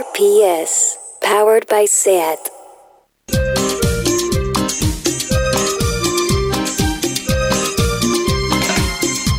RPS, powered by SAT.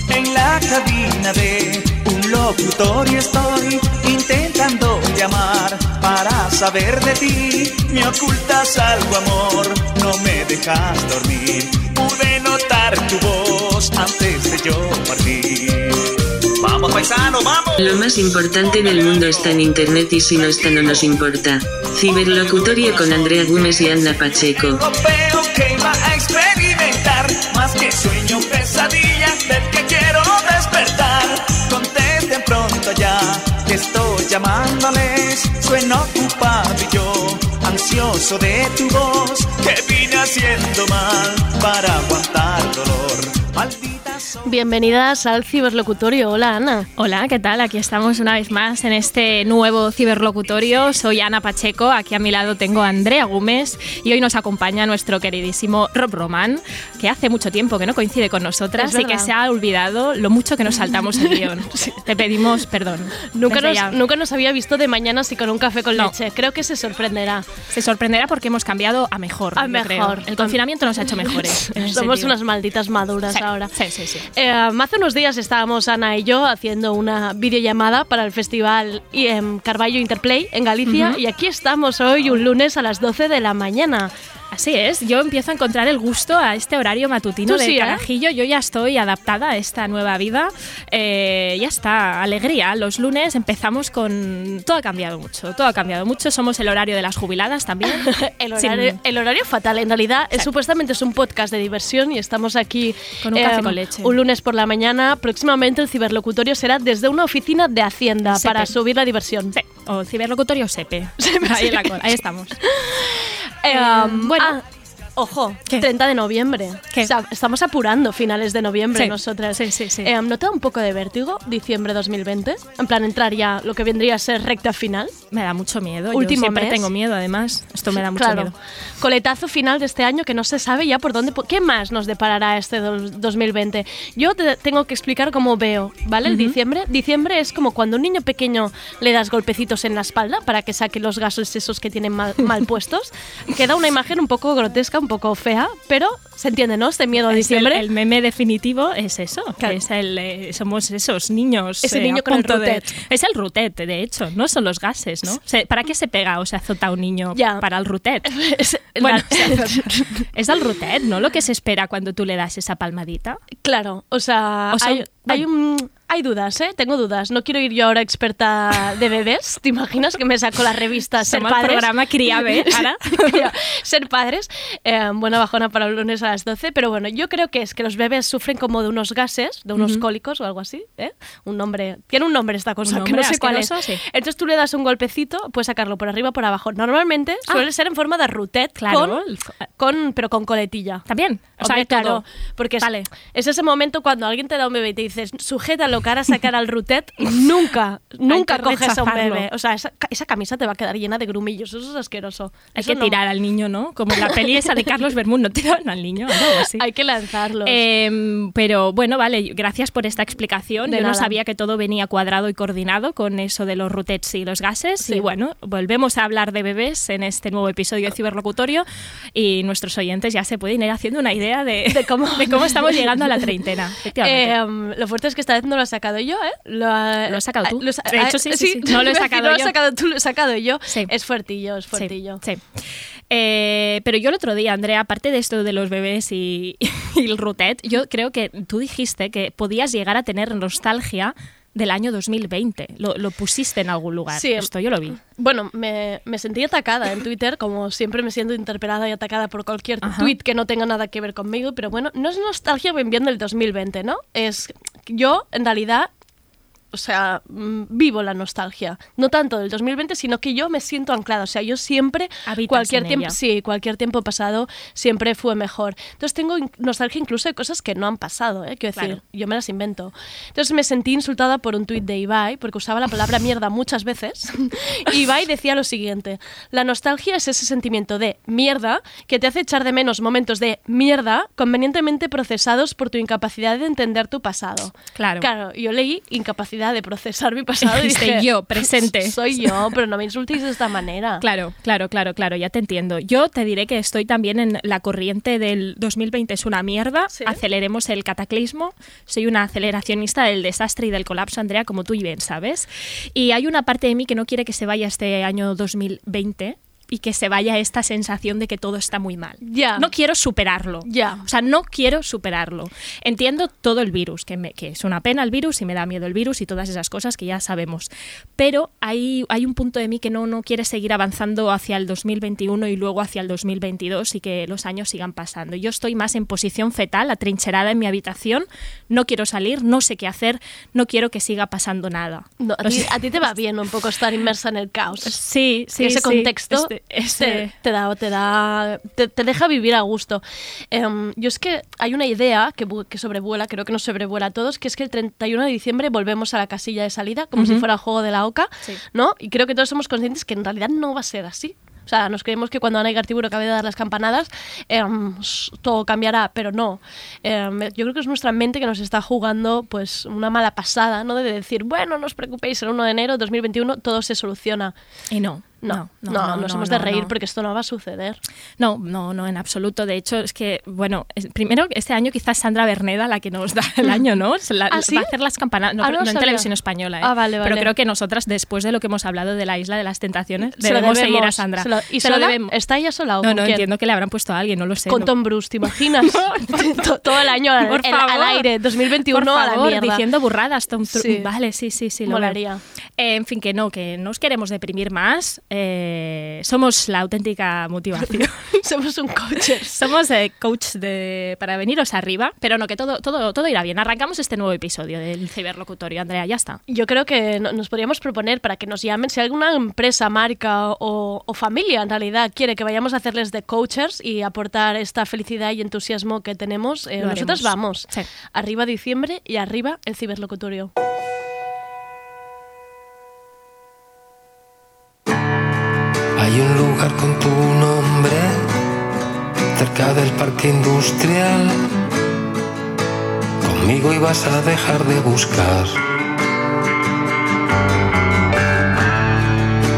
En la cabina de un locutorio estoy intentando llamar para saber de ti. Me ocultas algo, amor, no me dejas dormir. Pude notar tu voz antes de yo partir. Vamos, paisano, vamos. Lo más importante del mundo está en internet y si no está no nos importa. Ciberlocutorio con Andrea Gómez y Anna Pacheco. Que iba a experimentar más que sueño, pesadilla del que quiero despertar. Contesten pronto ya que estoy llamándoles. Sueno ocupado y yo ansioso de tu voz que vine haciendo mal para aguantar dolor. Maldita soy. Bienvenidas al ciberlocutorio. Hola Ana. Hola, ¿qué tal? Aquí estamos una vez más en este nuevo ciberlocutorio. Soy Ana Pacheco, aquí a mi lado tengo a Andrea Gómez y hoy nos acompaña nuestro queridísimo Rob Roman, que hace mucho tiempo que no coincide con nosotras y que se ha olvidado lo mucho que nos saltamos el guion. Te pedimos perdón. Nunca nos, ya. nunca nos había visto de mañana así con un café con No. leche. Creo que se sorprenderá. Se sorprenderá porque hemos cambiado a mejor. A creo. mejor. El confinamiento nos ha hecho mejores. Somos sentido. unas malditas maduras Sí, ahora. Sí, sí, sí. Eh, hace unos días estábamos Ana y yo haciendo una videollamada para el festival em, Carballo Interplay en Galicia y aquí estamos hoy un lunes a las 12 de la mañana. Así es, yo empiezo a encontrar el gusto a este horario matutino de sí, ¿eh? carajillo. Yo ya estoy adaptada a esta nueva vida. Eh, ya está, alegría. Los lunes empezamos con. Todo ha cambiado mucho, todo ha cambiado mucho. Somos el horario de las jubiladas también. El Sin- horario, el horario fatal, en realidad es, Sí. supuestamente es un podcast de diversión y estamos aquí Con un café em, con leche. un lunes por la mañana. Próximamente el ciberlocutorio será desde una oficina de Hacienda Sepe. para subir la diversión. Sí, o ciberlocutorio SEPE. Ahí, en la cola, ahí estamos. Em, bueno. Ah, ojo, ¿Qué? 30 de noviembre. ¿Qué? O sea, estamos apurando finales de noviembre Sí, nosotras. sí, sí, sí. Em, ¿No te da un poco de vértigo diciembre 2020? En plan, entrar ya lo que vendría a ser recta final. Me da mucho miedo. Último yo siempre mes. tengo miedo, además. Esto me da mucho claro. miedo. Coletazo final de este año que no se sabe ya por dónde. ¿Qué más nos deparará este do- 2020? Yo te tengo que explicar cómo veo, ¿vale? El diciembre. Diciembre es como cuando a un niño pequeño le das golpecitos en la espalda para que saque los gases esos que tienen mal, mal puestos. Queda una imagen un poco grotesca, un poco fea, pero se entiende, ¿no? Este miedo a Es diciembre. El, el meme definitivo es eso. Claro. Es el, eh, somos esos niños. Ese eh, niño con el de- rutet. es el rutet, de hecho. No son los gases, ¿no? ¿Para qué se pega o se azota un niño para el rutet? Es- Bueno, la- es el rutet, ¿no? Lo que se espera cuando tú le das esa palmadita. Claro, o sea, O sea, hay, bueno. hay un- hay dudas, ¿eh? Tengo dudas. No quiero ir yo ahora experta de bebés. ¿Te imaginas que me saco la revista Ser Somos el Padres? programa Criabe, ahora. Ser padres. Eh, buena bajona para el lunes a las 12. Pero bueno, yo creo que es que los bebés sufren como de unos gases, de unos cólicos o algo así. ¿eh? Un nombre. Tiene un nombre esta cosa, que no nombre sé cuál es. sí. Entonces tú le das un golpecito, puedes sacarlo por arriba o por abajo. Normalmente Ah. suele ser en forma de rutet, Claro. con, con- pero con coletilla. También. O sea, Hombre, hay todo. claro, porque es ese momento cuando alguien te da un bebé y te dices, sujétalo cara a sacar al rutet, nunca, nunca coges a un bebé. O sea, esa, esa camisa te va a quedar llena de grumillos, eso es asqueroso. Hay Eso que no. tirar al niño, ¿no? Como en la peli esa de Carlos Bermúdez, no tiran al niño, ¿no? Algo así. Hay que lanzarlos. Em, pero bueno, vale, gracias por esta explicación. De Yo no nada. sabía que todo venía cuadrado y coordinado con eso de los rutets y los gases. Sí. Y bueno, volvemos a hablar de bebés en este nuevo episodio de Ciberlocutorio y nuestros oyentes ya se pueden ir haciendo una idea de, De cómo- de cómo estamos llegando a la treintena. Eh, lo fuerte es que esta vez no he sacado yo, ¿eh? Lo, ha- Lo has sacado tú. lo De hecho, sí, sí, sí. No lo he sacado no lo has yo. sacado tú, lo he sacado yo. Sí. Es fuertillo, es fuertillo. sí. Eh, pero yo el otro día, Andrea, aparte de esto de los bebés y, y el rutet, yo creo que tú dijiste que podías llegar a tener nostalgia del año 2020. Lo, lo pusiste en algún lugar. Sí. Esto yo lo vi. Bueno, me, me sentí atacada en Twitter, como siempre me siento interpelada y atacada por cualquier Ajá. tweet que no tenga nada que ver conmigo, pero bueno, no es nostalgia bien bien del 2020, ¿no? Es yo, en realidad, o sea, mm, vivo la nostalgia. No tanto del 2020, sino que yo me siento anclada. O sea, yo siempre, Habitas cualquier tiempo, sí, cualquier tiempo pasado siempre fue mejor. Entonces tengo nostalgia incluso de cosas que no han pasado, ¿eh? Quiero decir, Claro. yo me las invento. Entonces me sentí insultada por un tuit de Ibai, porque usaba la palabra mierda muchas veces. Y Ibai decía lo siguiente: La nostalgia es ese sentimiento de mierda que te hace echar de menos momentos de mierda convenientemente procesados por tu incapacidad de entender tu pasado. Claro. Claro, yo leí incapacidad capacidad de procesar mi pasado y dije, yo, presente. Soy yo, pero no me insultéis de esta manera. Claro, claro, claro, claro, ya te entiendo. Yo te diré que estoy también en la corriente del 2020 es una mierda, Sí. aceleremos el cataclismo, soy una aceleracionista del desastre y del colapso, Andrea, como tú y bien sabes. Y hay una parte de mí que no quiere que se vaya este año 2020 y que se vaya esta sensación de que todo está muy mal. Ya. No quiero superarlo. Ya. O sea, no quiero superarlo. Entiendo todo el virus, que, me- que es una pena el virus y me da miedo el virus y todas esas cosas que ya sabemos. Pero hay, hay un punto de mí que no, no quiere seguir avanzando hacia el 2021 y luego hacia el 2022 y que los años sigan pasando. Yo estoy más en posición fetal, atrincherada en mi habitación, no quiero salir, no sé qué hacer, no quiero que siga pasando nada. No, a, ti, sea, a ti te va bien un poco estar inmersa en el caos. Sí, sí, ese sí. contexto Este- este- te, te da, te, da te, te deja vivir a gusto. Em, yo es que hay una idea que, que sobrevuela, creo que nos sobrevuela a todos, que es que el 31 de diciembre volvemos a la casilla de salida, como si fuera el juego de la oca, Sí. ¿no? Y creo que todos somos conscientes que en realidad no va a ser así. O sea, nos creemos que cuando Ana y Gartiburo acabe de dar las campanadas, em, todo cambiará, pero no. Em, yo creo que es nuestra mente que nos está jugando pues una mala pasada, ¿no? De decir, bueno, no os preocupéis, el 1 de enero de 2021 todo se soluciona. Y no. No, no, no, nos hemos de no, reír no. porque esto no va a suceder. No, no, no, en absoluto. De hecho, es que, bueno, es- primero, este año quizás Sandra Berneda la que nos da el año, ¿no? La- ¿Ah, sí? Va a hacer las campanadas, no, Ah, no no en televisión española, ¿eh? Ah, vale, Pero vale. creo que nosotras, después de lo que hemos hablado de la Isla de las Tentaciones, Se debemos seguir a Sandra. se lo- ¿Y Se lo debemos. ¿Está ella sola o No, no, quién? entiendo que le habrán puesto a alguien, no lo sé. Con no. Tom Bruce, ¿te imaginas? To- Todo el año al, el- al aire, 2021 Por a la favor, mierda. diciendo burradas, Tom Sí. Vale, sí, sí, sí. Lo Molaría. Eh, en fin, que no, que no os queremos deprimir más. Eh, somos la auténtica motivación. Somos un coaches. Somos eh, coach de, para veniros arriba, pero no, que todo, todo, todo irá bien. Arrancamos este nuevo episodio del ciberlocutorio, Andrea, ya está. Yo creo que no- nos podríamos proponer para que nos llamen, si alguna empresa, marca o, o familia en realidad quiere que vayamos a hacerles de coaches y aportar esta felicidad y entusiasmo que tenemos, eh, nosotros vamos. Sí. Arriba diciembre y arriba el ciberlocutorio. Hay un lugar con tu nombre cerca del parque industrial. Conmigo ibas a dejar de buscar.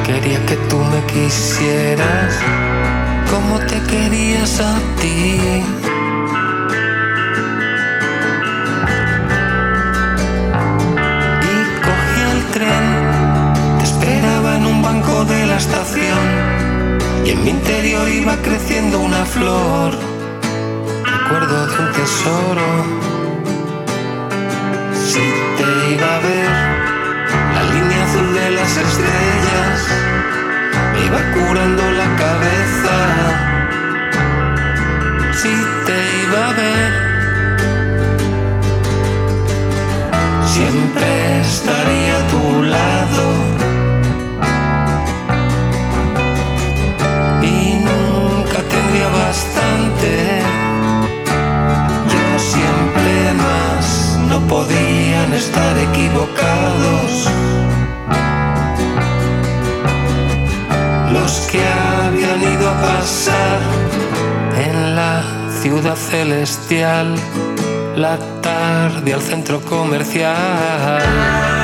Quería que tú me quisieras como te querías a ti. Y cogí el tren, estación. Y en mi interior iba creciendo una flor, recuerdo de un tesoro. Si te iba a ver, la línea azul de las estrellas me iba curando la cabeza. Si te iba a ver, siempre estaría podían estar equivocados. Los que habían ido a pasar en la ciudad celestial, la tarde al centro comercial.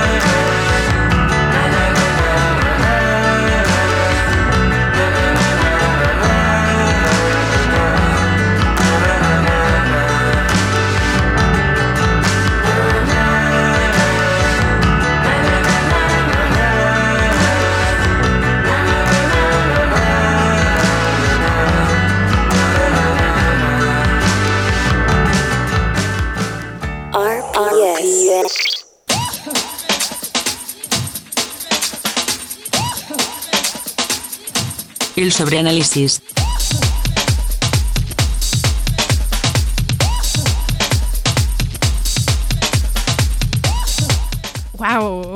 El sobreanálisis.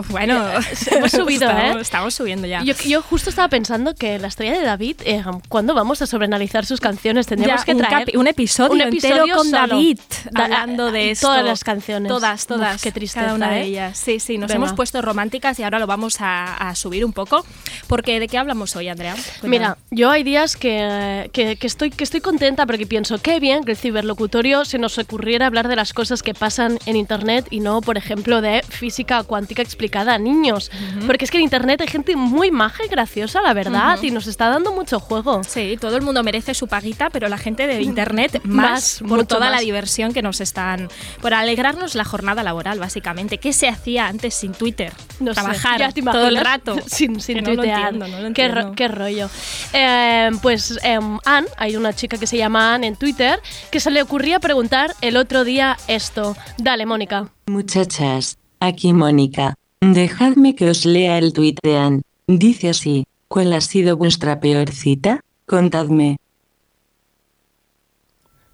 Bueno, hemos subido, estamos, ¿eh? Estamos subiendo ya. Yo, yo justo estaba pensando que la estrella de David, eh, ¿cuándo vamos a sobreanalizar sus canciones? Tendríamos Ya, que un, traer un episodio, un episodio entero con solo. David Da- hablando de esto. todas las canciones. Todas, todas. Uf, qué tristeza, Cada una de ¿eh? ellas. Sí, sí, nos Venga. hemos puesto románticas y ahora lo vamos a, a subir un poco. Porque ¿de qué hablamos hoy, Andrea? Mira, yo hay días que, que- que estoy, que estoy contenta porque pienso, qué bien que el ciberlocutorio se nos ocurriera hablar de las cosas que pasan en Internet y no, por ejemplo, de física cuántica explicada a niños. Porque es que en Internet hay gente muy maja y graciosa, la verdad, y nos está dando mucho juego. Sí, todo el mundo merece su paguita, pero la gente de internet Más, más, por toda la más. diversión que nos están. por alegrarnos la jornada laboral, básicamente. ¿Qué se hacía antes sin Twitter? No sé, Trabajar ya te todo el rato. Sin, sin Que no entiendo, no qué, ro- qué rollo. Eh, pues em, Anne, hay una chica que se llama Anne en Twitter, que se le ocurría preguntar el otro día esto. Dale, Mónica. Muchachas, aquí Mónica. Dejadme que os lea el tuit de Ann. Dice así, ¿cuál ha sido vuestra peor cita? Contadme.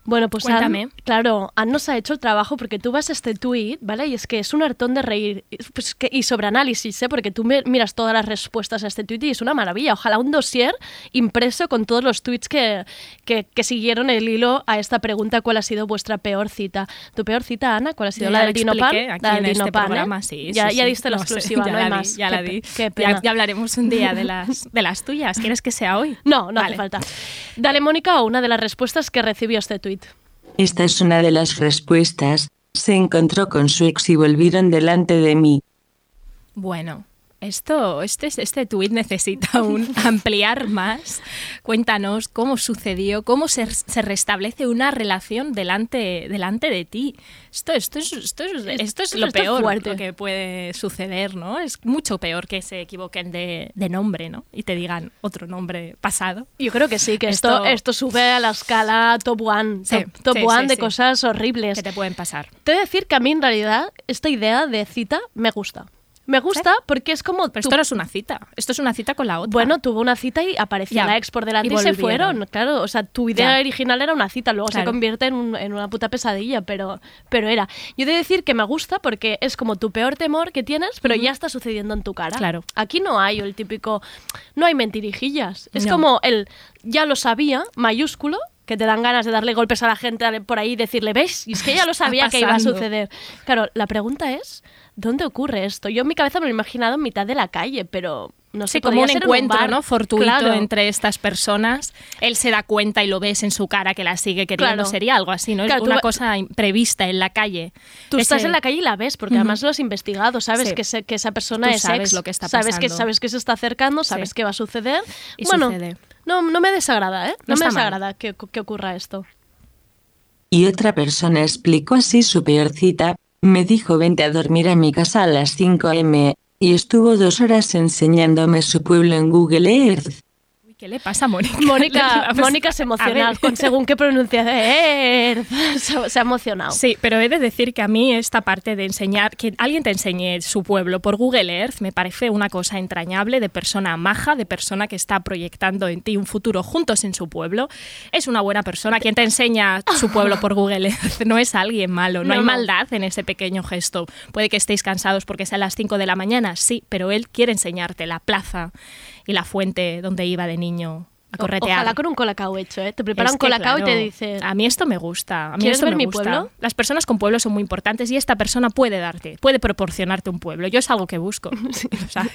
Bueno, pues Cuéntame. Ann, claro, Ann nos ha hecho el trabajo porque tú vas a este tweet, ¿vale? Y es que es un hartón de reír. Pues que, y sobre análisis, ¿eh? Porque tú miras todas las respuestas a este tweet y es una maravilla. Ojalá un dossier impreso con todos los tweets que, que, que siguieron el hilo a esta pregunta, ¿cuál ha sido vuestra peor cita? ¿Tu peor cita, Ana? ¿Cuál ha sido Yo la ya del Dinopan? La del en este Dinopan, ¿eh? sí, Ya, sí, ya diste la No sé, exclusiva, ya no hay la. Ya Qué la di. Qué Ya, pena. ya hablaremos un día de las, de las tuyas. ¿Quieres que sea hoy? No, no hace Vale. falta. Dale, Mónica, una de las respuestas que recibió este tweet. Esta es una de las respuestas. Se encontró con su ex y volvieron delante de mí. Bueno, esto, este, este tuit necesita un ampliar más. Cuéntanos cómo sucedió, cómo se, se restablece una relación delante, delante de ti. Esto, esto es, esto es, esto es lo peor fuerte. que puede suceder, ¿no? Es mucho peor que se equivoquen de, de nombre, ¿no? Y te digan otro nombre pasado. Yo creo que sí, que esto, Esto- sube a la escala top one, Sí, top, top sí, one sí, de cosas horribles. que te pueden pasar. Te he de decir que a mí en realidad esta idea de cita me gusta. Me gusta porque es como... Pero tú- esto no es una cita, esto es una cita con la otra. bueno, tuvo una cita y apareció Ya, la ex por delante y y, se fueron. Claro, o sea, tu idea Ya. original era una cita, luego se convierte en, un- en una puta pesadilla, pero, pero era. Yo he de decir que me gusta porque es como tu peor temor que tienes, pero ya está sucediendo en tu cara. Claro. Aquí no hay el típico... No hay mentirijillas. Es No. como el ya lo sabía, mayúsculo, que te dan ganas de darle golpes a la gente por ahí y decirle, ¿ves? Y es que ya lo sabía que iba a suceder. Claro, la pregunta es, ¿dónde ocurre esto? Yo en mi cabeza me lo he imaginado en mitad de la calle, pero no sé, Sí, como un encuentro, bar. ¿no? Fortuito Claro. entre estas personas. Él se da cuenta y lo ves en su cara que la sigue queriendo. Claro. Sería algo así, ¿no? Claro, tú una cosa imprevista en la calle. Tú Ese- estás en la calle y la ves, porque además lo has investigado, sabes Sí. que, se- que esa persona Tú es sabes ex, lo que está sabes que pasando. sabes que se está acercando, sabes Sí. que va a suceder. Y bueno, sucede. no, no me desagrada, ¿eh? No No, me desagrada que, que ocurra esto. Y otra persona explicó así su peor cita. Me dijo vente a dormir a mi casa a las 5 am. Y estuvo dos horas enseñándome su pueblo en Google Earth. ¿Qué le pasa a Mónica? Mónica, Mónica se a emociona con según qué pronunciación. Eh, se, se ha emocionado. Sí, pero he de decir que a mí esta parte de enseñar, que alguien te enseñe su pueblo por Google Earth, me parece una cosa entrañable, de persona maja, de persona que está proyectando en ti un futuro juntos en su pueblo. Es una buena persona. Quien te enseña su pueblo por Google Earth no es alguien malo, no, No, hay maldad en ese pequeño gesto. Puede que estéis cansados porque sean las 5 de la mañana, sí, pero él quiere enseñarte la plaza y la fuente donde iba de niño a corretear. Ojalá con un colacao hecho, ¿eh? Te prepara Es un que, colacao y te claro, dice... A mí esto me gusta. A mí ¿Quieres esto ver me mi gusta. pueblo? Las personas con pueblo son muy importantes y esta persona puede darte, puede proporcionarte un pueblo. Yo es algo que busco. ¿sabes?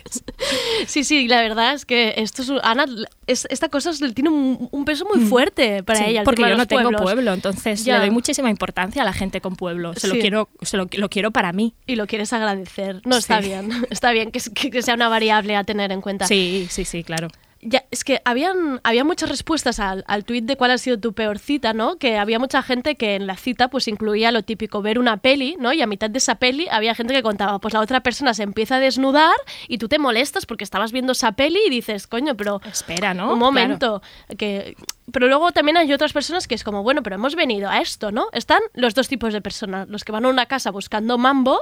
Sí, sí, la verdad es que esto es, Ana, es- esta cosa es- tiene un, un peso muy fuerte para Mm. Sí, ella. el porque yo no tengo pueblos. pueblo, entonces Ya. le doy muchísima importancia a la gente con pueblo. Se lo Sí. quiero, se lo, lo quiero para mí. Y lo quieres agradecer. No, está Sí. bien. Está bien que- que sea una variable a tener en cuenta. Sí, sí, sí, claro. Ya, es que habían, había muchas respuestas al, al tuit de cuál ha sido tu peor cita, ¿no? Que había mucha gente que en la cita pues incluía lo típico, ver una peli, ¿no? Y a mitad de esa peli había gente que contaba, pues la otra persona se empieza a desnudar y tú te molestas porque estabas viendo esa peli y dices, coño, pero... Espera, ¿no? Un Claro. momento. Que... Pero luego también hay otras personas que es como, bueno, pero hemos venido a esto, ¿no? Están los dos tipos de personas. Los que van a una casa buscando mambo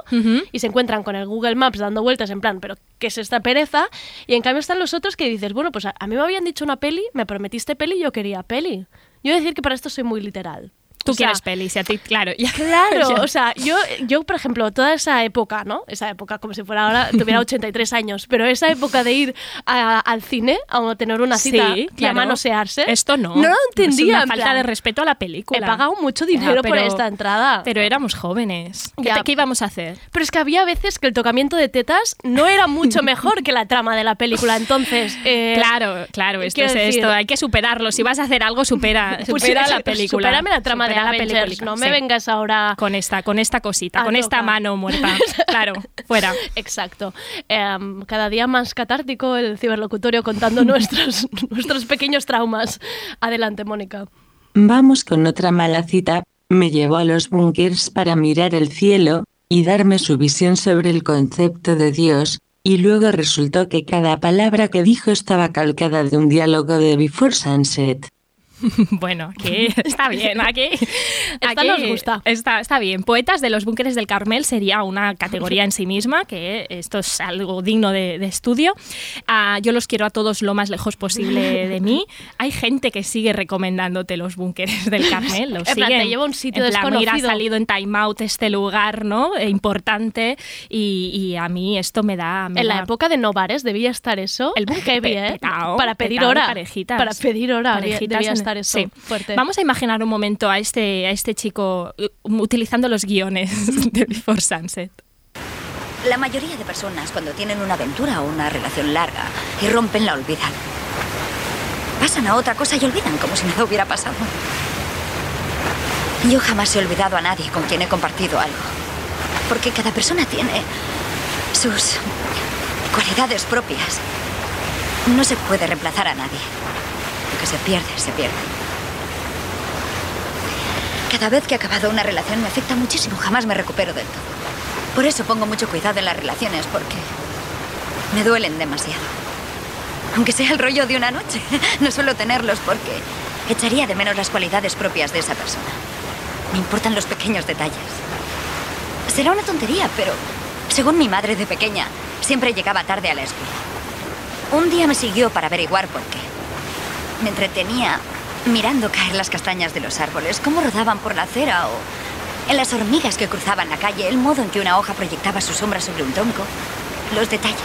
y se encuentran con el Google Maps dando vueltas en plan, pero ¿qué es esta pereza? Y en cambio están los otros que dices, bueno, pues a, a mí me habían dicho una peli, me prometiste peli yo quería peli. Yo he de decir que para esto soy muy literal. Tú O sea, quieres pelis y a ti, claro. ya- Claro, ya- o sea, yo, yo, por ejemplo, toda esa época, ¿no? Esa época, como si fuera ahora, tuviera 83 años, pero esa época de ir a- al cine a tener una cita Sí, y a claro. manosearse. Esto no. No lo Es entendía. una en falta plan, de respeto a la película. He pagado mucho Ya, dinero por pero- esta entrada. Pero éramos jóvenes. ¿Qué, Ya. te- qué íbamos a hacer? Pero es que había veces que el tocamiento de tetas no era mucho mejor que la trama de la película. Entonces, eh, Claro, claro, esto es decir- esto, hay que superarlo. Si vas a hacer algo, supera, pues, supera sí, la película. Supérame la trama Supera de la Avengers, película, no me sí. vengas ahora... Con esta, con esta cosita, con esta mano muerta. Claro, fuera. Exacto. Em, cada día más catártico el ciberlocutorio contando nuestros, nuestros pequeños traumas. Adelante, Mónica. Vamos con otra mala cita. Me llevó a los búnkers para mirar el cielo y darme su visión sobre el concepto de Dios, y luego resultó que cada palabra que dijo estaba calcada de un diálogo de Before Sunset. Bueno, aquí está bien, aquí, Esta aquí nos gusta. Está, está bien. Poetas de los búnkeres del Carmel sería una categoría en sí misma, que esto es algo digno de, de estudio. Ah, yo los quiero a todos lo más lejos posible de mí. Hay gente que sigue recomendándote los búnkeres del Carmel. Los En plan, te siguen. lleva un sitio En plan, mira, ha salido en Time Out este lugar, ¿no? Eh, importante. Y, y a mí esto me da... me En la da- época de Novares debía estar eso. El búnker Heavy, ¿eh? petao, Para pedir petao hora. parejitas. Para pedir hora Parejitas debía en- eso. sí. Fuerte. Vamos a imaginar un momento a este, a este chico eh, utilizando los guiones de Before Sunset. La mayoría de personas cuando tienen una aventura o una relación larga y rompen la olvidan. Pasan a otra cosa y olvidan como si nada hubiera pasado. Yo jamás he olvidado a nadie con quien he compartido algo. Porque cada persona tiene sus cualidades propias. No se puede reemplazar a nadie. Que se pierde, se pierde. Cada vez que he acabado una relación me afecta muchísimo. Jamás me recupero del todo. Por eso pongo mucho cuidado en las relaciones, porque me duelen demasiado. Aunque sea el rollo de una noche, no suelo tenerlos porque echaría de menos las cualidades propias de esa persona. Me importan los pequeños detalles. Será una tontería, pero según mi madre de pequeña, siempre llegaba tarde a la escuela. Un día me siguió para averiguar por qué. Me entretenía mirando caer las castañas de los árboles, cómo rodaban por la acera o en las hormigas que cruzaban la calle, el modo en que una hoja proyectaba su sombra sobre un tronco, los detalles.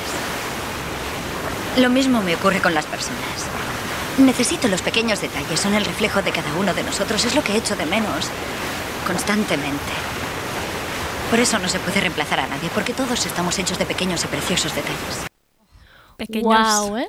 Lo mismo me ocurre con las personas. Necesito los pequeños detalles, son el reflejo de cada uno de nosotros, es lo que echo de menos constantemente. Por eso no se puede reemplazar a nadie, porque todos estamos hechos de pequeños y preciosos detalles. Pequeños, Guau, ¿eh?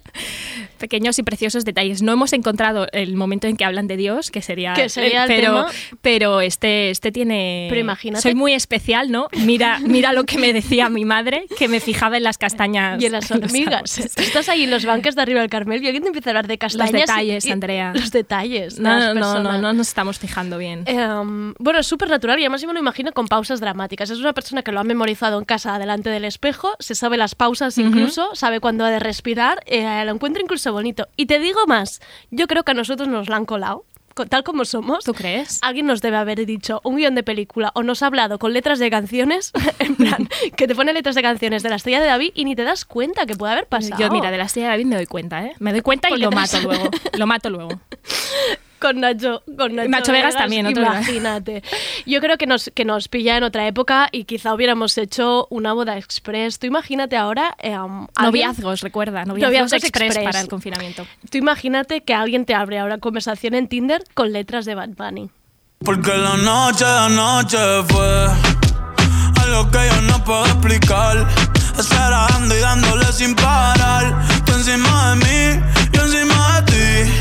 Pequeños y preciosos detalles. No hemos encontrado el momento en que hablan de Dios, que sería, Que sería el pero, tema. pero este, este tiene. Pero imagínate. Soy muy especial, ¿no? Mira, mira lo que me decía mi madre, que me fijaba en las castañas. Y en las los hormigas. estás ahí en los banques de arriba del Carmel y alguien te empieza a hablar de castañas. y- detalles, y- Andrea. Los detalles. de No, no, no, no, no nos estamos fijando bien. Em, bueno, es súper natural y además yo me lo imagino con pausas dramáticas. Es una persona que lo ha memorizado en casa delante del espejo, se sabe las pausas incluso, sabe cuándo ha de respirar, eh, lo encuentro incluso bonito. Y te digo más, yo creo que a nosotros nos lo han colado, co- tal como somos. ¿Tú crees? Alguien nos debe haber dicho un guion de película o nos ha hablado con letras de canciones, en plan, que te pone letras de canciones de la estrella de David y ni te das cuenta que puede haber pasado. Yo, mira, de la estrella de David me doy cuenta, ¿eh? Me doy cuenta y lo mato luego. Lo mato luego. Con Nacho, con Nacho, Nacho Vegas también, no te olvides. imagínate. Yo creo que nos, que nos pilla en otra época y quizá hubiéramos hecho una boda express. Tú imagínate ahora... eh, um, alguien- Noviazgos, recuerda. Noviazgos, Noviazgos express, express. para el confinamiento. Tú imagínate que alguien te abre ahora conversación en Tinder con letras de Bad Bunny. Porque la noche de noche fue algo que yo no puedo explicar. Estar dando y dándole sin parar. Tú encima de mí, yo encima de ti.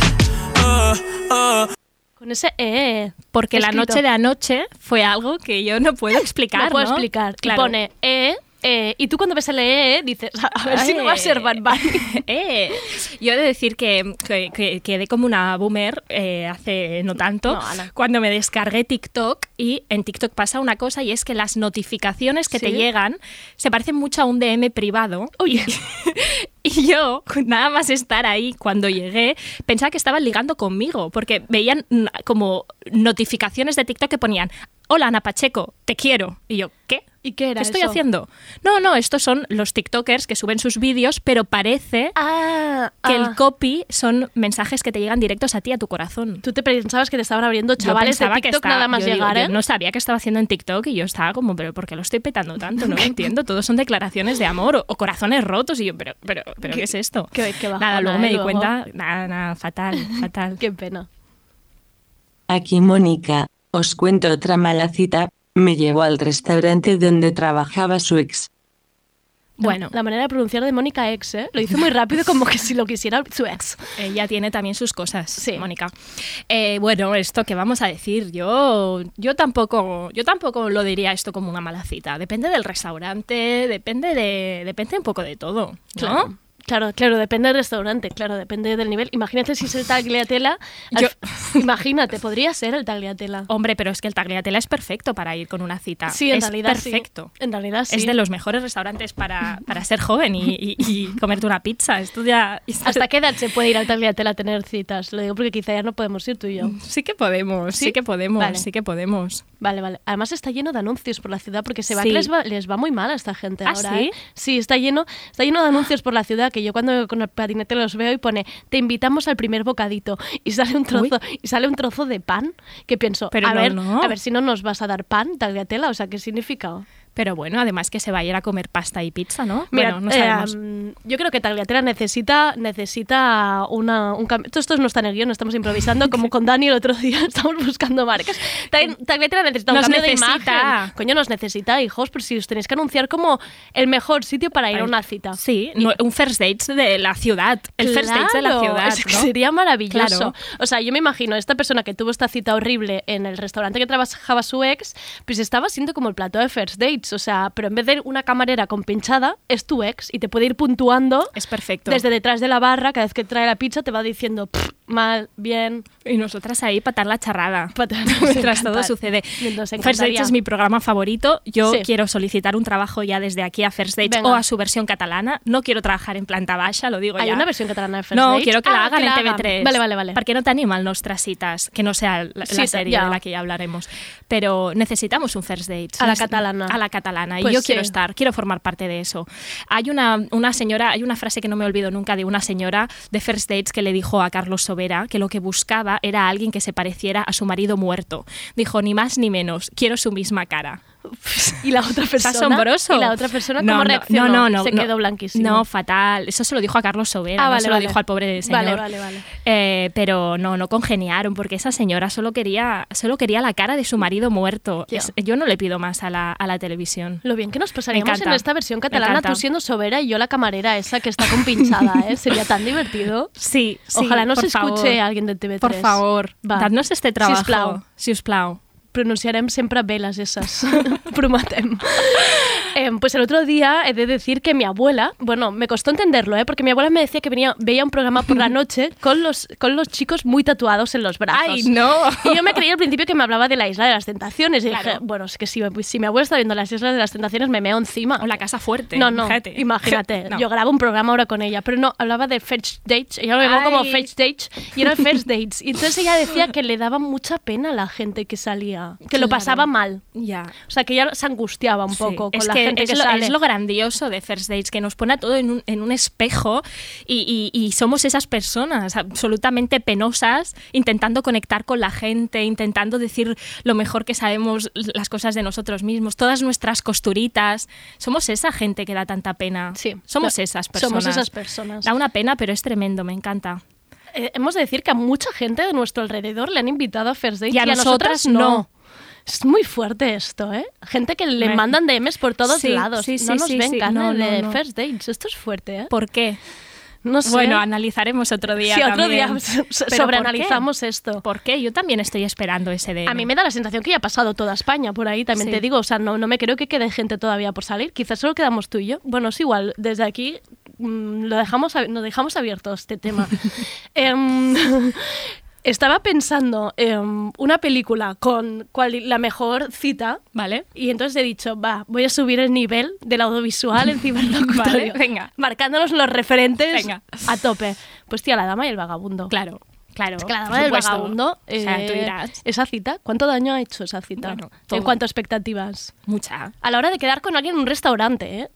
Con ese eh. Porque la noche de anoche fue algo que yo no puedo explicar. No puedo ¿no? explicar. Claro. Y pone eh, eh. Y tú cuando ves el eh, dices, a ver si no va a ser Bad Bunny. Eh, yo he de decir que, que- que quedé como una boomer eh, hace no tanto No, cuando me descargué TikTok y en TikTok pasa una cosa y es que las notificaciones que te llegan se parecen mucho a un DM privado. Oye. Y yo, nada más estar ahí cuando llegué, pensaba que estaban ligando conmigo, porque veían mm, como notificaciones de TikTok que ponían, hola Ana Pacheco, te quiero. Y yo, ¿qué? ¿Y qué era ¿Qué estoy eso? haciendo? No, no, estos son los TikTokers que suben sus vídeos, pero parece Ah, que, el, ah. copy son mensajes que te llegan directos a ti, a tu corazón. Tú te pensabas que te estaban abriendo chavales de pensaba que TikTok estaba- nada más yo digo, llegar, yo ¿eh? no sabía que estaba haciendo en TikTok y yo estaba como, pero ¿por qué lo estoy petando tanto? No lo entiendo. Todos son declaraciones de amor o, o corazones rotos y yo, pero, pero, pero ¿qué, es esto? qué- qué bajona, nada, luego ¿eh? me di Luego. cuenta, nada, nada, fatal, fatal. Qué pena. Aquí Mónica, os cuento otra mala cita, me llevó al restaurante donde trabajaba su ex. Bueno, La manera de pronunciar de Mónica ex, ¿eh? Lo hizo muy rápido como que si lo quisiera su ex. ella tiene también sus cosas, Sí. Mónica. Eh, bueno, esto que vamos a decir, yo, yo tampoco, yo tampoco lo diría esto como una mala cita. Depende del restaurante, depende de, depende un poco de todo, ¿no? Claro. Claro, claro, depende del restaurante, claro, depende del nivel. Imagínate si es el tagliatela. Yo- Imagínate, podría ser el tagliatela. Hombre, pero es que el tagliatela es perfecto para ir con una cita. Sí, en es realidad sí. perfecto. En realidad sí. Es de los mejores restaurantes para, para ser joven y, y- y comerte una pizza. Esto ya... ¿Hasta qué edad se puede ir al tagliatela a tener citas? Lo digo porque quizá ya no podemos ir tú y yo. Sí que podemos, sí, ¿Sí? que podemos, Vale. sí que podemos. Vale, vale. Además está lleno de anuncios por la ciudad porque se va Sí. que les va, les va muy mal a esta gente ¿Ah, ahora. sí? ¿eh? Sí, está lleno, está lleno de anuncios por la ciudad que yo cuando con el patinete los veo y pone te invitamos al primer bocadito y sale un trozo y sale un trozo de pan que pienso Pero a no, ver no. a ver si no nos vas a dar pan tagliatela o sea qué significa Pero bueno, además que se va a ir a comer pasta y pizza, ¿no? Mira, bueno, no eh, sabemos. mm, yo creo que Tagliatella necesita, necesita una, un cambio. Todo esto no está en el guion, estamos improvisando, como con Dani el otro día, estamos buscando marcas. Tag- Tagliatella necesita un Nos cambio necesita. de imagen. Coño, nos necesita, hijos, pero si os tenéis que anunciar como el mejor sitio para ir a una cita. Sí, no, un first date de la ciudad. El first date de la ciudad. sería maravilloso. Claro. O sea, yo me imagino esta persona que tuvo esta cita horrible en el restaurante que trabajaba su ex, pues estaba siendo como el plato de first dates. O sea, pero en vez de una camarera con pinchada, es tu ex y te puede ir puntuando Es perfecto. desde detrás de la barra, cada vez que trae la pizza te va diciendo "Pff, mal, bien. Y nosotras ahí patar la charrada. Patar- Mientras todo sucede. First. Dates es mi programa favorito. Yo Sí. quiero solicitar un trabajo ya desde aquí a First Dates Venga. o a su versión catalana. No quiero trabajar en planta baja, lo digo Hay ya. una versión catalana de First no, Dates? quiero que la Ah, hagan que en la hagan. TV3. Vale, vale, vale. Porque no te animan nuestras citas, que no sea la, la Sí, serie ya. de la que ya hablaremos. Pero necesitamos un First Dates. A la catalana. A la catalana. Pues y yo sí. quiero estar, quiero formar parte de eso. Hay una, una señora, hay una frase que no me olvido nunca de una señora de First Dates que le dijo a Carlos Que lo que buscaba era alguien que se pareciera a su marido muerto. Dijo, ni más ni menos, quiero su misma cara. Y la otra persona. asombroso. Y la otra persona, No, ¿cómo no, reaccionó? No, no, no. Se no. quedó blanquísimo. No, fatal. Eso se lo dijo a Carlos Sobera, Ah, no vale, se lo dijo al pobre señor. Vale, vale, vale. Eh, pero no, no congeniaron, porque esa señora solo quería, solo quería la cara de su marido muerto. Es- yo no le pido más a la, a la televisión. Lo bien que nos pasaríamos en esta versión catalana, tú siendo Sobera y yo la camarera esa que está con pinchada, ¿eh? Sería tan divertido. Sí, sí, Ojalá nos escuche favor. alguien de TV3. Por favor, Va. dadnos este trabajo. Sisplau. Sisplau. Pronunciarem sempre bé les esas. Prometem. Eh, pues el otro día he de decir que mi abuela, bueno, me costó entenderlo, ¿eh? porque mi abuela me decía que venía, veía un programa por la noche con los, con los chicos muy tatuados en los brazos. ¡Ay, no! Y yo me creía al principio que me hablaba de la isla de las tentaciones. Y Claro. dije, bueno, es que si, si mi abuela está viendo las islas de las tentaciones, me meo encima. O la casa fuerte. No, no, imagínate. No. Yo grabo un programa ahora con ella, pero no, hablaba de first dates. Ella lo llamó como first dates y era first dates. Y entonces ella decía que le daba mucha pena a la gente que salía, que lo Claro. pasaba mal. Ya. O sea, que ella se angustiaba un Sí, poco con es la que gente es que lo, sale. es lo grandioso de First Dates, que nos pone a todo en un, en un espejo y, y- y somos esas personas absolutamente penosas, intentando conectar con la gente, intentando decir lo mejor que sabemos, las cosas de nosotros mismos, todas nuestras costuritas. Somos esa gente que da tanta pena. Sí. Somos No, esas personas. somos esas personas. Da una pena, pero es tremendo, me encanta. Eh, hemos de decir que a mucha gente de nuestro alrededor le han invitado a first dates Y a nosotras no. Es muy fuerte esto, ¿eh? Gente que le Me- mandan DMs por todos Sí, lados. sí, no nos sí, ven No, no, de first dates. Esto es fuerte, ¿eh? ¿Por qué? No sé. Bueno, analizaremos otro día. Sí, otro también. día so- ¿Pero por sobreanalizamos esto. ¿Por qué? Yo también estoy esperando ese DM. A mí me da la sensación que ya ha pasado toda España por ahí, también Sí. te digo. O sea, no, no me creo que quede gente todavía por salir. Quizás solo quedamos tú y yo. Bueno, es igual. Desde aquí mm, lo dejamos, nos dejamos abierto este tema. Em, estaba pensando en una película con cual- la mejor cita. ¿Vale? Y entonces he dicho, va, voy a subir el nivel del audiovisual en ciberlocutorio. Vale, venga. Marcándonos los referentes Venga. a tope. Pues tía, la dama y el vagabundo. Claro, claro. Es que la dama del supuesto. vagabundo, O sea, tú eh, dirás, esa cita, ¿cuánto daño ha hecho esa cita? Bueno, en cuanto a expectativas. mucha. A la hora de quedar con alguien en un restaurante, ¿eh?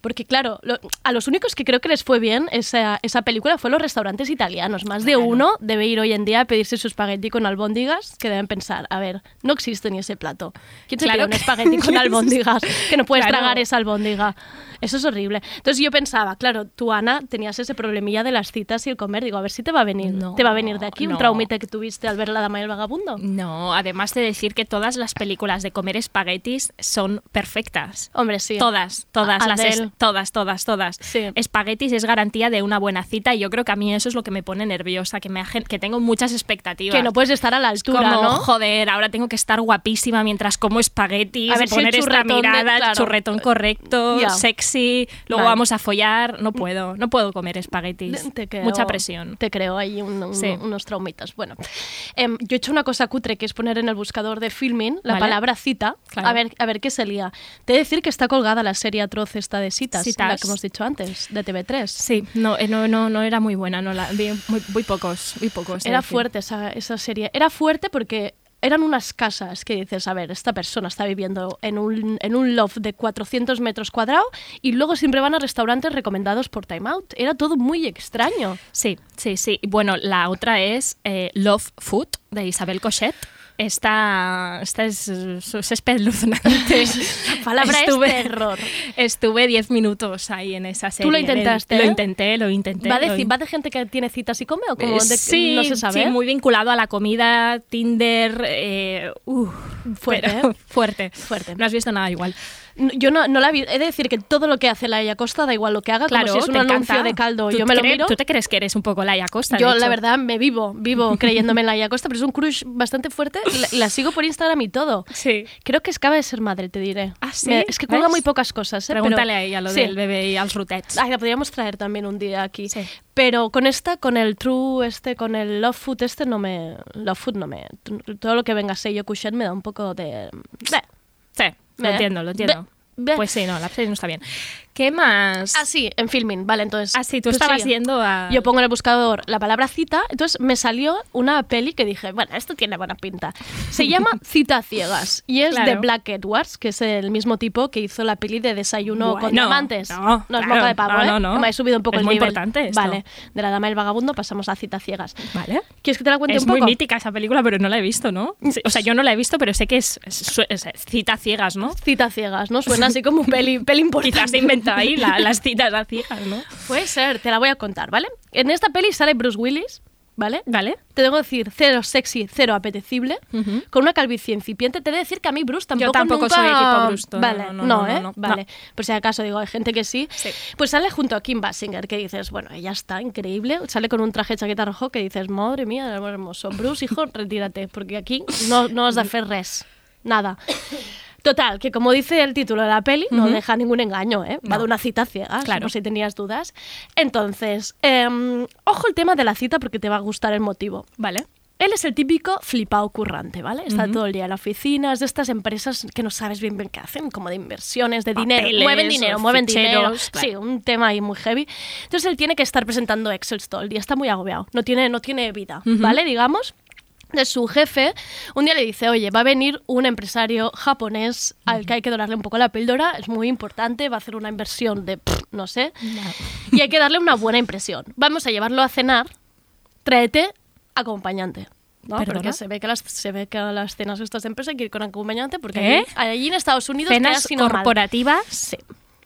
Porque claro, lo- a los únicos que creo que les fue bien esa, esa película fue los restaurantes italianos. Más de uno debe ir hoy en día a pedirse su espagueti con albóndigas, que deben pensar, a ver, no existe ni ese plato. ¿Quién se Claro pide un espagueti con albóndigas? Que no puedes Claro. tragar esa albóndiga. Eso es horrible. Entonces yo pensaba, claro, tú, Ana, tenías ese problemilla de las citas y el comer. Digo, a ver si te va a venir, No, te va a venir de aquí un traumita que tuviste al ver La Dama y el Vagabundo. No, además de decir que todas las películas de comer espaguetis son perfectas. Hombre, sí. Todas, todas, las es- todas, todas, todas. Sí. Espaguetis es garantía de una buena cita y yo creo que a mí eso es lo que me pone nerviosa, que, me que tengo muchas expectativas. Que no puedes estar a la altura, como, ¿no? joder, ahora tengo que estar guapísima mientras como espaguetis, A ver si poner esta churretón de- mirada, el claro. churretón correcto, Ya. sexy, luego Vale. vamos a follar, no puedo, no puedo comer espaguetis. Te creo- Mucha presión. Te creo ahí un- un- Sí. unos traumitas. Bueno, em, yo he hecho una cosa cutre que es poner en el buscador de filming la Vale. palabra cita, Claro. a, ver, a ver qué salía. Te he de decir que está colgada la serie atroz esta de citas, Citas. la que hemos dicho antes, de TV3. Sí, no, eh, no, no, no era muy buena, no la vi muy, muy pocos, muy pocos. Era fuerte esa, esa serie. Era fuerte porque eran unas casas que dices, a ver, esta persona está viviendo en un, en un loft de 400 metros cuadrados y luego siempre van a restaurantes recomendados por Time Out. Era todo muy extraño. Sí, sí, sí. Bueno, la otra es eh, Love Food de Isabel Cochet. Esta, esta es, es espeluznante. La palabra es terror. Estuve 10 minutos ahí en esa serie. lo intentaste, Lo ¿eh? intenté, lo intenté. ¿Va de, lo ¿Va de gente que tiene citas y come o como Eh, de, sí, no se sabe? sí, muy vinculado a la comida, Tinder, eh, uh, Fuerte, ¿eh? fuerte. Fuerte. No has visto nada igual. Yo no, no la vi. He de decir que todo lo que hace Laia Costa, da igual lo que haga, Claro, como si es un anuncio encanta. de caldo. ¿Tú Yo me lo miro. ¿Tú te crees que eres un poco Laia Costa? Yo, la verdad, me vivo, vivo creyéndome en Laia Costa, pero es un crush bastante fuerte. y La, y la sigo por Instagram y todo. Sí. Creo que acaba de ser madre, te diré. Ah, ¿sí? Me- es que cuelga muy pocas cosas. ¿eh? Pregúntale Pero- a ella lo Sí. del bebé y als rotets. Ay, la podríamos traer también un día aquí. Sí. Pero con esta, con el True este, con el Love Food este, no me... Love Food no me... Todo lo que venga sello Cushioned me da un poco de... Bleh. Sí, lo Ve. entiendo, lo entiendo. Pues sí, no, la serie no está bien. ¿Qué más? Ah, sí, en filming, vale, entonces... Ah, sí, tú pues estabas sí. yendo a... Yo pongo en el buscador la palabra cita, entonces me salió una peli que dije, bueno, esto tiene buena pinta. Se llama Cita Ciegas y es de. Black Edwards, que es el mismo tipo que hizo la peli de Desayuno con diamantes. no, es claro, moca de pavo, no, ¿eh? no, no. Me he subido un poco Es el muy nivel. importante esto. Vale, de la dama y el vagabundo pasamos a Cita Ciegas. Vale. ¿Quieres que te la cuente Es un poco? muy mítica esa película, pero no la he visto, ¿no? Sí, o sea, yo no la he visto, pero sé que es, es- es cita ciegas, ¿no? Cita Ciegas, ¿no? Suena así como peli, peli importante. Quizás inventa ahí la- las citas a ciegas, ¿no? Puede ser, te la voy a contar, ¿vale? En esta peli sale Bruce Willis, ¿vale? ¿Vale? Te tengo que decir, cero sexy, cero apetecible, con una calvicie incipiente. Te he de decir que a mí Bruce tampoco tampoco nunca- soy equipo Bruce, no, Vale, no, no, no, no, ¿eh? no, vale. Por si acaso digo, hay gente que sí. Sí. Pues sale junto a Kim Basinger, que dices, bueno, ella está increíble. Sale con un traje de chaqueta rojo que dices, madre mía, hermoso. Bruce, hijo, retírate, porque aquí no, no has de hacer res. Nada. Total, que como dice el título de la peli, no Ujú. deja ningún engaño, ¿eh? Va No. de una cita ciega, Claro. por si tenías dudas. Entonces, em, ojo el tema de la cita porque te va a gustar el motivo. Vale. Él es el típico flipado currante, ¿vale? Está Ujú. todo el día en la oficina, es de estas empresas que no sabes bien bien qué hacen, como de inversiones, de dinero. Papeles, Mueven dinero, mueven dinero. claro. Sí, un tema ahí muy heavy. Entonces él tiene que estar presentando Excel todo el día, está muy agobiado, no tiene, no tiene vida, Ujú. ¿vale? Digamos. De su jefe, un día le dice, oye, va a venir un empresario japonés al que hay que dorarle un poco la píldora, es muy importante, va a hacer una inversión de, pff, no sé, y hay que darle una buena impresión. Vamos a llevarlo a cenar, tráete acompañante. ¿no? ¿Perdona? Porque se ve que las, se ve que a las cenas estas de empresa hay que ir con acompañante porque ¿Qué? allí, allí en Estados Unidos Cenas corporativas Sí.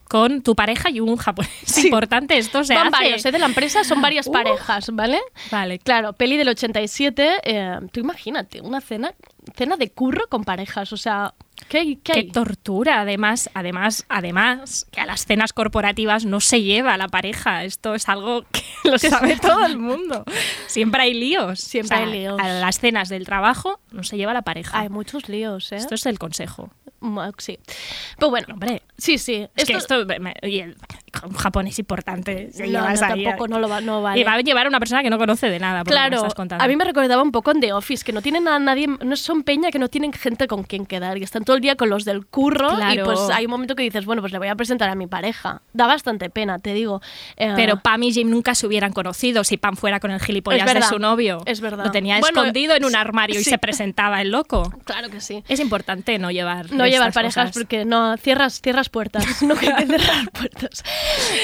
Con tu pareja y un japonés. Sí. Importante, esto se Van hace. varios, ¿eh? de la empresa son varias Uh. parejas, ¿vale? Vale. Claro, peli del 87, eh, tú imagínate, una cena, cena de curro con parejas, o sea, ¿qué, qué Qué tortura, además, además, además, que a las cenas corporativas no se lleva la pareja. Esto es algo que lo sabe todo el mundo. Siempre hay líos. Siempre hay líos. A las cenas del trabajo no se lleva la pareja. Hay muchos líos, ¿eh? Esto es el consejo. Sí. Pues bueno, Hombre, sí, sí. es que esto, y el- un japonés importante. No, llevas no, ahí, tampoco no lo va, no vale. Y va a llevar a una persona que no conoce de nada, por lo que Claro, estás a mí me recordaba un poco en The Office, que no tienen a nadie, no son peña que no tienen gente con quien quedar, y están todo el día con los del curro, y Claro. pues hay un momento que dices, bueno, pues le voy a presentar a mi pareja. Da bastante pena, te digo. Eh, Pero Pam y Jim nunca se hubieran conocido si Pam fuera con el gilipollas Es de su novio. es verdad. Lo tenía Bueno, escondido en un sí, armario y se presentaba el loco. Claro que sí. Es importante no llevar No llevar parejas cosas. porque no cierras cierras puertas, no hay que cerrar puertas.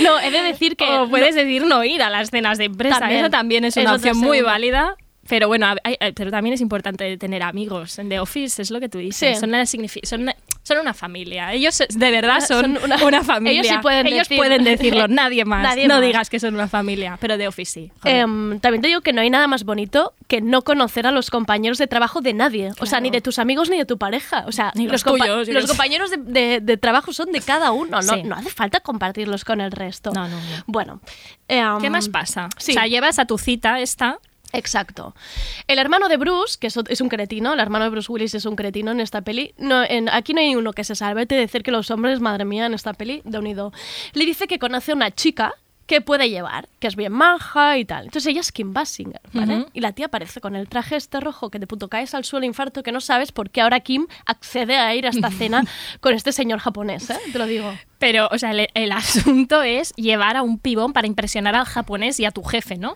No, he de decir que O puedes decir no ir a las cenas de empresa. También. Eso también es una opción muy válida. Pero bueno, hay- hay- pero también es importante tener amigos. En The Office es lo que tú dices. Sí. Son, una son, una, son una familia. Ellos de verdad son, Son una- una, familia. ellos sí pueden Ellos decir- pueden decirlo, nadie más. Nadie no más. digas que son una familia. Pero The Office sí. Em, también te digo que no hay nada más bonito que no conocer a los compañeros de trabajo de nadie. O sea, ni de tus amigos ni de tu pareja. O sea, Ni los compa- tuyos, yo los compañeros de, de- de trabajo son de cada uno. No, Sí. no hace falta compartirlos con el resto. No, no, no. Bueno. em, ¿Qué más pasa? sí. O sea, llevas a tu cita esta. Exacto. El hermano de Bruce, que es, un cretino, el hermano de Bruce Willis es un cretino en esta peli. No, en, aquí no hay uno que se salve. Te decir que los hombres, madre mía, en esta peli, de unido. Le dice que conoce a una chica que puede llevar, que es bien maja y tal. Entonces ella es Kim Basinger, ¿vale? Y la tía aparece con el traje este rojo que de puto caes al suelo infarto que no sabes por qué ahora Kim accede a ir a esta cena con este señor japonés, ¿eh? Te lo digo. Pero, o sea, el, el asunto es llevar a un pibón para impresionar al japonés y a tu jefe, ¿no?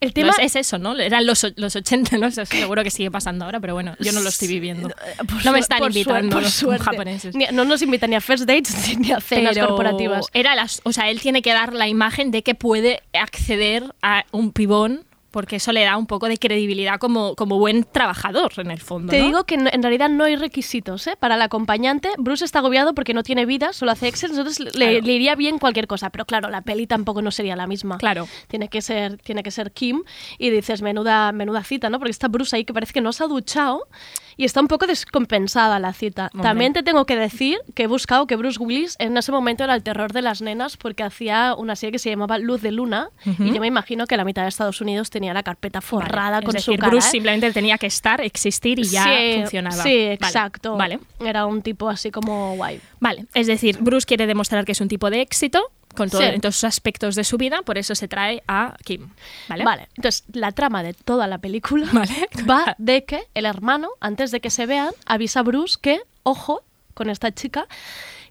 El Tema es, es eso, ¿no? Eran los, los 80, ¿no? Eso seguro que sigue pasando ahora, pero bueno, yo no lo estoy viviendo. Por no me suer- están invitando por los japoneses. Ni- no nos invitan ni a first dates ni a cenas Pero corporativas. Era las, o sea, él tiene que dar la imagen de que puede acceder a un pibón porque eso le da un poco de credibilidad como, como buen trabajador en el fondo. Te ¿no? digo que en, realidad no hay requisitos ¿eh? para el acompañante. Bruce está agobiado porque no tiene vida, solo hace Excel, entonces le, le iría bien cualquier cosa. Pero claro, la peli tampoco no sería la misma. Claro. Tiene que ser, tiene que ser Kim y dices, menuda, menuda cita, ¿no? Porque está Bruce ahí que parece que no se ha duchado y está un poco descompensada la cita. Hombre. También te tengo que decir que he buscado que Bruce Willis en ese momento era el terror de las nenas porque hacía una serie que se llamaba Luz de Luna y yo me imagino que la mitad de Estados Unidos tenía la carpeta forrada Vale, con es su decir, cara. Bruce ¿eh? simplemente tenía que estar, existir y ya sí, funcionaba. Sí, Vale, exacto. Vale. Era un tipo así como guay. Vale, es decir, Bruce quiere demostrar que es un tipo de éxito con todo, Sí. todos sus aspectos de su vida, por eso se trae a Kim. ¿Vale? Vale, entonces la trama de toda la película Vale. va de que el hermano, antes de que se vean, avisa a Bruce que, ojo, con esta chica,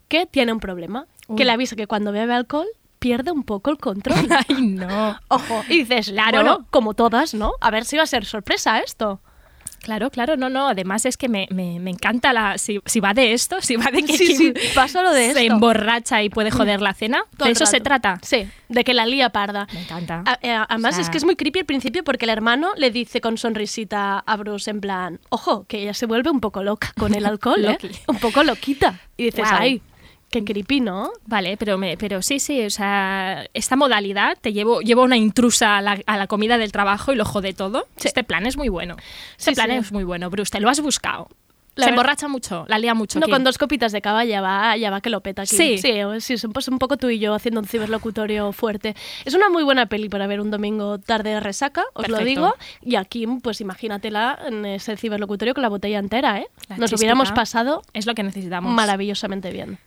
que tiene un problema. Que le avisa que cuando bebe alcohol pierde un poco el control. Ay, no. Ojo, y dices, Claro. bueno, como todas, ¿no? A ver si va a ser sorpresa esto. Claro, claro, no, no. Además es que me, me- me encanta la. Si, si va de esto, si va de que Sí, sí, va solo de se esto. emborracha y puede joder la cena. Todo ¿De eso se trata? Sí, de que la lía parda. Me encanta. A- eh, además O sea- es que es muy creepy al principio porque el hermano le dice con sonrisita a Bruce en plan, ojo, que ella se vuelve un poco loca con el alcohol, ¿eh? Un poco loquita. Y dices, ay, qué creepy, ¿no? Vale, pero, me, pero sí, sí, o sea, esta modalidad te llevo, llevo una intrusa a la, a la comida del trabajo y lo jode todo. Este plan es muy bueno. Este Sí, plan sí. es muy bueno, Bruce, te lo has buscado. La se emborracha mucho, la lía mucho. No, con dos copitas de cava ya va, ya va que lo peta aquí. Sí. sí, sí, es un, pues un poco tú y yo haciendo un ciberlocutorio fuerte. Es una muy buena peli para ver un domingo tarde de resaca, os lo digo. Y a Kim, pues imagínatela en ese ciberlocutorio con la botella entera, ¿eh? La Nos hubiéramos pasado Es lo que necesitamos. maravillosamente bien.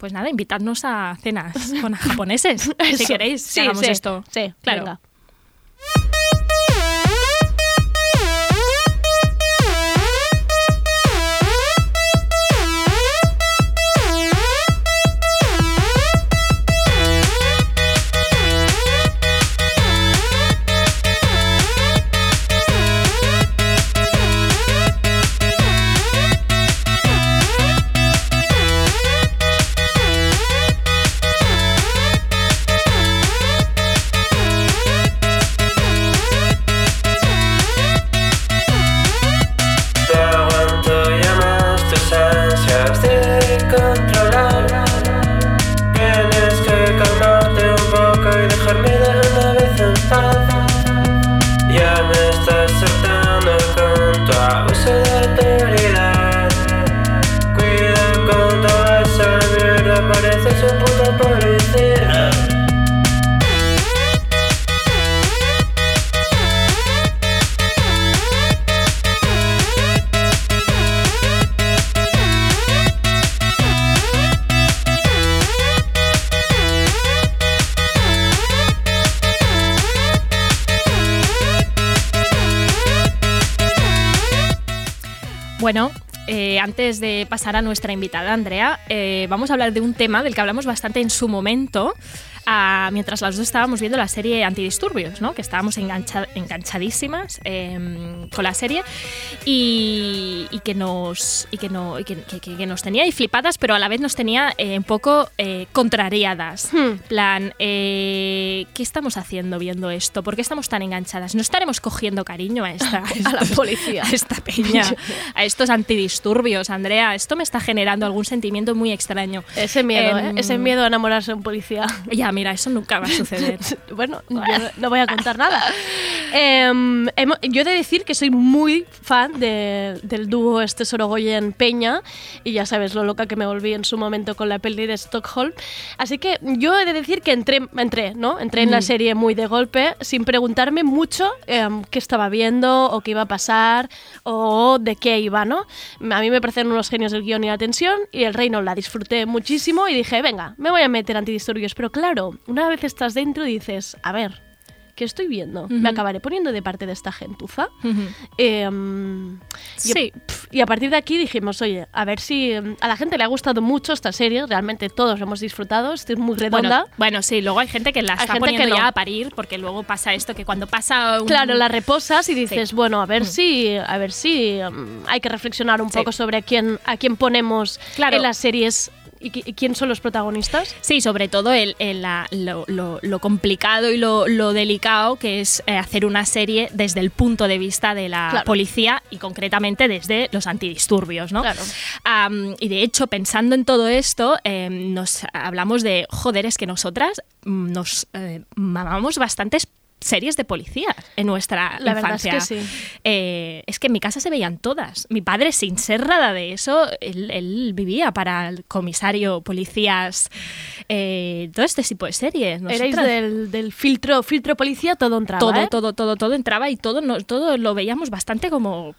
Pues nada, invitadnos a cenas con japoneses, si queréis, Sí, que hagamos sí, esto. Sí, claro. venga. Bueno, eh, antes de pasar a nuestra invitada Andrea, eh, vamos a hablar de un tema del que hablamos bastante en su momento, ah, mientras las dos estábamos viendo la serie Antidisturbios, ¿no? que estábamos engancha- enganchadísimas eh, con la serie y, y que nos y que, no, y que, que- que- nos tenía ahí flipadas, pero a la vez nos tenía eh, un poco eh, contrariadas. Hmm. plan, eh, ¿qué estamos haciendo viendo esto? ¿Por qué estamos tan enganchadas? ¿No estaremos cogiendo cariño a esta A la policía. a esta peña, a estos antidisturbios, Andrea? Esto me está generando algún sentimiento muy extraño. Ese miedo, Em, ¿eh? Ese miedo a enamorarse de un policía. Ya, mira, eso nunca va a suceder. bueno, yo no voy a contar nada. Hemo- yo he de decir que soy muy fan de- del dúo este Sorogoyen Peña y ya sabes lo loca que me volví en su momento con la peli de Stockholm. Así que yo he de decir que entré, entré, ¿no? Entré en la serie muy de golpe sin preguntarme mucho em, qué estaba viendo o qué iba a pasar o de qué iba, ¿no? A mí me parecen unos genios del guion y la tensión y el reino la disfruté muchísimo y dije, venga, me voy a meter antidisturbios. Pero claro, una vez estás dentro dices, a ver, ¿qué estoy viendo? Me acabaré poniendo de parte de esta gentuza. Em, Sí. pf, y a partir de aquí dijimos, oye, a ver si em, a la gente le ha gustado mucho esta serie, realmente todos lo hemos disfrutado, es muy redonda. Bueno, bueno, sí, luego hay gente que la Hay está gente que poniendo no. ya a parir porque luego pasa esto que cuando pasa un... Claro, la reposas y dices, Sí. bueno, a ver si, a ver si em, hay que reflexionar un Sí. poco sobre a quién, a quién ponemos Claro. en las series y, y quién son los protagonistas. Sí, sobre todo el, el- la- lo, lo- lo complicado y lo, lo delicado que es eh, hacer una serie desde el punto de vista de la Claro. policía y concretamente desde los antidisturbios, ¿no? Claro. Y de hecho, pensando en todo esto, em, nos hablamos de, joder, es que nosotras mm, nos eh, mamamos bastantes series de policía en nuestra La verdad es infancia. que sí. Eh, es que en mi casa se veían todas. Mi padre, sin ser nada de eso, él, él vivía para el comisario, policías, eh, todo este tipo de series. Erais Nosotras- del, del filtro, filtro policía, todo entraba. todo, ¿eh? todo, todo, todo entraba y todo, no- todo lo veíamos bastante como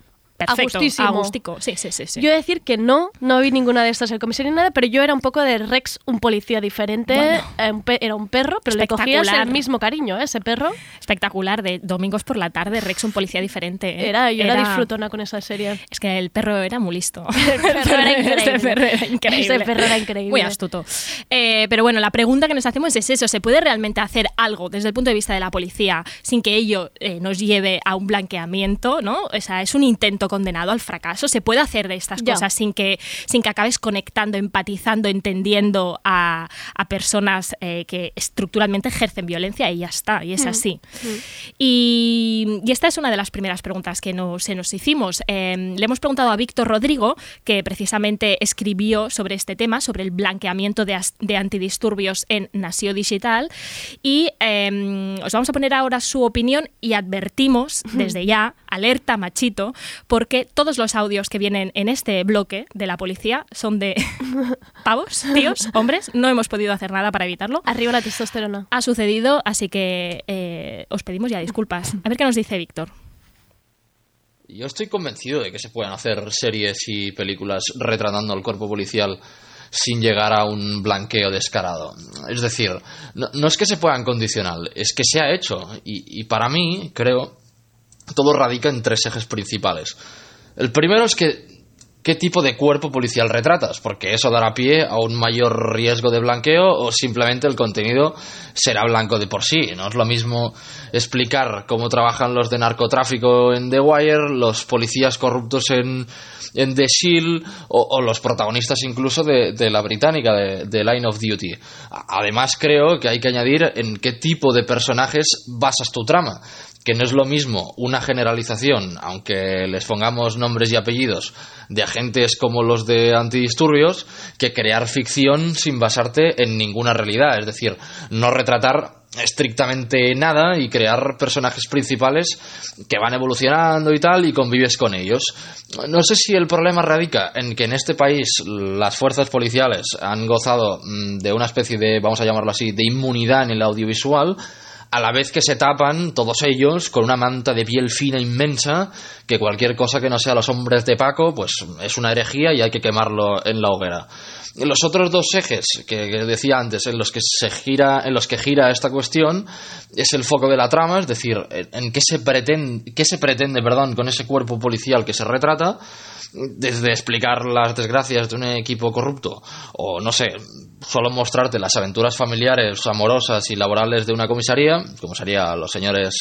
perfecto. gustísimo. Agustico. Sí, sí, sí. sí. Yo he de decir que no, no vi ninguna de estas el comisario ni nada, pero yo era un poco de Rex, un policía diferente. Bueno. eh, un era un perro, pero le cogías el mismo cariño, ¿eh? ese perro. Espectacular, de domingos por la tarde, Rex, un policía diferente. ¿eh? Era, yo era, disfrutona con esa serie. Es que el perro era muy listo. El perro era increíble. Ese perro era increíble. Ese perro era increíble. Muy astuto. Eh, pero bueno, la pregunta que nos hacemos es eso. ¿Se puede realmente hacer algo desde el punto de vista de la policía sin que ello nos lleve a un blanqueamiento? ¿no? O sea, es un intento condenado al fracaso. ¿Se puede hacer de estas Ya. cosas sin que, sin que acabes conectando, empatizando, entendiendo a, a personas eh, que estructuralmente ejercen violencia y ya está, y es así. Y, y esta es una de las primeras preguntas que nos, se nos hicimos. Eh, le hemos preguntado a Víctor Rodrigo, que precisamente escribió sobre este tema, sobre el blanqueamiento de, de antidisturbios en Nació Digital. Y eh, os vamos a poner ahora su opinión y advertimos desde ya, alerta machito, porque todos los audios que vienen en este bloque de la policía son de pavos, tíos, hombres. No hemos podido hacer nada para evitarlo Arriba la testosterona. ha sucedido, así que eh, os pedimos ya disculpas. A ver qué nos dice Víctor. Yo estoy convencido de que se pueden hacer series y películas retratando al cuerpo policial sin llegar a un blanqueo descarado. Es decir, no, no es que se puedan condicionar, es que se ha hecho. Y, y para mí, creo, todo radica en tres ejes principales. El primero es que qué tipo de cuerpo policial retratas, porque eso dará pie a un mayor riesgo de blanqueo o simplemente el contenido será blanco de por sí. No es lo mismo explicar cómo trabajan los de narcotráfico en The Wire, los policías corruptos en, en The Shield o, los protagonistas incluso de, de la británica, de, de Line of Duty. Además creo que hay que añadir en qué tipo de personajes basas tu trama que no es lo mismo una generalización, aunque les pongamos nombres y apellidos, de agentes como los de antidisturbios, que crear ficción sin basarte en ninguna realidad. Es decir, no retratar estrictamente nada y crear personajes principales que van evolucionando y tal y convives con ellos. No sé si el problema radica en que en este país las fuerzas policiales han gozado mm, de una especie de, vamos a llamarlo así, de inmunidad en el audiovisual, a la vez que se tapan todos ellos con una manta de piel fina inmensa que cualquier cosa que no sea los hombres de Paco pues es una herejía y hay que quemarlo en la hoguera. Los otros dos ejes que, decía antes, en los que se gira, en los que gira esta cuestión, es el foco de la trama, es decir, en qué se pretende, qué se pretende, perdón, con ese cuerpo policial que se retrata, desde explicar las desgracias de un equipo corrupto, o no sé, solo mostrarte las aventuras familiares, amorosas y laborales de una comisaría, como serían los señores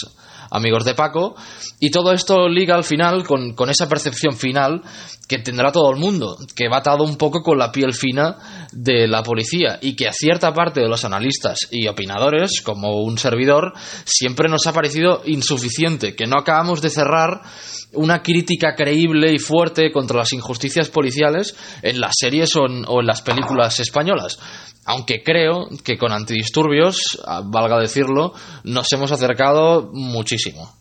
amigos de Paco, y todo esto liga al final con, con esa percepción final que tendrá todo el mundo, que va atado un poco con la piel fina de la policía y que a cierta parte de los analistas y opinadores, como un servidor, siempre nos ha parecido insuficiente, que no acabamos de cerrar una crítica creíble y fuerte contra las injusticias policiales en las series o en, las películas españolas. Aunque creo que con antidisturbios, ah, valga decirlo, nos hemos acercado muchísimo.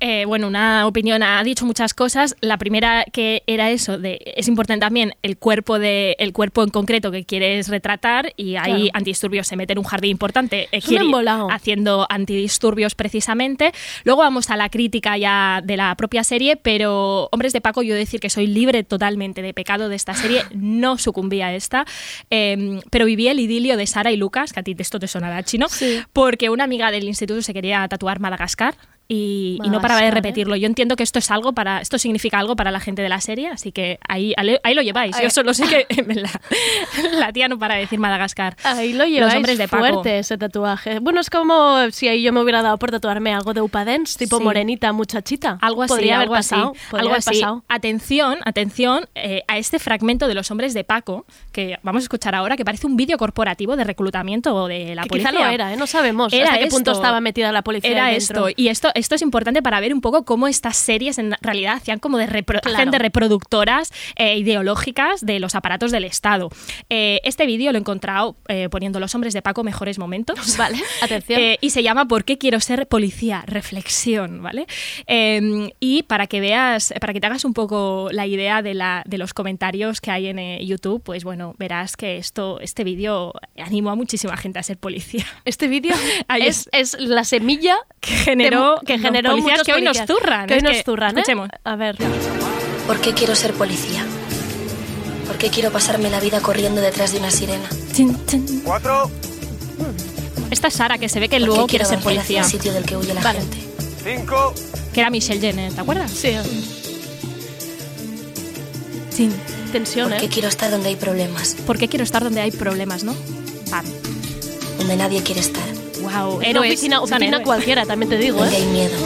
Eh, bueno, una opinión, ha dicho muchas cosas. La primera que era eso, de es importante también el cuerpo de el cuerpo en concreto que quieres retratar y ahí Claro. antidisturbios se mete en un jardín importante, eh, quiere haciendo antidisturbios precisamente. Luego vamos a la crítica ya de la propia serie, pero Hombres de Paco, yo decir que soy libre totalmente de pecado de esta serie, no sucumbí a esta, eh, pero viví el idilio de Sara y Lucas, que a ti esto te sonará chino, porque una amiga del instituto se quería tatuar Madagascar. Y, y no paraba de repetirlo. Yo entiendo que esto es algo para, esto significa algo para la gente de la serie, así que ahí, ahí lo lleváis. Yo solo sé que la, la tía no para de decir Madagascar. Ahí lo lleváis Los hombres de Paco. fuerte ese tatuaje. Bueno, es como si ahí yo me hubiera dado por tatuarme algo de Upadens, tipo Sí. morenita, muchachita. Algo así, Podría haber algo así, pasado. podría algo haber así. pasado. Atención, atención eh, a este fragmento de los hombres de Paco que vamos a escuchar ahora, que parece un vídeo corporativo de reclutamiento de la Que policía. quizá lo era, ¿eh? no sabemos Era hasta qué punto estaba metida la policía Era esto. Y esto, esto es importante para ver un poco cómo estas series en realidad hacían como de, repro- Claro. de reproductoras eh, ideológicas de los aparatos del Estado. Eh, este vídeo lo he encontrado eh, poniendo los hombres de Paco mejores momentos. Vale, atención. Eh, y se llama ¿Por qué quiero ser policía? Reflexión, ¿vale? Eh, y para que veas, para que te hagas un poco la idea de, la, de los comentarios que hay en YouTube, pues bueno, verás que esto, este vídeo animó a muchísima gente a ser policía. Este vídeo es, es la semilla que generó, que generó policías muchos que hoy nos zurran. Que hoy nos zurran, ¿eh? Escuchemos. A ver. ¿Por qué quiero ser policía? ¿Por qué quiero pasarme la vida corriendo detrás de una sirena? Cuatro. Esta es Sara, que se ve que ¿Por luego quiere quiero ser policía. el sitio del que huye la Vale. gente? Cinco. Que era Michelle Jenner, ¿te acuerdas? Sí. Sí. Tensión, ¿Por qué ¿eh? quiero estar donde hay problemas? ¿Por qué quiero estar donde hay problemas, no? Pam. Donde nadie quiere estar. Wow, Una oficina, oficina cualquiera, también te digo, Donde ¿eh? hay miedo.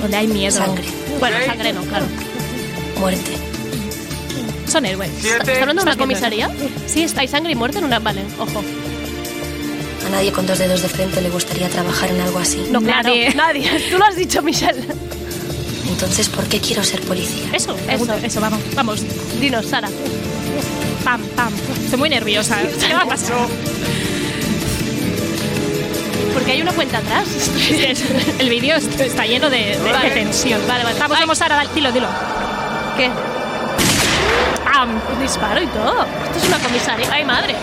Donde hay miedo. Sangre. Bueno, sangre no, claro. Muerte. Son héroes. ¿Estás hablando de una comisaría? Sí, está. ¿Hay sangre y muerte en una...? Vale, ojo. A nadie con dos dedos de frente le gustaría trabajar en algo así. No, claro, Nadie. nadie. Tú lo has dicho, Michelle. Entonces, ¿por qué quiero ser policía? Eso, eso, eso, vamos, vamos. Dinos, Sara. Pam, pam. Estoy muy nerviosa. ¿Qué va a pasar? Porque hay una cuenta atrás. El vídeo est- está lleno de, de- de Vale. tensión. Vale, vale. Vamos, Ay. vamos, Sara, dale, dilo, dilo. ¿Qué? Pam. Un disparo y todo. Esto es una comisaría. ¡Ay, madre!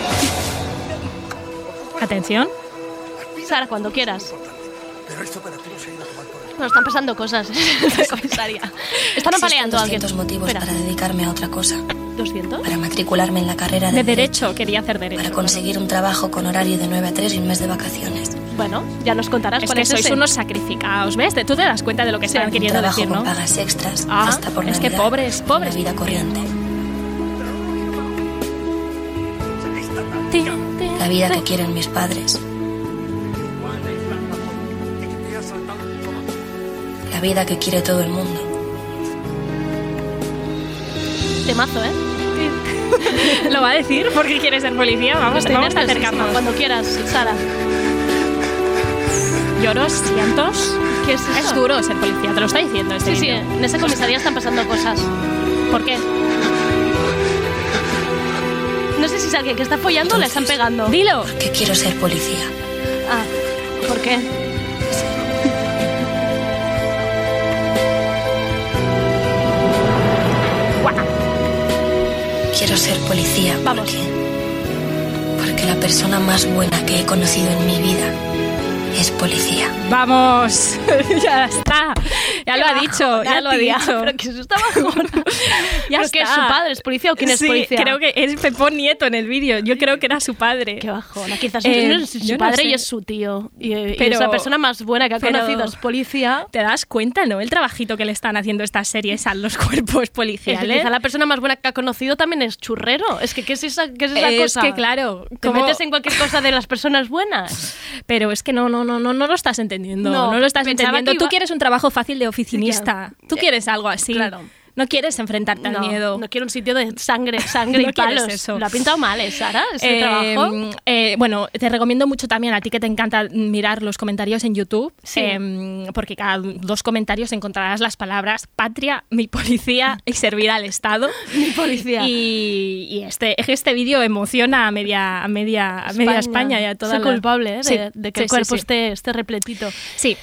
Atención. Sara, cuando quieras. Bueno, están pasando cosas en la comisaría. Están apaleando a alguien. 200 motivos Espera, para dedicarme a otra cosa. ¿200? Para matricularme en la carrera de, De derecho, quería hacer derecho. Para conseguir un trabajo con horario de 9 a 3 y un mes de vacaciones. Bueno, ya nos contarás Es cuál que es sois ese. unos sacrificados, ¿ves? Tú te das cuenta de lo que están un queriendo decir, con ¿no? pagas extras, Ah, hasta por es que pobres, pobres. Una vida corriente. La vida que quieren mis padres. La vida que quiere todo el mundo. Temazo, ¿eh? Lo va a decir porque quiere ser policía. Vamos, Estoy vamos a acercarnos. Cuando quieras, Sara. Lloros, llantos. ¿Qué es eso? Es duro ser policía, te lo está diciendo este Sí, sí, en esa comisaría están pasando cosas. ¿Por qué? No sé si es alguien que está follando o le están pegando. Dilo. Que quiero ser policía. Ah, ¿por qué? Quiero ser policía porque, porque la persona más buena que he conocido en mi vida es policía. Vamos, ya está. Ya lo ha dicho, ya lo ha dicho. Pero que eso está bajona. Ya ¿Pero que es está. su padre? ¿Es policía o quién es Sí, policía? creo que es Pepón Nieto en el vídeo. Yo creo que era su padre. Qué bajona. Quizás Eh, no es su no padre sé. y es su tío. Y, y Pero- es la persona más buena que ha conocido. Es policía. ¿Te das cuenta, no? El trabajito que le están haciendo estas series a los cuerpos Es policiales. quizá la persona más buena que ha conocido también es churrero. Es que, ¿qué es esa, qué es esa Es cosa? que, claro, ¿Te como- metes en cualquier cosa de las personas buenas? Pero es que no, no, no, no, no lo estás entendiendo. No, No, lo estás entendiendo. Tú quieres un trabajo fácil de oficinista. Tú quieres algo así. claro. No quieres enfrentarte al No, miedo. no quiero un sitio de sangre, sangre No y palos. eso. Lo ha pintado mal, ¿eh, Sara? Ese Eh, trabajo. eh, bueno, te recomiendo mucho también a ti que te encanta mirar los comentarios en YouTube, Sí. eh, porque cada dos comentarios encontrarás las palabras patria, mi policía y servir al Estado. Mi policía. Y, y este, este vídeo emociona a media, a media, a media España y a toda Soy la- culpable ¿eh? de, Sí, de que sí, el cuerpo. Esté, esté repletito. Sí.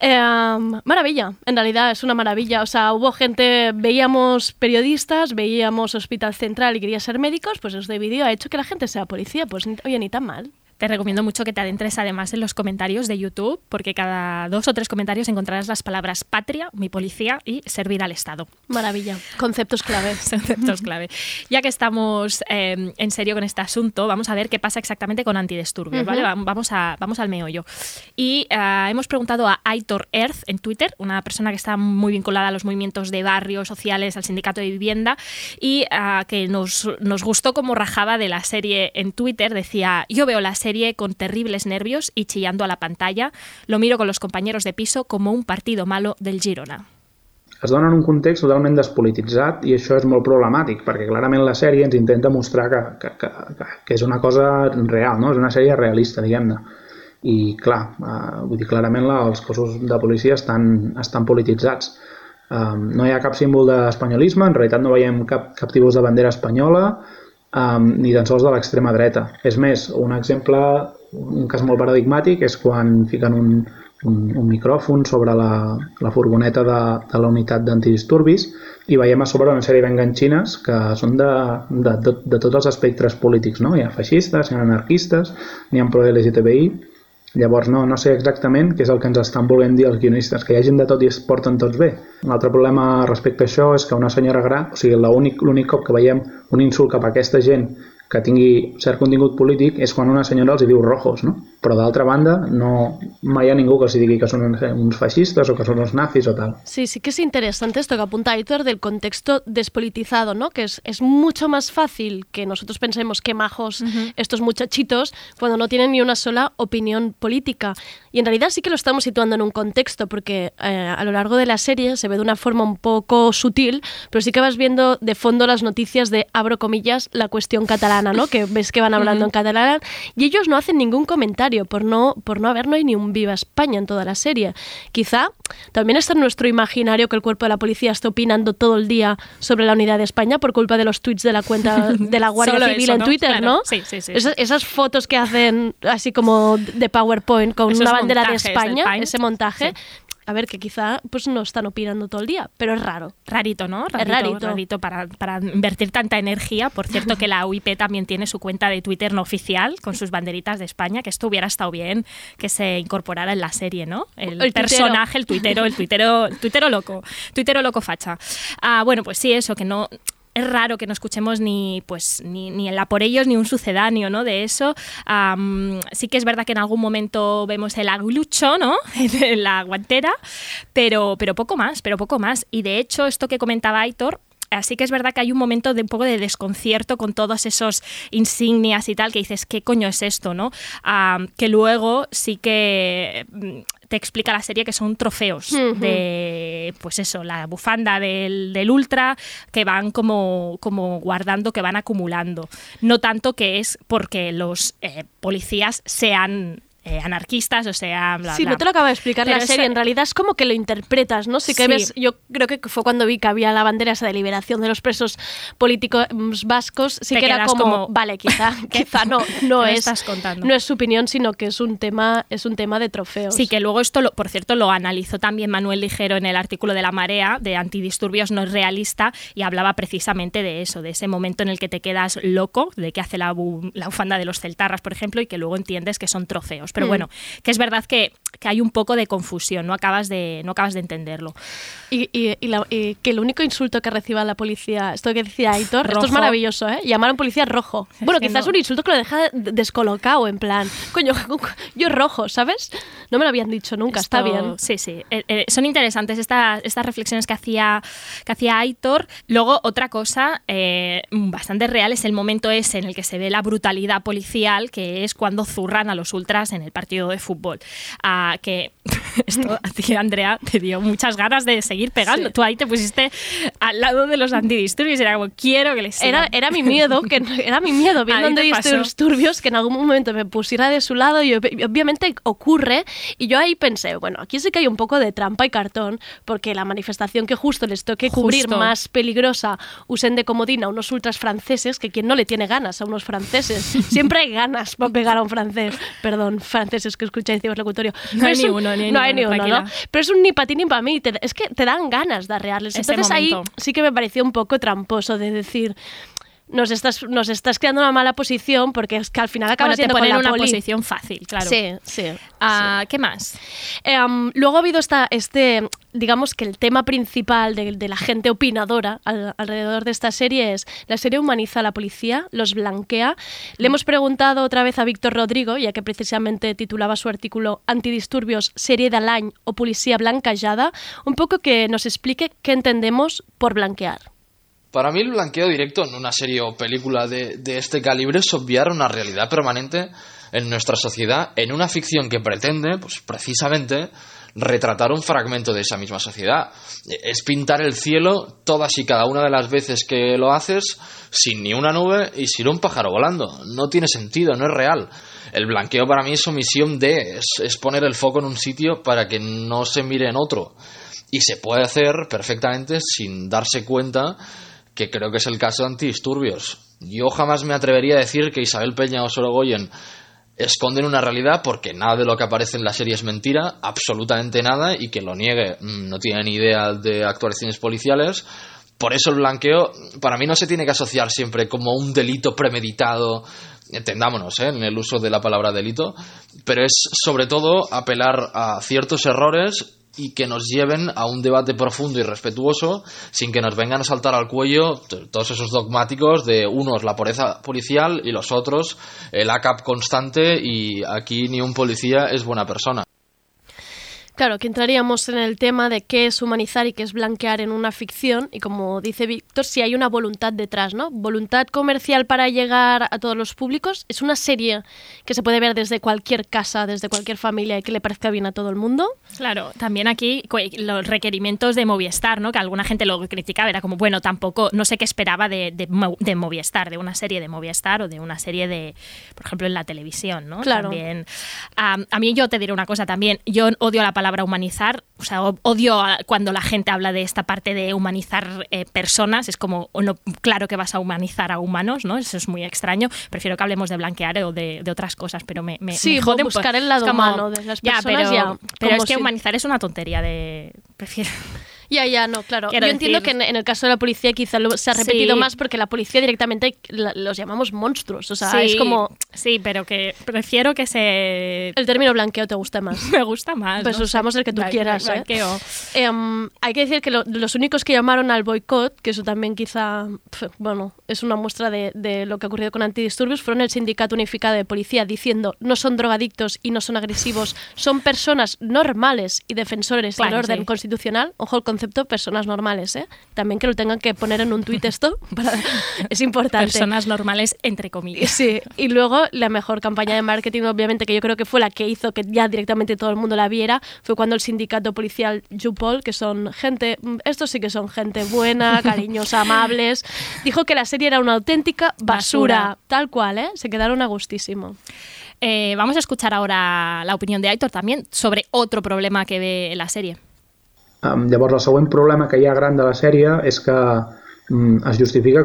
Eh, maravilla, en realidad es una maravilla. O sea, hubo gente, veíamos periodistas, veíamos Hospital Central y quería ser médicos, pues este vídeo ha hecho que la gente sea policía. Pues oye, ni tan mal. Te recomiendo mucho que te adentres además en los comentarios de YouTube, porque cada dos o tres comentarios encontrarás las palabras patria, mi policía y servir al Estado. Maravilla. Conceptos clave. Conceptos clave. Ya que estamos eh, en serio con este asunto, vamos a ver qué pasa exactamente con antidisturbios, ¿vale? Vamos, a, vamos al meollo. Y eh, hemos preguntado a Aitor Earth en Twitter, una persona que está muy vinculada a los movimientos de barrios sociales, al sindicato de vivienda, y eh, que nos, nos gustó como rajaba de la serie en Twitter. Decía, yo veo la serie con terribles nervios y chillando a la pantalla, lo miro con los compañeros de piso como un partido malo del Girona. es dona en un context totalment despolititzat i això és molt problemàtic perquè clarament la sèrie ens intenta mostrar que, que, que, que, és una cosa real, no? és una sèrie realista, diguem-ne. I clar, eh, vull dir, clarament la, els cossos de policia estan, estan polititzats. Um, no hi ha cap símbol d'espanyolisme, en realitat no veiem cap, cap tipus de bandera espanyola, um, ni tan sols de l'extrema dreta. És més, un exemple, un cas molt paradigmàtic és quan fiquen un, un, un micròfon sobre la, la furgoneta de, de la unitat d'antidisturbis i veiem a sobre una sèrie d'enganxines que són de, de, de, de tots els espectres polítics, no? Hi ha feixistes, hi ha anarquistes, n'hi ha pro-LGTBI, Llavors no, no sé exactament què és el que ens estan volent dir els guionistes, que hi ha gent de tot i es porten tots bé. L'altre problema respecte a això és que una senyora gran, o sigui, l'únic cop que veiem un insult cap a aquesta gent que tingui cert contingut polític és quan una senyora els hi diu rojos, no? Però d'altra banda, no, mai hi ha ningú que els digui que són uns feixistes o que són uns nazis o tal. Sí, sí que es interesante esto que apunta Aitor del contexto despolitizado, ¿no? Que es, es mucho más fácil que nosotros pensemos que majos estos muchachitos cuando no tienen ni una sola opinión política. Y en realidad sí que lo estamos situando en un contexto, porque eh, a lo largo de la serie se ve de una forma un poco sutil, pero sí que vas viendo de fondo las noticias de, abro comillas, la cuestión catalana, ¿no? Que ves que van hablando en catalán y ellos no hacen ningún comentario por no, por no haber no hay ni un viva España en toda la serie. Quizá también está en nuestro imaginario que el cuerpo de la policía está opinando todo el día sobre la unidad de España por culpa de los tweets de la cuenta de la Guardia Civil eso, en. Twitter, Claro. ¿no? Sí, sí, sí, Esas, fotos que hacen así como de PowerPoint con Esos una bandera de España, ese montaje. A ver, que quizá pues no están opinando todo el día, pero es raro. Rarito, ¿no? Es Rarito, rarito. rarito para, para invertir tanta energía. Por cierto, que la UIP también tiene su cuenta de Twitter no oficial con sus banderitas de España, que esto hubiera estado bien que se incorporara en la serie, ¿no? El, El tuitero. personaje, el tuitero, el tuitero, el tuitero loco, tuitero loco facha. Ah, bueno, pues sí, eso, que no es raro que no escuchemos ni pues ni, ni el la por ellos ni un sucedáneo ¿no? de eso. Sí que es verdad que en algún momento vemos el aglucho ¿no? en la guantera, pero, pero poco más, pero poco más. Y de hecho, esto que comentaba Aitor, Así que es verdad que hay un momento de un poco de desconcierto con todos esos insignias y tal, que dices, ¿qué coño es esto? ¿no? Que luego sí que te explica la serie que son trofeos de, pues eso, la bufanda del, del Ultra, que van como, como guardando, que van acumulando. No tanto que es porque los eh, policías sean eh, anarquistas, o sea, bla, Sí, bla. no te lo acaba de explicar Pero la eso- serie. En realidad es como que lo interpretas, ¿no? Sí que Sí. ves, yo creo que fue cuando vi que había la bandera esa de liberación de los presos políticos vascos, sí Te que era como, como, vale, quizá, quizá no, no ¿Qué me es, estás contando? no es su opinión, sino que es un tema, es un tema de trofeos. Sí, que luego esto, lo, por cierto, lo analizó también Manuel Ligero en el artículo de La Marea, de Antidisturbios no es realista, y hablaba precisamente de eso, de ese momento en el que te quedas loco, de que hace la, la bufanda de los celtarras, por ejemplo, y que luego entiendes que son trofeos. Pero Mm. bueno, que es verdad que que hay un poco de confusión, no acabas de, no acabas de entenderlo. Y, y- y la- y que el único insulto que reciba la policía, esto que decía Aitor, esto es maravilloso, ¿eh? Llamaron policía rojo. Bueno, quizás no. un insulto que lo deja de- descolocado, en plan, coño, yo rojo, ¿sabes? No me lo habían dicho nunca, está bien. Sí, sí. Eh, eh, son interesantes estas, estas reflexiones que hacía, que hacía Aitor. Luego, otra cosa eh, bastante real es el momento ese en el que se ve la brutalidad policial, que es cuando zurran a los ultras en el partido de fútbol. Que esto a ti, Andrea, te dio muchas ganas de seguir pegando. Sí. Tú ahí te pusiste al lado de los antidisturbios y era como, quiero que les sigan. Era, era mi miedo, que era mi miedo viendo antidisturbios que en algún momento me pusiera de su lado y ob- obviamente ocurre y yo ahí pensé, bueno, aquí sí que hay un poco de trampa y cartón porque la manifestación que justo les toque cubrir Justo. más peligrosa usen de comodín a unos ultras franceses que quien no le tiene ganas a unos franceses. Siempre hay ganas para pegar a un francés. Perdón, franceses que escucháis ciberlocutorio. No hay ni un- uno, ni hay no hay ni ni uno, ¿no? Pero es un ni para ti ni para mí. te- es que te dan ganas de arrearles. Entonces ahí sí que me pareció un poco tramposo de decir nos estás, nos estás creando una mala posición porque es que al final acabas Bueno, te yendo con ponen la en una poli. posición fácil, claro. Sí, sí. Ah, ¿Qué más? Em, luego ha habido esta, este, digamos que el tema principal de, de la gente opinadora al- alrededor de esta serie es la serie humaniza a la policía, los blanquea. Le hemos preguntado otra vez a Víctor Rodrigo, ya que precisamente titulaba su artículo Antidisturbios, serie de l'any o policía blanquejada, un poco que nos explique qué entendemos por blanquear. Para mí el blanqueo directo en una serie o película de, de este calibre es obviar una realidad permanente en nuestra sociedad en una ficción que pretende, pues precisamente, retratar un fragmento de esa misma sociedad. Es pintar el cielo todas y cada una de las veces que lo haces sin ni una nube y sin un pájaro volando. No tiene sentido, no es real. El blanqueo para mí es omisión de, es, es poner el foco en un sitio para que no se mire en otro. Y se puede hacer perfectamente sin darse cuenta que creo que es el caso de antidisturbios. Yo jamás me atrevería a decir que Isabel Peña o Sorogoyen esconden una realidad porque nada de lo que aparece en la serie es mentira, absolutamente nada, y que lo niegue mm, no tiene ni idea de actuaciones policiales. Por eso el blanqueo para mí no se tiene que asociar siempre como un delito premeditado, entendámonos ¿eh? en el uso de la palabra delito, pero es sobre todo apelar a ciertos errores y que nos lleven a un debate profundo y respetuoso sin que nos vengan a saltar al cuello todos esos dogmáticos de unos la pureza policial y los otros el ACAP constante y aquí ni un policía es buena persona. Claro, que entraríamos en el tema de qué es humanizar y qué es blanquear en una ficción y como dice Víctor, si hay una voluntad detrás, ¿no? Voluntad comercial para llegar a todos los públicos. Es una serie que se puede ver desde cualquier casa, desde cualquier familia y que le parezca bien a todo el mundo. Claro, también aquí cu- los requerimientos de Movistar, ¿no? Que alguna gente lo criticaba, era como, bueno, tampoco, no sé qué esperaba de, de, de Movistar, de una serie de Movistar o de una serie de, por ejemplo, en la televisión, ¿no? Claro. También, am, a mí yo te diré una cosa también, yo odio la palabra humanizar, o sea, odio cuando la gente habla de esta parte de humanizar eh, personas, es como, no, claro que vas a humanizar a humanos, ¿no? Eso es muy extraño, prefiero que hablemos de blanquear o de, de otras cosas, pero me, me, Sí, me po- buscar el lado como- humano de las Ya, personas, pero, ya, pero es que humanizar es una tontería de... Prefiero... Ya, ya, no, claro. Quiero Yo entiendo que en, en el caso de la policía quizá lo- se ha repetido Sí. más porque la policía directamente la- los llamamos monstruos. O sea, es como... Sí, pero que prefiero que se... El término blanqueo te gusta más. Me gusta más. Pues no usamos el que tú Blan- quieras, ¿eh? blanqueo. Em, hay que decir que lo- los únicos que llamaron al boicot, que eso también quizá, pf, bueno, es una muestra de, de lo que ha ocurrido con antidisturbios, fueron el Sindicato Unificado de Policía diciendo no son drogadictos y no son agresivos, son personas normales y defensores Claro, del orden sí. constitucional. Ojo el concepto personas normales, ¿eh? También que lo tengan que poner en un tuit esto, para- es importante. Personas normales, entre comillas. Sí, y luego la mejor campaña de marketing, obviamente, que yo creo que fue la que hizo que ya directamente todo el mundo la viera, fue cuando el sindicato policial Jupol, que son gente, estos sí que son gente buena, cariñosa, amables, dijo que la serie era una auténtica basura, Basura. tal cual, ¿eh? Se quedaron a gustísimo. Eh, vamos a escuchar ahora la opinión de Aitor también sobre otro problema que ve la serie. Um, llavors, el següent problema que hi ha gran de la sèrie és que um, es, justifica,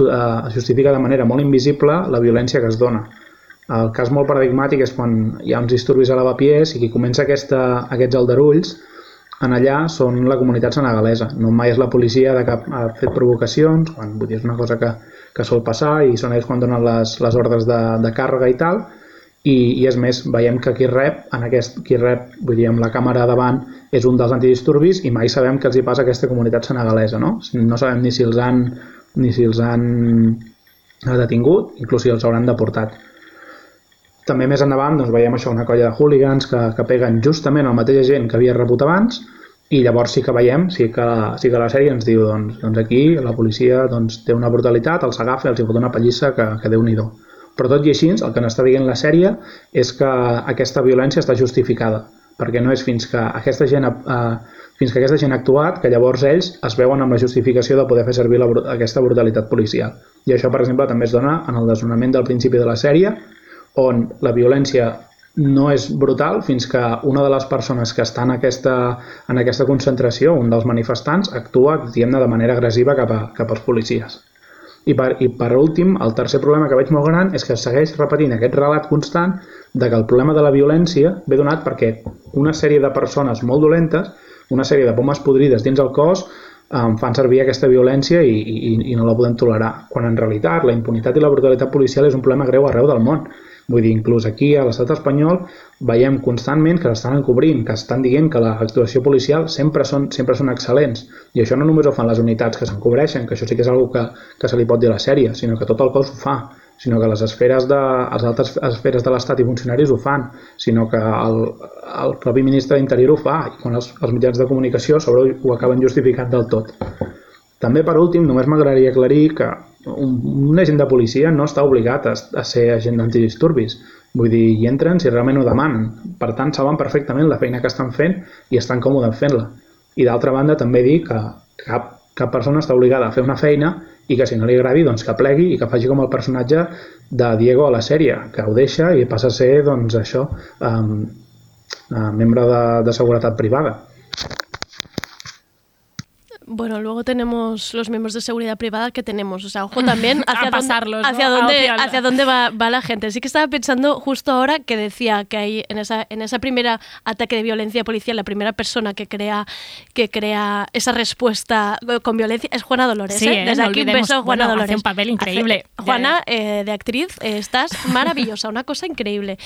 uh, es justifica de manera molt invisible la violència que es dona. El cas molt paradigmàtic és quan hi ha uns disturbis a lavapiés i qui comença aquesta, aquests aldarulls en allà són la comunitat senegalesa. No mai és la policia de cap ha fet provocacions, quan, vull dir, és una cosa que, que sol passar i són ells quan donen les, les ordres de, de càrrega i tal, i, i és més, veiem que qui rep, en aquest, qui rep, vull dir, amb la càmera davant, és un dels antidisturbis i mai sabem què els hi passa a aquesta comunitat senegalesa, no? No sabem ni si els han, ni si els han detingut, inclús si els hauran deportat. També més endavant doncs, veiem això, una colla de hooligans que, que peguen justament al mateix gent que havia rebut abans i llavors sí que veiem, sí que, sí que la sèrie ens diu doncs, doncs aquí la policia doncs, té una brutalitat, els agafa i els hi fot una pallissa que, que déu nhi Però tot i així, el que n'està dient la sèrie és que aquesta violència està justificada, perquè no és fins que aquesta gent ha, fins que aquesta gent ha actuat que llavors ells es veuen amb la justificació de poder fer servir la, aquesta brutalitat policial. I això, per exemple, també es dona en el desnonament del principi de la sèrie, on la violència no és brutal fins que una de les persones que està en aquesta, en aquesta concentració, un dels manifestants, actua diguem de manera agressiva cap, a, cap als policies. I per, I per últim, el tercer problema que veig molt gran és que segueix repetint aquest relat constant de que el problema de la violència ve donat perquè una sèrie de persones molt dolentes, una sèrie de pomes podrides dins el cos, em fan servir aquesta violència i, i, i no la podem tolerar. Quan en realitat la impunitat i la brutalitat policial és un problema greu arreu del món Vull dir, inclús aquí a l'estat espanyol veiem constantment que l'estan encobrint, que estan dient que l'actuació policial sempre són, sempre són excel·lents. I això no només ho fan les unitats que s'encobreixen, que això sí que és una que, que se li pot dir a la sèrie, sinó que tot el cos ho fa sinó que les esferes de, les altres esferes de l'Estat i funcionaris ho fan, sinó que el, el propi ministre d'Interior ho fa i quan els, els mitjans de comunicació sobre ho acaben justificant del tot. També, per últim, només m'agradaria aclarir que un, un agent de policia no està obligat a, a ser agent d'antidisturbis. Vull dir, hi entren si realment ho demanen. Per tant, saben perfectament la feina que estan fent i estan còmodes fent-la. I d'altra banda, també dir que cap, cap persona està obligada a fer una feina i que si no li agradi, doncs que plegui i que faci com el personatge de Diego a la sèrie, que ho deixa i passa a ser, doncs, això, um, uh, membre de, de seguretat privada. Bueno, luego tenemos los miembros de seguridad privada que tenemos. O sea, ojo también hacia, pasarlos, dónde, hacia, dónde, hacia dónde va, va, la gente. Sí que estaba pensando justo ahora que decía que hay en esa, en esa primera ataque de violencia policial, la primera persona que crea, que crea esa respuesta con violencia es Juana Dolores. Sí, ¿eh? Desde aquí un beso Juana bueno, Dolores. Hace un papel increíble. Hace, Juana, eh, de actriz, eh, estás maravillosa, una cosa increíble.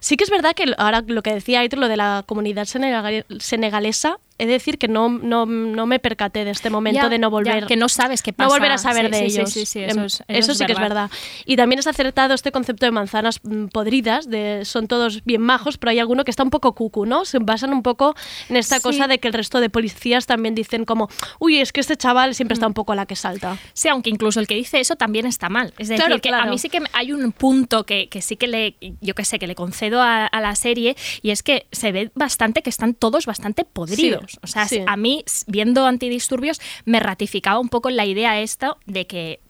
Sí que es verdad que ahora lo que decía Aitor, lo de la comunidad senegalesa, he de decir que no, no, no me percaté de este momento ya, de no volver. Ya, que no sabes qué pasa. No volver a saber sí, de sí, ellos. Sí, sí, eso, eso, es, eso sí que es verdad. Y también es acertado este concepto de manzanas mm, podridas, de son todos bien majos, pero hay alguno que está un poco cucu, ¿no? Se basan un poco en esta cosa de que el resto de policías también dicen como, uy, es que este chaval siempre está un poco a la que salta. Sí, aunque incluso el que dice eso también está mal. Es decir, claro, que claro. a mí sí que hay un punto que, que sí que le, yo que sé, que le concedo a, a, la serie y es que se ve bastante que están todos bastante podridos. O sea, sí. a mí, viendo antidisturbios, me ratificaba un poco la idea esta de que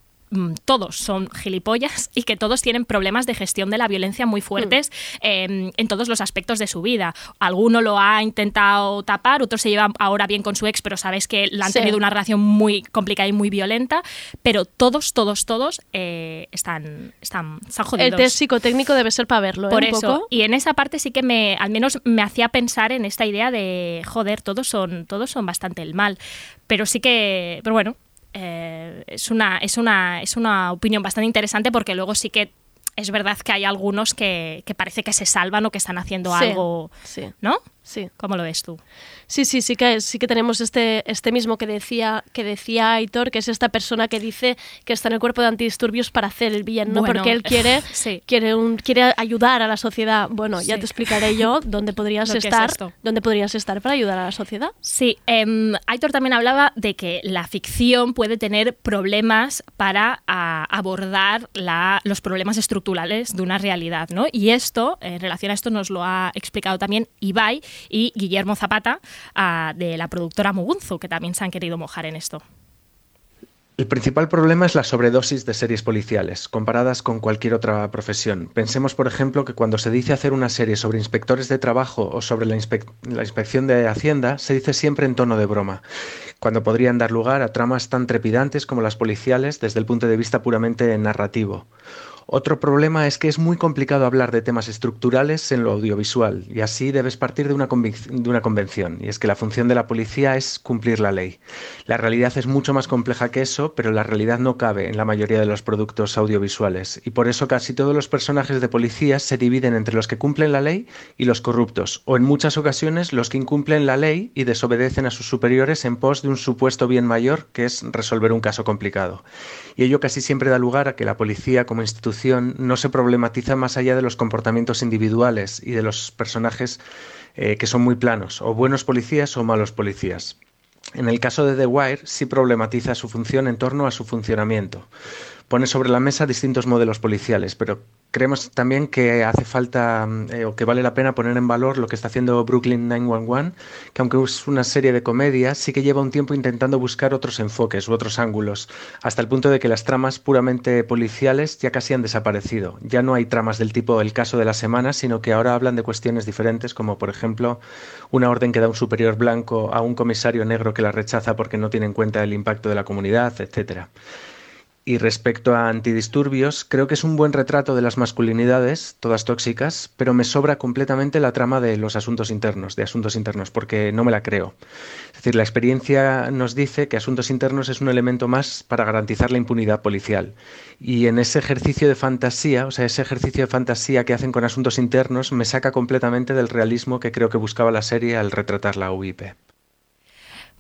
todos son gilipollas y que todos tienen problemas de gestión de la violencia muy fuertes mm. eh, en todos los aspectos de su vida. Alguno lo ha intentado tapar, otro se lleva ahora bien con su ex, pero sabes que han Sí. tenido una relación muy complicada y muy violenta, pero todos, todos, todos eh, están, están, están jodidos. El test psicotécnico debe ser para verlo, ¿eh? Por Un eso, poco. y en esa parte sí que me, al menos me hacía pensar en esta idea de, joder, todos son, todos son bastante el mal. Pero sí que, pero bueno, eh, es, una, es, una, es una opinión bastante interesante porque luego sí que es verdad que hay algunos que, que parece que se salvan o que están haciendo Sí, algo, sí. ¿no? Sí. ¿Cómo lo ves tú? Sí, sí, sí que, sí que tenemos este, este mismo que decía, que decía Aitor, que es esta persona que dice que está en el cuerpo de antidisturbios para hacer el bien, ¿no? Bueno, Porque él quiere, sí. quiere, un, quiere ayudar a la sociedad. Bueno, ya te explicaré yo dónde podrías es estar, dónde podrías estar para ayudar a la sociedad. Sí, em, Aitor también hablaba de que la ficción puede tener problemas para a, abordar la- los problemas estructurales de una realidad, ¿no? Y esto, en relación a esto, nos lo ha explicado también Ibai y Guillermo Zapata, ah, de la productora Mugunzu, que también se han querido mojar en esto. El principal problema es la sobredosis de series policiales, comparadas con cualquier otra profesión. Pensemos, por ejemplo, que cuando se dice hacer una serie sobre inspectores de trabajo o sobre la, la inspección de Hacienda, se dice siempre en tono de broma, cuando podrían dar lugar a tramas tan trepidantes como las policiales desde el punto de vista puramente narrativo. Otro problema es que es muy complicado hablar de temas estructurales en lo audiovisual y así debes partir de una, de una, convención y es que la función de la policía es cumplir la ley. La realidad es mucho más compleja que eso, pero la realidad no cabe en la mayoría de los productos audiovisuales y por eso casi todos los personajes de policías se dividen entre los que cumplen la ley y los corruptos o en muchas ocasiones los que incumplen la ley y desobedecen a sus superiores en pos de un supuesto bien mayor que es resolver un caso complicado. Y ello casi siempre da lugar a que la policía como institución no se problematiza más allá de los comportamientos individuales y de los personajes eh, que son muy planos, o buenos policías o malos policías. En el caso de The Wire sí problematiza su función en torno a su funcionamiento. Pone sobre la mesa distintos modelos policiales, pero creemos también que hace falta eh, o que vale la pena poner en valor lo que está haciendo Brooklyn 911, que aunque es una serie de comedias, sí que lleva un tiempo intentando buscar otros enfoques u otros ángulos, hasta el punto de que las tramas puramente policiales ya casi han desaparecido. Ya no hay tramas del tipo el caso de la semana, sino que ahora hablan de cuestiones diferentes, como por ejemplo una orden que da un superior blanco a un comisario negro que la rechaza porque no tiene en cuenta el impacto de la comunidad, etcétera. Y respecto a antidisturbios, creo que es un buen retrato de las masculinidades, todas tóxicas, pero me sobra completamente la trama de los asuntos internos, de asuntos internos, porque no me la creo. Es decir, la experiencia nos dice que asuntos internos es un elemento más para garantizar la impunidad policial. Y en ese ejercicio de fantasía, o sea, ese ejercicio de fantasía que hacen con asuntos internos, me saca completamente del realismo que creo que buscaba la serie al retratar la UIP.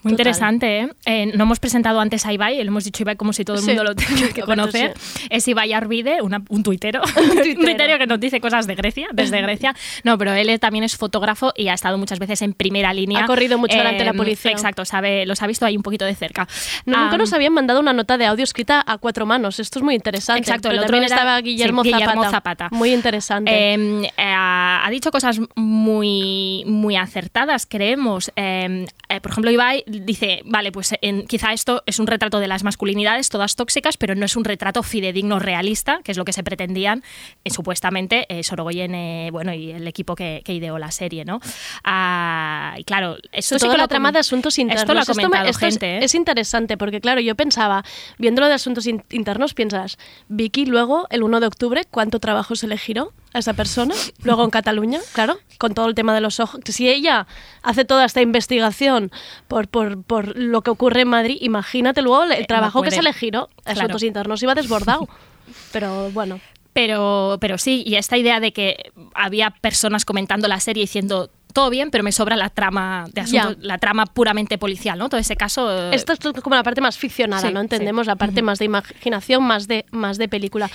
Muy interesante, ¿eh? ¿eh? No hemos presentado antes a Ibai, le hemos dicho Ibai como si todo el mundo lo tenga que conocer. Es Ibai Arvide, un tuitero, un tuitero que nos dice cosas de Grecia, desde Grecia. No, pero él también es fotógrafo y ha estado muchas veces en primera línea. Ha corrido mucho delante de la policía. Exacto, sabe, los ha visto ahí un poquito de cerca. nunca nos habían mandado una nota de audio escrita a cuatro manos. Esto es muy interesante. Exacto, el otro también estaba Guillermo, Zapata. Muy interesante. Em, eh, ha dicho cosas muy, muy acertadas, creemos. Em, eh, por ejemplo, Ibai dice, vale, pues en, quizá esto es un retrato de las masculinidades, todas tóxicas, pero no es un retrato fidedigno realista, que es lo que se pretendían eh, supuestamente eh, Sorogoyen eh, bueno, y el equipo que, ideó la serie, ¿no? Ah, y claro, esto sí la trama de asuntos internos. Esto lo ha comentado gente, es, interesante, porque claro, yo pensaba, viéndolo de asuntos internos, piensas, Vicky luego, el 1 de octubre, ¿cuánto trabajo se le giró? A esa persona. Luego en Cataluña, claro, con todo el tema de los ojos. Si ella hace toda esta investigación por, por, por lo que ocurre en Madrid, imagínate luego el eh, trabajo que se le giró a asuntos internos. Iba desbordado. Pero bueno. Pero, pero sí, y esta idea de que había personas comentando la serie diciendo todo bien, pero me sobra la trama de asunto, la trama puramente policial, ¿no? Todo ese caso. Eh, Esto es como la parte más ficcionada, ¿no? Entendemos la parte más de imaginación, más de, más de película.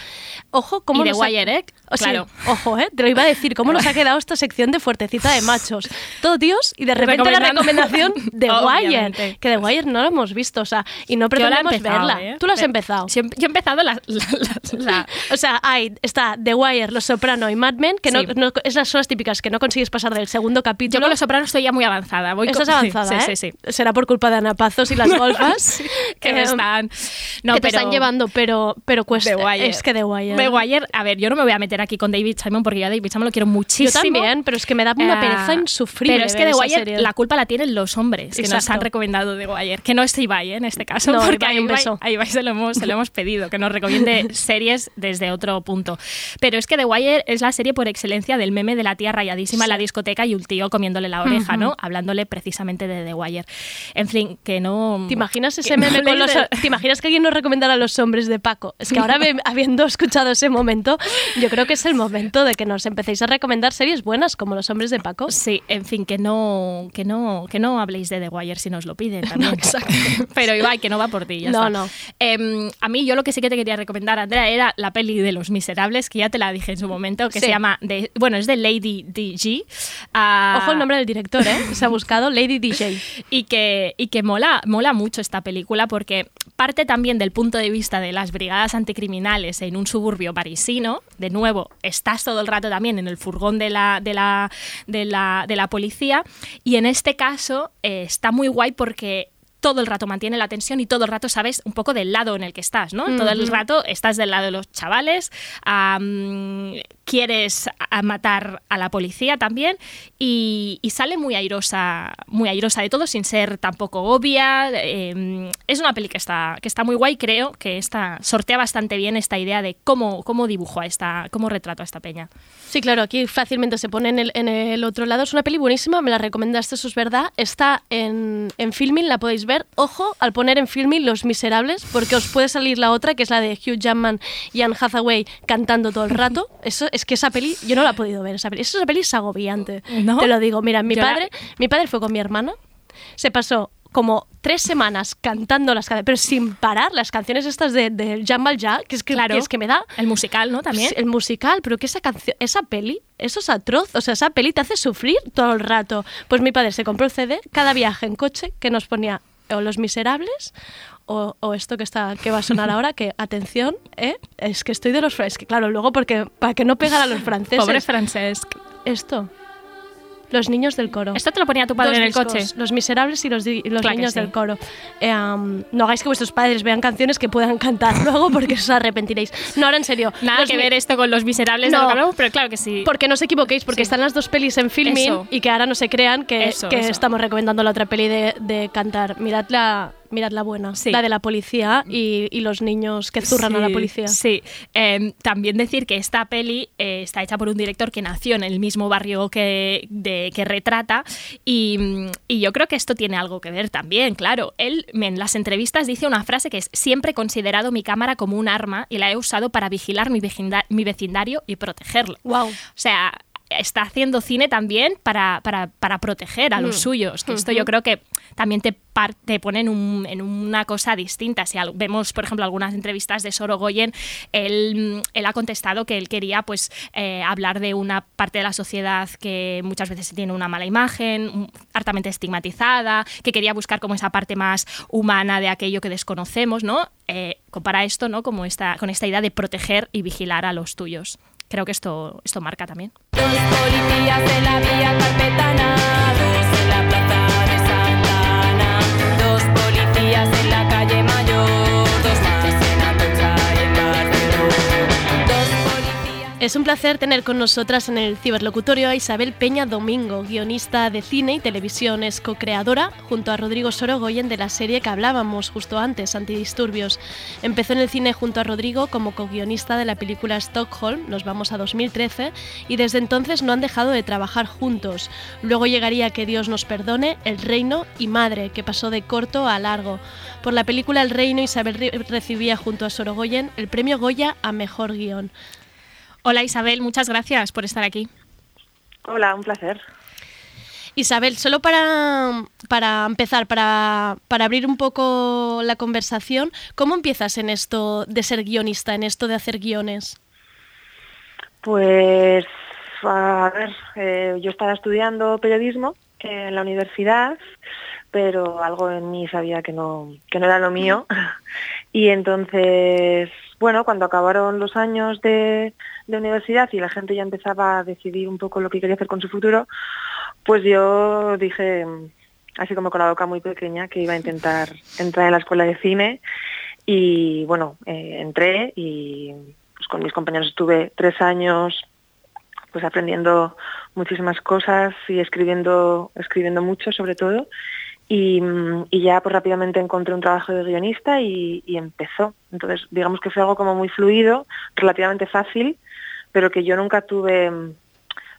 Ojo, cómo. Y de Wire, ¿eh? claro. ojo, ¿eh? Te lo iba a decir, cómo nos ha quedado esta sección de fuertecita de machos. Todo Dios, y de repente la recomendación de Wire. Que de Wire no lo hemos visto, o sea, y no pretendemos verla. ¿eh? Tú lo has empezado. Yo he empezado la, O sea, hay, está The Wire, Los Soprano y Mad Men, que no, no, esas son las típicas que no consigues pasar del segundo capítulo yo con Los Sopranos estoy ya muy avanzada. Voy Estás avanzada, ¿eh? Sí, sí, Será por culpa de Ana Pazos y las golfas que me están... No, que te están llevando, pero, pero cuesta. Es que The Wire. Wire, a ver, yo no me voy a meter aquí con David Simon porque yo a David Simon lo quiero muchísimo. Yo también, pero es que me da una pereza uh, insufrible Pero es que The Wire, la culpa la tienen los hombres que nos han recomendado The Wire. Que no es Ibai, ¿eh? en este caso, no, porque a Ibai, se, lo hemos, se lo hemos pedido, que nos recomiende series desde otro punto. Pero es que The Wire es la serie por excelencia del meme de la tía rayadísima en la discoteca y un tío comiéndole la oreja. Hablándole precisamente de The Wire. En fin, que no... ¿Te imaginas ese meme con los... ¿Te imaginas que alguien nos recomendara a los hombres de Paco? Es que ahora, habiendo escuchado ese momento, yo creo que es el momento de que nos empecéis a recomendar series buenas como los hombres de Paco. Sí, en fin, que no, que no, que no habléis de The Wire si nos lo piden también. Pero Ibai, que no va por ti, ya no, está. No, em, a mí yo lo que sí que te quería recomendar, Andrea, era la peli de Los Miserables, que ya te la dije en su momento, que se llama, de, bueno, es de Lady DG. Uh, Ojo el nombre del director ¿eh? Se ha buscado Lady DJ. Y que, y que mola, mola mucho esta película porque parte también del punto de vista de las brigadas anticriminales en un suburbio parisino. De nuevo, estás todo el rato también en el furgón de la, de la, de la, de la policía. Y en este caso eh, está muy guay porque todo el rato mantiene la tensión y todo el rato sabes un poco del lado en el que estás, ¿no? Todo el rato estás del lado de los chavales, quieres a- matar a la policía también y, y sale muy airosa, muy airosa de todo sin ser tampoco obvia. eh, es una peli que está, que está muy guay, creo que esta, sortea bastante bien esta idea de cómo, cómo dibujo a esta, cómo retrato a esta peña. Sí, claro, aquí fácilmente se pone en el, en el otro lado. Es una peli buenísima, me la recomendaste, eso es verdad. Está en, en Filmin, la podéis ver. Ojo al poner en Filmin Los Miserables, porque os puede salir la otra, que es la de Hugh Jackman y Anne Hathaway cantando todo el rato. Eso es que esa peli, yo no la he podido ver, esa peli. Esa peli es agobiante. ¿No? Te lo digo, mira, mi Yo la- padre, mi padre fue con mi hermano, se pasó como tres semanas cantando las canciones, pero sin parar, las canciones estas de, de Jean Valjean, que es que, Claro. que es que me da... El musical, ¿no? También. El musical, pero que esa canción, esa peli, eso es atroz. O sea, esa peli te hace sufrir todo el rato. Pues mi padre se compró el CD cada viaje en coche que nos ponía o Los Miserables o, o esto que está que va a sonar ahora, que atención, ¿eh? es que estoy de los franceses. Claro, luego porque para que no pegara a los franceses. Pobre Francesc. Esto. Los niños del coro. Esto te lo ponía tu padre Dos en el discos, coche. Los miserables y los, y los Claro niños sí. del coro. Eh, um, no hagáis que vuestros padres vean canciones que puedan cantar luego porque os arrepentiréis. No, ahora en serio. Nada que ver esto con los miserables de No. lo que pero claro que sí. Porque no os equivoquéis, porque Sí. están las dos pelis en filming Eso. y que ahora no se crean que, Eso, que eso. estamos recomendando la otra peli de, de cantar. Mirad la, mirad la buena, Sí. la de la policía y, y los niños que zurran a la policía. Sí, Eh, también decir que esta peli eh, está hecha por un director que nació en el mismo barrio que, de- que retrata y, y yo creo que esto tiene algo que ver también, claro. Él en las entrevistas dice una frase que es siempre he considerado mi cámara como un arma y la he usado para vigilar mi vecindario y protegerlo. Wow. O sea, está haciendo cine también para, para, para proteger a los Mm. suyos. Que esto yo creo que también te, par- te pone en, un- en una cosa distinta. Si al- vemos, por ejemplo, algunas entrevistas de Sorogoyen, él, él ha contestado que él quería pues, eh, hablar de una parte de la sociedad que muchas veces tiene una mala imagen, hartamente estigmatizada, que quería buscar como esa parte más humana de aquello que desconocemos, ¿no? Eh, compara esto, ¿no? Como esta, con esta idea de proteger y vigilar a los tuyos. Creo que esto, esto marca también. Es un placer tener con nosotras en el ciberlocutorio a Isabel Peña Domingo, guionista de cine y televisión, es co-creadora junto a Rodrigo Sorogoyen de la serie que hablábamos justo antes, Antidisturbios. Empezó en el cine junto a Rodrigo como co-guionista de la película Stockholm, nos vamos a 2013, y desde entonces no han dejado de trabajar juntos. Luego llegaría Que Dios nos perdone, El Reino y Madre, que pasó de corto a largo. Por la película El Reino, Isabel re- recibía junto a Sorogoyen el premio Goya a Mejor Guión. Hola Isabel, muchas gracias por estar aquí. Hola, un placer. Isabel, solo para, para empezar, para, para abrir un poco la conversación, ¿cómo empiezas en esto de ser guionista, en esto de hacer guiones? Pues, a ver, eh, yo estaba estudiando periodismo en la universidad, pero algo en mí sabía que no, que no era lo mío. Y entonces, bueno, cuando acabaron los años de, de universidad y la gente ya empezaba a decidir un poco lo que quería hacer con su futuro, pues yo dije, así como con la boca muy pequeña, que iba a intentar entrar en la escuela de cine. Y bueno, eh, entré y pues, con mis compañeros estuve tres años pues aprendiendo muchísimas cosas y escribiendo, escribiendo mucho sobre todo. Y, ya pues rápidamente encontré un trabajo de guionista y empezó. Entonces digamos que fue algo como muy fluido, relativamente fácil, pero que yo nunca tuve mm,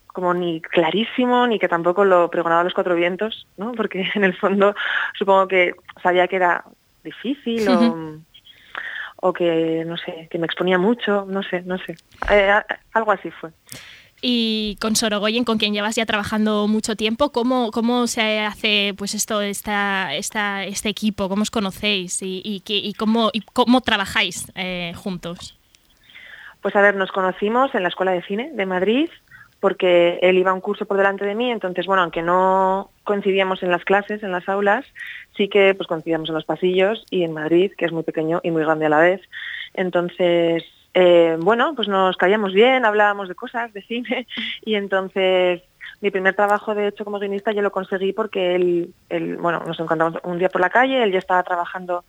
como ni clarísimo ni que tampoco lo pregonaba a los cuatro vientos, ¿no? Porque en el fondo supongo que sabía que era difícil o, que no sé, que me exponía mucho, no sé, no sé. Eh, algo así fue. Y con Sorogoyen, con quien llevas ya trabajando mucho tiempo, ¿cómo, cómo se hace pues esto, esta, esta, este equipo? ¿Cómo os conocéis y, y, qué- y cómo, y cómo trabajáis eh, juntos? Pues a ver, nos conocimos en la Escuela de Cine de Madrid porque él iba un curso por delante de mí, entonces bueno, aunque no coincidíamos en las clases, en las aulas, sí que pues coincidíamos en los pasillos y en Madrid, que es muy pequeño y muy grande a la vez. Entonces, eh, bueno, pues nos caíamos bien, hablábamos de cosas, de cine, y entonces mi primer trabajo, de hecho, como guionista, yo lo conseguí porque él, él, bueno, nos encontramos un día por la calle, él ya estaba trabajando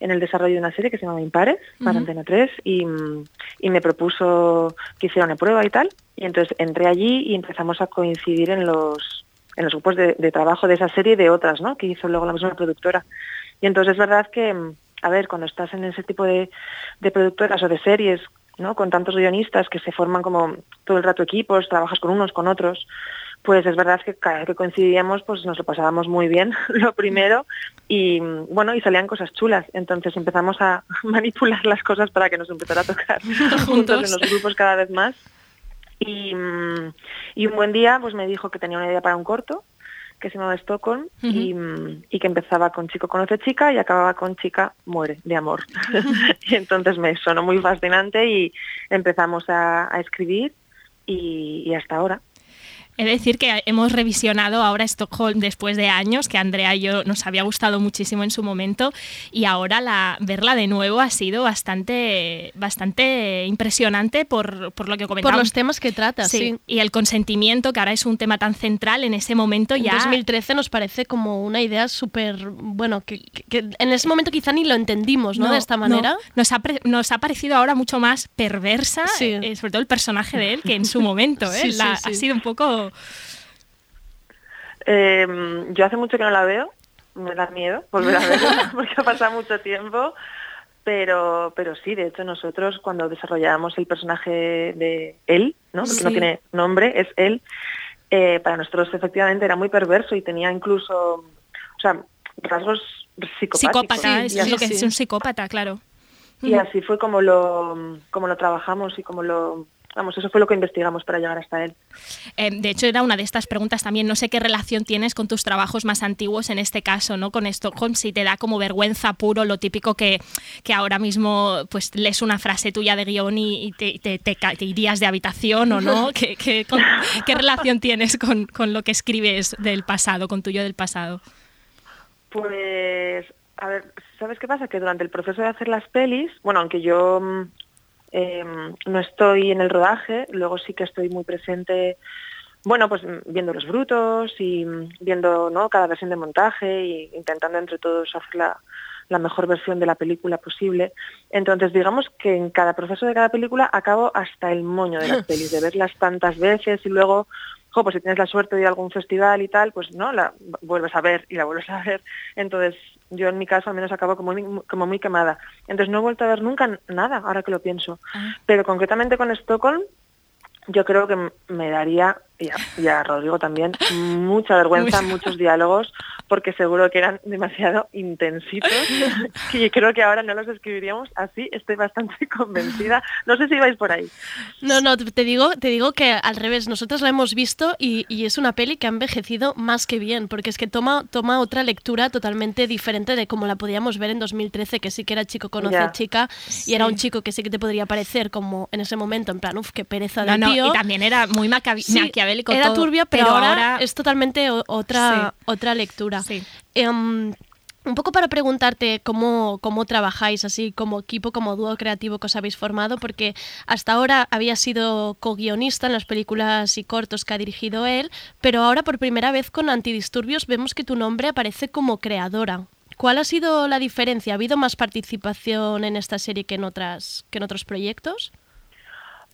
en el desarrollo de una serie que se llama Impares, para Ujú. Antena 3, y, mm, y me propuso que hiciera una prueba y tal, y entonces entré allí y empezamos a coincidir en los en los grupos de, de trabajo de esa serie y de otras, ¿no? Que hizo luego la misma productora. Y entonces es verdad que, mm, a ver, cuando estás en ese tipo de, de productoras o de series, ¿no? Con tantos guionistas que se forman como todo el rato equipos, trabajas con unos, con otros, pues es verdad que cada vez que coincidíamos, pues nos lo pasábamos muy bien, lo primero, y bueno, y salían cosas chulas. Entonces empezamos a manipular las cosas para que nos empezara a tocar juntos en los grupos cada vez más. Y, y un buen día pues me dijo que tenía una idea para un corto que se llamaba Stockholm y, y que empezaba con chico conoce chica y acababa con chica muere de amor. y entonces me sonó muy fascinante y empezamos a, a escribir y, y hasta ahora. He de decir que hemos revisionado ahora Stockholm después de años, que Andrea y yo nos había gustado muchísimo en su momento, y ahora la, verla de nuevo ha sido bastante, bastante impresionante por, por lo que comentábamos. los temas que trata, sí. Y el consentimiento, que ahora es un tema tan central, en ese momento En ya... 2013 nos parece como una idea súper, bueno, que, que- que en ese momento quizá ni lo entendimos, ¿no? de esta manera. Nos, ha pre- nos ha parecido ahora mucho más perversa, eh, sobre todo el personaje de él, que en su momento, ¿eh? Sí, sí, La- sí. ha sido un poco... Eh, yo hace mucho que no la veo, me da miedo volver a verla porque ha pasado mucho tiempo, pero, pero sí, de hecho nosotros cuando desarrollábamos el personaje de él, ¿no? porque no tiene nombre, es él, eh, para nosotros efectivamente era muy perverso y tenía incluso, o sea, rasgos psicopáticos. Psicópata, es así- lo que es un psicópata, claro. Y así fue como lo, como lo trabajamos y como lo, vamos, eso fue lo que investigamos para llegar hasta él. Eh, de hecho, era una de estas preguntas también. No sé qué relación tienes con tus trabajos más antiguos en este caso, ¿no? Con Stockholm, si te da como vergüenza puro lo típico que, que ahora mismo pues lees una frase tuya de guion y, te, te- te ca- te irías de habitación o no. ¿Qué, qué- con- qué relación tienes con, con lo que escribes del pasado, con tuyo del pasado? Pues, a ver, ¿sabes qué pasa? Que durante el proceso de hacer las pelis, bueno, aunque yo em, no estoy en el rodaje, luego sí que estoy muy presente, bueno, pues mm, viendo los brutos y mm, viendo ¿no? cada versión de montaje y intentando entre todos hacer la, la mejor versión de la película posible. Entonces, digamos que en cada proceso de cada película acabo hasta el moño de las pelis, de verlas tantas veces y luego, jo, pues si tienes la suerte de ir a algún festival y tal, pues no, la vuelves a ver y la vuelves a ver. Entonces, yo en mi caso al menos acabo como muy, como muy quemada. Entonces no he vuelto a ver nunca nada, ahora que lo pienso. Pero concretamente con Stockholm, yo creo que me daría, y a, y a Rodrigo también, mucha vergüenza, muchos diálogos, porque seguro que eran demasiado intensitos, que creo que ahora no los escribiríamos así, estoy bastante convencida. No sé si vais por ahí. No, no, te digo, te digo que al revés, nosotros la hemos visto y, y es una peli que ha envejecido más que bien, porque es que toma, toma otra lectura totalmente diferente de como la podíamos ver en 2013, que sí que era chico conoce Ya. chica, Sí. y era un chico que sí que te podría parecer como en ese momento, en plan, uff, qué pereza de no, tío. y también era muy Sí, maquiavélico Era todo, turbia, pero, pero ahora, ahora- es totalmente otra, Sí. otra lectura. Em, un poco para preguntarte cómo, cómo trabajáis así como equipo, como dúo creativo que os habéis formado, porque hasta ahora había sido co-guionista en las películas y cortos que ha dirigido él, pero ahora por primera vez con Antidisturbios vemos que tu nombre aparece como creadora. ¿Cuál ha sido la diferencia? ¿Ha habido más participación en esta serie que en, otras, que en otros proyectos?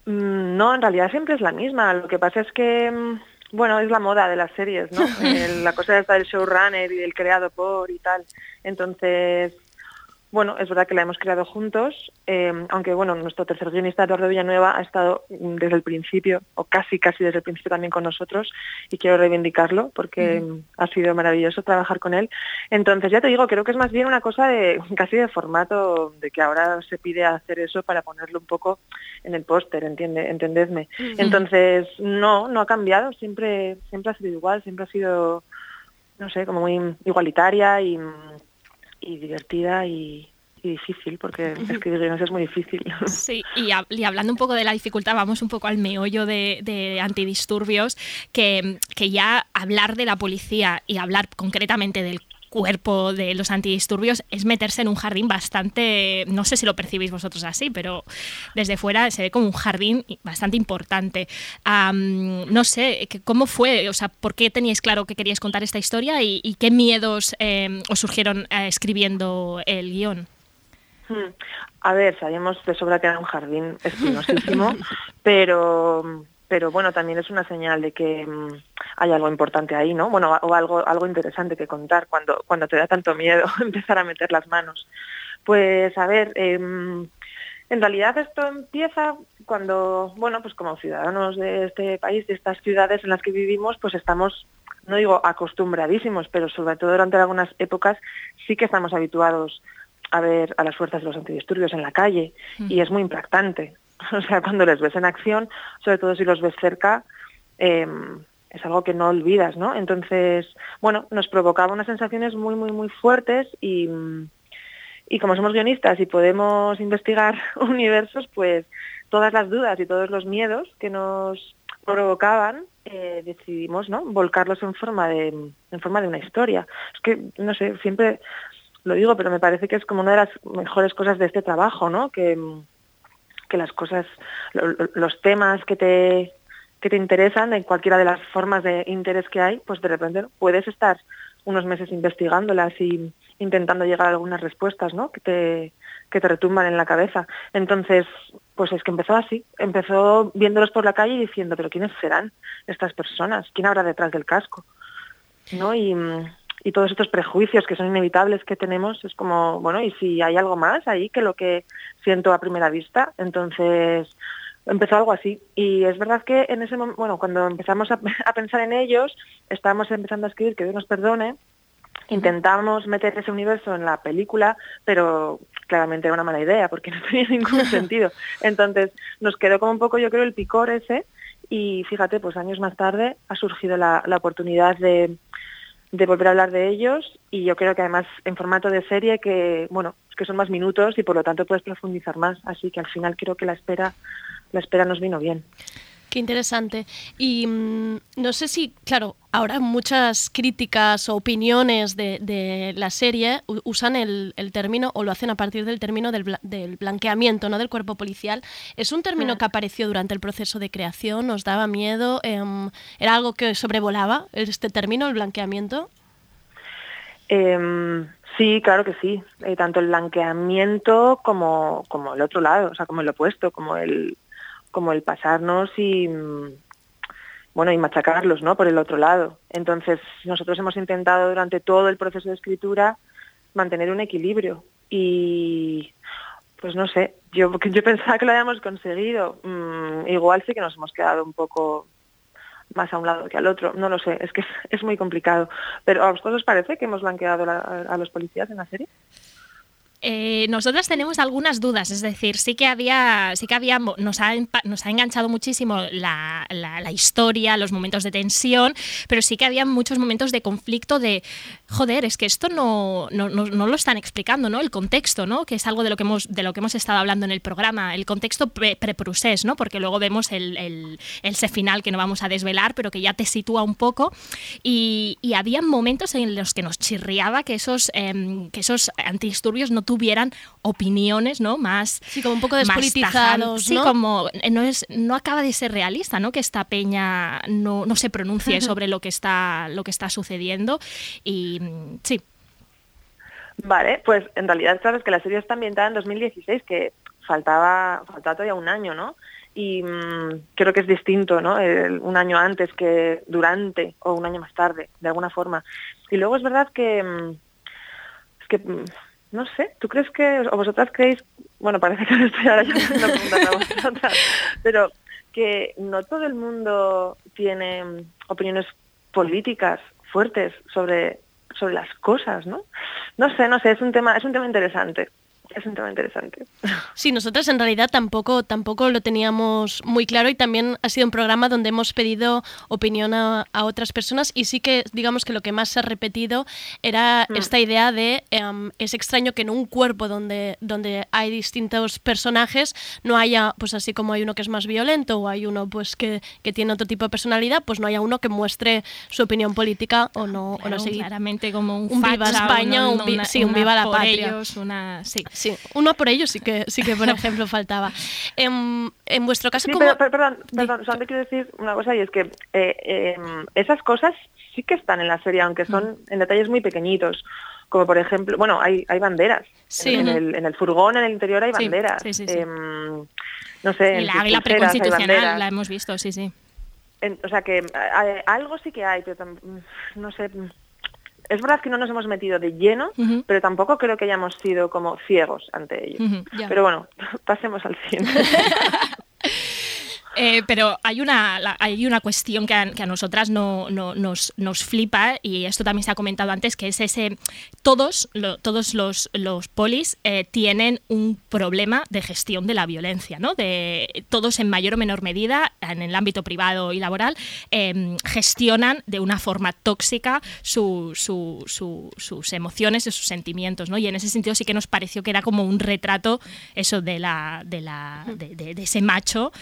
Mm, No, en realidad siempre es la misma. Lo que pasa es que, mm, bueno, es la moda de las series, ¿no? La cosa está del showrunner y del creado por y tal. Entonces, bueno, es verdad que la hemos creado juntos, eh, aunque bueno, nuestro tercer guionista, Eduardo Villanueva, ha estado desde el principio, o casi casi desde el principio también con nosotros, y quiero reivindicarlo porque mm, ha sido maravilloso trabajar con él. Entonces, ya te digo, creo que es más bien una cosa de casi de formato, de que ahora se pide hacer eso para ponerlo un poco en el póster, entiende, entendedme. Entonces, no, no ha cambiado, siempre, siempre ha sido igual, siempre ha sido, no sé, como muy igualitaria y, y divertida y, y difícil, porque escribir guiones es muy difícil. Sí, y, hab- y hablando un poco de la dificultad, vamos un poco al meollo de, de antidisturbios, que, que ya hablar de la policía y hablar concretamente del cuerpo de los antidisturbios es meterse en un jardín bastante, no sé si lo percibís vosotros así, pero desde fuera se ve como un jardín bastante importante. No sé, ¿cómo fue? O sea, ¿por qué teníais claro que queríais contar esta historia y, y qué miedos eh, os surgieron eh, escribiendo el guion? Hmm. A ver, sabíamos de sobra que era un jardín espinosísimo, pero pero bueno, también es una señal de que mm, hay algo importante ahí, ¿no? Bueno, o algo algo interesante que contar cuando cuando te da tanto miedo empezar a meter las manos. Pues a ver, em, en realidad esto empieza cuando, bueno, pues como ciudadanos de este país, de estas ciudades en las que vivimos, pues estamos, no digo acostumbradísimos, pero sobre todo durante algunas épocas sí que estamos habituados a ver a las fuerzas de los antidisturbios en la calle y es muy impactante. O sea, cuando les ves en acción, sobre todo si los ves cerca, eh, es algo que no olvidas, ¿no? Entonces, bueno, nos provocaba unas sensaciones muy, muy, muy fuertes y, y como somos guionistas y podemos investigar universos, pues todas las dudas y todos los miedos que nos provocaban eh, decidimos no volcarlos en forma de en forma de una historia. Es que no sé siempre lo digo pero me parece que es como una de las mejores cosas de este trabajo no que que las cosas lo- lo- los temas que te que te interesan en cualquiera de las formas de interés que hay pues de repente puedes estar unos meses investigándolas y intentando llegar a algunas respuestas ¿no? que te que te retumban en la cabeza entonces pues es que empezó así empezó viéndolos por la calle y diciendo pero quiénes serán estas personas quién habrá detrás del casco ¿no? Y, mm, y todos estos prejuicios que son inevitables que tenemos, es como, bueno, y si hay algo más ahí que lo que siento a primera vista, entonces empezó algo así. Y es verdad que en ese momento, bueno, cuando empezamos a, a pensar en ellos, estábamos empezando a escribir Que Dios nos perdone, intentamos meter ese universo en la película, pero claramente era una mala idea porque no tenía ningún sentido. Entonces nos quedó como un poco, yo creo, el picor ese y fíjate, pues años más tarde ha surgido la, la oportunidad de, de volver a hablar de ellos y yo creo que además en formato de serie que, bueno, que son más minutos y por lo tanto puedes profundizar más. Así que al final creo que la espera, la espera nos vino bien. Qué interesante. Y mm, no sé si, claro, ahora muchas críticas o opiniones de, de la serie usan el, el término o lo hacen a partir del término del, bla- del blanqueamiento ¿no? del cuerpo policial. ¿Es un término que apareció durante el proceso de creación? ¿Os daba miedo? Em, ¿Era algo que sobrevolaba este término, el blanqueamiento? Em, sí, claro que sí. Eh, tanto el blanqueamiento como, como el otro lado, o sea, como el opuesto, como el, como el pasarnos y mm, bueno y machacarlos, ¿no? Por el otro lado. Entonces nosotros hemos intentado durante todo el proceso de escritura mantener un equilibrio y pues no sé, yo yo pensaba que lo habíamos conseguido. Mm, igual sí que nos hemos quedado un poco más a un lado que al otro, no lo sé, es que es, muy complicado. Pero ¿a vosotros os parece que hemos blanqueado la- a los policías en la serie? Eh, nosotras tenemos algunas dudas, es decir, sí que había, sí que había, nos ha, nos ha enganchado muchísimo la, la- la historia, los momentos de tensión, pero sí que había muchos momentos de conflicto de, joder, es que esto no, no, no- no lo están explicando, ¿no? El contexto, ¿no? Que es algo de lo que hemos, de lo que hemos estado hablando en el programa, el contexto pre- pre-procés, ¿no? Porque luego vemos el, el, el final que no vamos a desvelar, pero que ya te sitúa un poco. Y, y había momentos en los que nos chirriaba que esos, em, que esos antidisturbios no tuvieran opiniones, ¿no? Más. Sí, como un poco más despolitizados, tajantes. Sí, ¿no? como eh, no, es, no acaba de ser realista, ¿no? Que esta peña no, no se pronuncie sobre lo que está, lo que está sucediendo. Y mm, sí. Vale, pues en realidad sabes que la serie está ambientada en 2016, que faltaba, faltaba todavía un año, ¿no? Y mm, creo que es distinto, ¿no? El- un año antes que durante o un año más tarde, de alguna forma. Y luego es verdad que, mm, es que, no sé, ¿tú crees que, o vosotras creéis, bueno, parece que lo estoy ahora preguntas a vosotras, pero que no todo el mundo tiene mm, opiniones políticas fuertes sobre sobre las cosas, ¿no? No sé, no sé, es un tema, es un tema interesante. Es un tema interesante. Sí, nosotros en realidad tampoco, tampoco lo teníamos muy claro y también ha sido un programa donde hemos pedido opinión a, a otras personas y sí que digamos que lo que más se ha repetido era Mm. esta idea de em, es extraño que en un cuerpo donde, donde hay distintos personajes no haya, pues así como hay uno que es más violento o hay uno pues que, que tiene otro tipo de personalidad, pues no haya uno que muestre su opinión política o no, o Claro, no seguir. claramente como un, Un viva España, un una- sí, un viva la patria. ellos, una, sí. Sí, uno por ello sí que, sí que por ejemplo, faltaba. En, en vuestro caso, Sí, ¿cómo...? pero, pero, perdón, perdón, solamente quiero decir una cosa y es que eh, eh, esas cosas sí que están en la serie, aunque son en detalles muy pequeñitos. Como por ejemplo, bueno, hay, hay banderas. Sí. En, el, en el furgón, en el interior hay banderas. sí, sí, sí. Em, no sé, Y en la pulseras hay preconstitucional la hemos visto, sí, sí. En- o sea que eh, algo sí que hay, pero tam- no sé. Es verdad que no nos hemos metido de lleno, pero tampoco creo que hayamos sido como ciegos ante ello. Pero bueno, pasemos al cine. Eh, pero hay una, la- hay una cuestión que a, a nosotras no, no- nos, nos flipa y esto también se ha comentado antes, que es ese, todos, lo- todos los, los polis eh, tienen un problema de gestión de la violencia, ¿no? De, todos en mayor o menor medida, en el ámbito privado y laboral, eh, gestionan de una forma tóxica su- su- su- sus emociones y sus sentimientos, ¿no? Y en ese sentido sí que nos pareció que era como un retrato eso de la, de la, de, de- de ese macho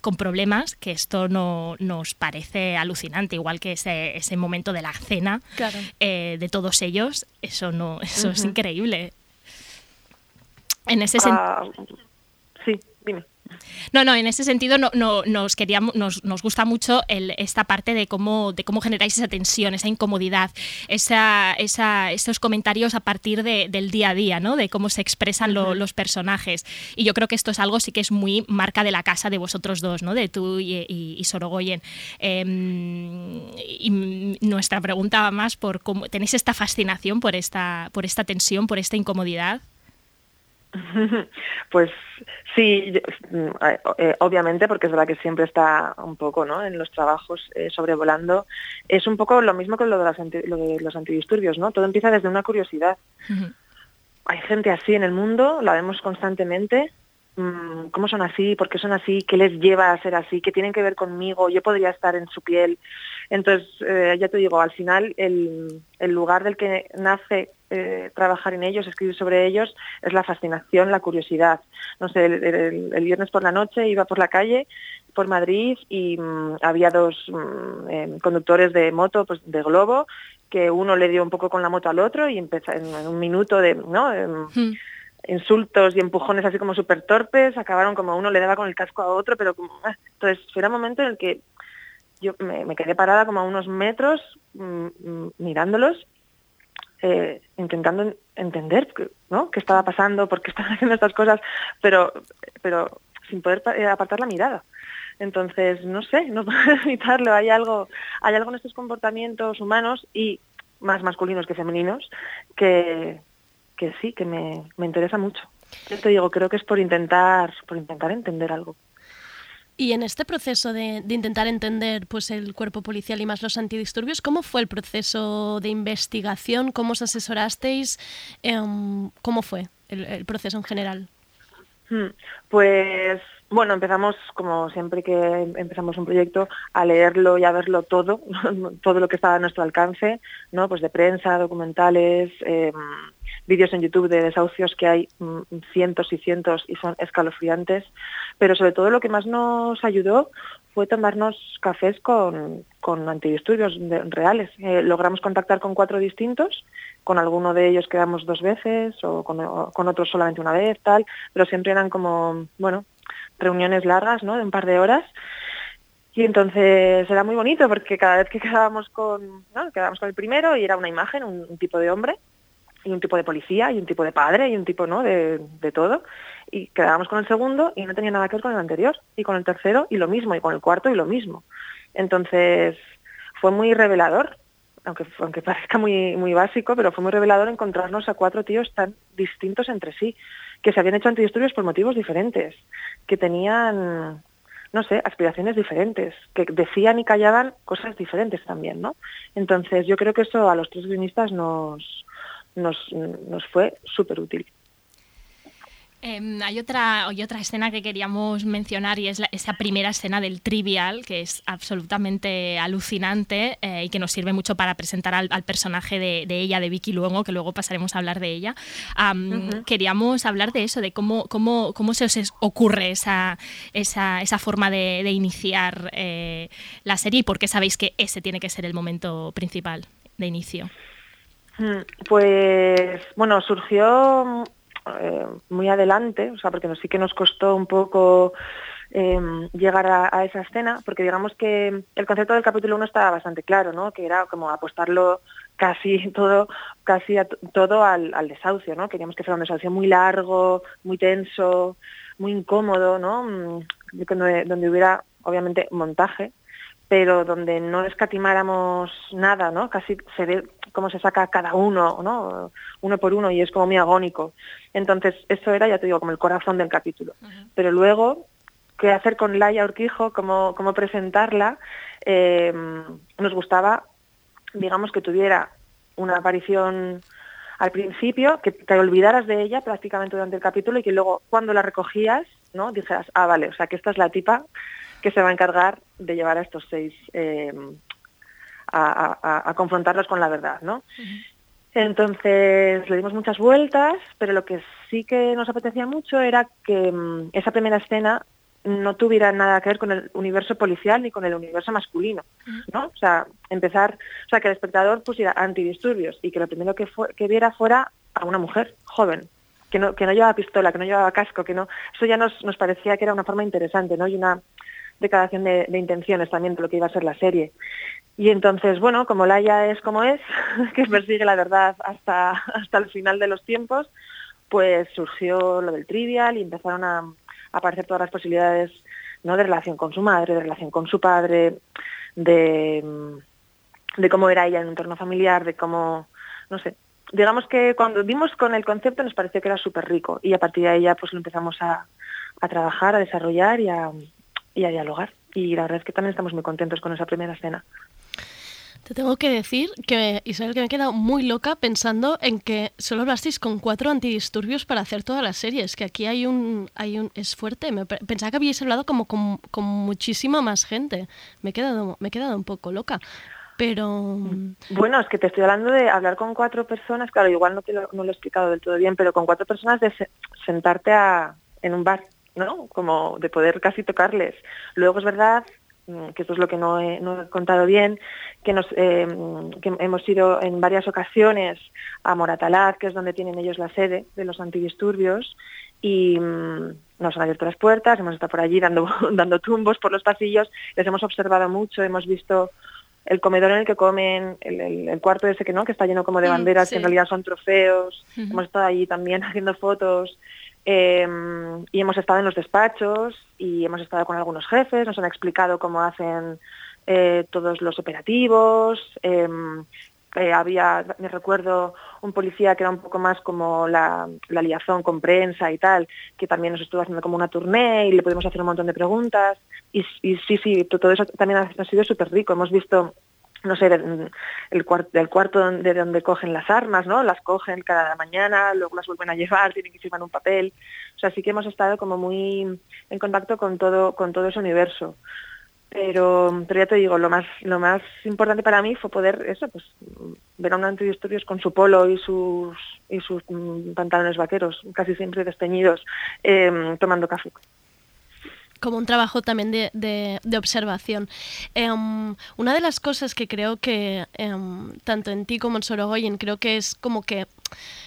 con problemas, que esto no nos parece alucinante, igual que ese, ese momento de la cena Claro. eh, de todos ellos, eso no, eso es increíble. En ese sentido. Ah, sí, dime. No, no, en ese sentido no, no- nos, queríamos, nos, nos gusta mucho el- esta parte de cómo, de cómo generáis esa tensión, esa incomodidad, esa, esa- esos comentarios a partir de- del día a día, ¿no? de cómo se expresan lo- los personajes. Y yo creo que esto es algo sí que es muy marca de la casa de vosotros dos, ¿no? de tú y, y- y Sorogoyen. Em, y nuestra pregunta va más por cómo tenéis esta fascinación por esta, por esta tensión, por esta incomodidad. Pues sí, mm, eh, obviamente, porque es verdad que siempre está un poco ¿no? en los trabajos eh, sobrevolando. Es un poco lo mismo que lo de, las anti- lo de los antidisturbios, ¿no? Todo empieza desde una curiosidad. Hay gente así en el mundo, la vemos constantemente. Mm, ¿Cómo son así? ¿Por qué son así? ¿Qué les lleva a ser así? ¿Qué tienen que ver conmigo? Yo podría estar en su piel. Entonces, eh, ya te digo, al final el, el lugar del que nace eh, trabajar en ellos, escribir sobre ellos, es la fascinación, la curiosidad. No sé, el, el- el viernes por la noche iba por la calle por Madrid y mm, había dos mm, eh, conductores de moto, pues de globo, que uno le dio un poco con la moto al otro y empezó en, en un minuto de, ¿no? Em, insultos y empujones así como súper torpes, acabaron como uno le daba con el casco a otro, pero como... ah. Entonces, fue un momento en el que yo me, me quedé parada como a unos metros mm, mirándolos, eh, intentando en- entender ¿no? qué estaba pasando, por qué estaban haciendo estas cosas, pero, pero sin poder eh, apartar la mirada. Entonces, no sé, no puedo evitarlo. Hay algo, hay algo en estos comportamientos humanos y más masculinos que femeninos que, que sí, que me, me interesa mucho. Yo te digo, creo que es por intentar, por intentar entender algo. Y en este proceso de, de intentar entender pues, el cuerpo policial y más los antidisturbios, ¿cómo fue el proceso de investigación? ¿Cómo os asesorasteis? Em, ¿Cómo fue el, proceso en general? Hmm, Pues bueno, empezamos como siempre que empezamos un proyecto a leerlo y a verlo todo, todo lo que estaba a nuestro alcance, ¿no? Pues de prensa, documentales, eh, vídeos en YouTube de desahucios que hay mm, cientos y cientos y son escalofriantes, pero sobre todo lo que más nos ayudó fue tomarnos cafés con, con reales. Eh, logramos contactar con cuatro distintos, con alguno de ellos quedamos dos veces o con, o con otros solamente una vez, tal, pero siempre eran como, bueno, reuniones largas, ¿no? De un par de horas. Y entonces era muy bonito porque cada vez que quedábamos con, ¿no? quedábamos con el primero y era una imagen, un, tipo de hombre, y un tipo de policía, y un tipo de padre, y un tipo, ¿no? De, de todo. Y quedábamos con el segundo y no tenía nada que ver con el anterior. Y con el tercero y lo mismo, y con el cuarto y lo mismo. Entonces fue muy revelador, aunque, aunque parezca muy, muy básico, pero fue muy revelador encontrarnos a cuatro tíos tan distintos entre sí, que se habían hecho antidisturbios por motivos diferentes, que tenían, no sé, aspiraciones diferentes, que decían y callaban cosas diferentes también, ¿no? Entonces yo creo que eso a los tres guionistas nos, nos, nos fue súper útil. Em, hay, otra, hay otra escena que queríamos mencionar y es la- esa primera escena del Trivial, que es absolutamente alucinante eh, y que nos sirve mucho para presentar al, al personaje de, de ella, de Vicky Luengo, que luego pasaremos a hablar de ella. Queríamos hablar de eso, de cómo, cómo, cómo se os ocurre esa, esa, esa forma de, de iniciar eh, la serie y por qué sabéis que ese tiene que ser el momento principal de inicio. Mm, Pues bueno, surgió eh, muy adelante, o sea, porque nos, sí que nos costó un poco eh, llegar a, esa escena, porque digamos que el concepto del capítulo 1 estaba bastante claro, ¿no? Que era como apostarlo casi todo, casi a todo al, desahucio, ¿no? Queríamos que fuera un desahucio muy largo, muy tenso, muy incómodo, ¿no? Mm, donde hubiera, obviamente, montaje, pero donde no escatimáramos nada, ¿no? Casi se ve cómo se saca cada uno, ¿no? Uno por uno y es como muy agónico. Entonces, eso era, ya te digo, como el corazón del capítulo. Pero luego, qué hacer con Laia Urquijo, cómo, cómo presentarla, eh, nos gustaba, digamos, que tuviera una aparición al principio, que te olvidaras de ella prácticamente durante el capítulo y que luego cuando la recogías, ¿no? Dijeras, ah, vale, o sea, que esta es la tipa que se va a encargar de llevar a estos seis eh, a, a- a- a confrontarlos con la verdad, ¿no? Entonces le dimos muchas vueltas, pero lo que sí que nos apetecía mucho era que mm, esa primera escena no tuviera nada que ver con el universo policial ni con el universo masculino, ¿no? O sea, empezar, o sea, que el espectador pusiera antidisturbios y que lo primero que, que viera fuera a una mujer joven, que no, que no llevaba pistola, que no llevaba casco, que no, eso ya nos, nos parecía que era una forma interesante, ¿no? Y una declaración de, de intenciones también de lo que iba a ser la serie. Y entonces, bueno, como Laia es como es, que persigue la verdad hasta, hasta el final de los tiempos, pues surgió lo del trivial y empezaron a, aparecer todas las posibilidades ¿no? de relación con su madre, de relación con su padre, de, de cómo era ella en un entorno familiar, de cómo, no sé. Digamos que cuando vimos con el concepto nos pareció que era súper rico y a partir de ahí ya pues lo empezamos a, a trabajar, a desarrollar y a, y a dialogar. Y la verdad es que también estamos muy contentos con esa primera escena. Te tengo que decir que, Isabel, que me he quedado muy loca pensando en que solo hablasteis con cuatro antidisturbios para hacer todas las series, que aquí hay un, hay un es fuerte. Me pe- pensaba que habíais hablado como con, con muchísima más gente. Me he quedado, me he quedado un poco loca. Pero Bueno, es que te estoy hablando de hablar con cuatro personas, claro, igual no, te lo, no lo he explicado del todo bien, pero con cuatro personas de se- sentarte a, en un bar, ¿no? Como de poder casi tocarles. Luego es verdad mm, que esto es lo que no he, no he contado bien, que, nos, eh, que hemos ido en varias ocasiones a Moratalaz, que es donde tienen ellos la sede de los antidisturbios, y mm, nos han abierto las puertas, hemos estado por allí dando, dando tumbos por los pasillos, les hemos observado mucho, hemos visto el comedor en el que comen, el, el- el cuarto ese que no, que está lleno como de Mm, banderas, sí. que en realidad son trofeos, hemos estado allí también haciendo fotos, eh, y hemos estado en los despachos y hemos estado con algunos jefes, nos han explicado cómo hacen eh, todos los operativos, eh, eh, había, me recuerdo, un policía que era un poco más como la, la liazón con prensa y tal, que también nos estuvo haciendo como una tournée y le pudimos hacer un montón de preguntas. Y, y sí, sí, to- todo eso también ha sido súper rico. Hemos visto, no sé, el, cuar- del cuarto de donde cogen las armas, ¿no? Las cogen cada mañana, luego las vuelven a llevar, tienen que firmar un papel. O sea, sí que hemos estado como muy en contacto con todo, con todo ese universo pero, pero ya te digo, lo más, lo más importante para mí fue poder eso, pues ver a un antidisturbios con su polo y sus y sus mm, pantalones vaqueros, casi siempre desteñidos, eh, tomando café. Como un trabajo también de, de- observación. Em, una de las cosas que creo que em, tanto en ti como en Sorogoyen creo que es como que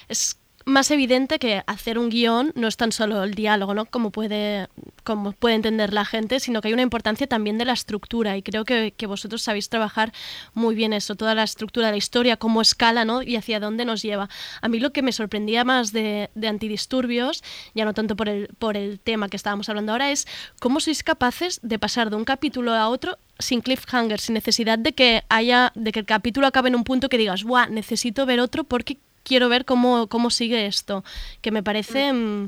es más evidente que hacer un guion no es tan solo el diálogo, ¿no? Como puede, como puede entender la gente, sino que hay una importancia también de la estructura y creo que, que vosotros sabéis trabajar muy bien eso, toda la estructura de la historia, cómo escala, ¿no? Y hacia dónde nos lleva. A mí lo que me sorprendía más de, de antidisturbios, ya no tanto por el, por el tema que estábamos hablando ahora, es cómo sois capaces de pasar de un capítulo a otro sin cliffhanger, sin necesidad de que haya, de que el capítulo acabe en un punto que digas, ¡guau! Necesito ver otro porque quiero ver cómo, cómo sigue esto. Que me parece. mm,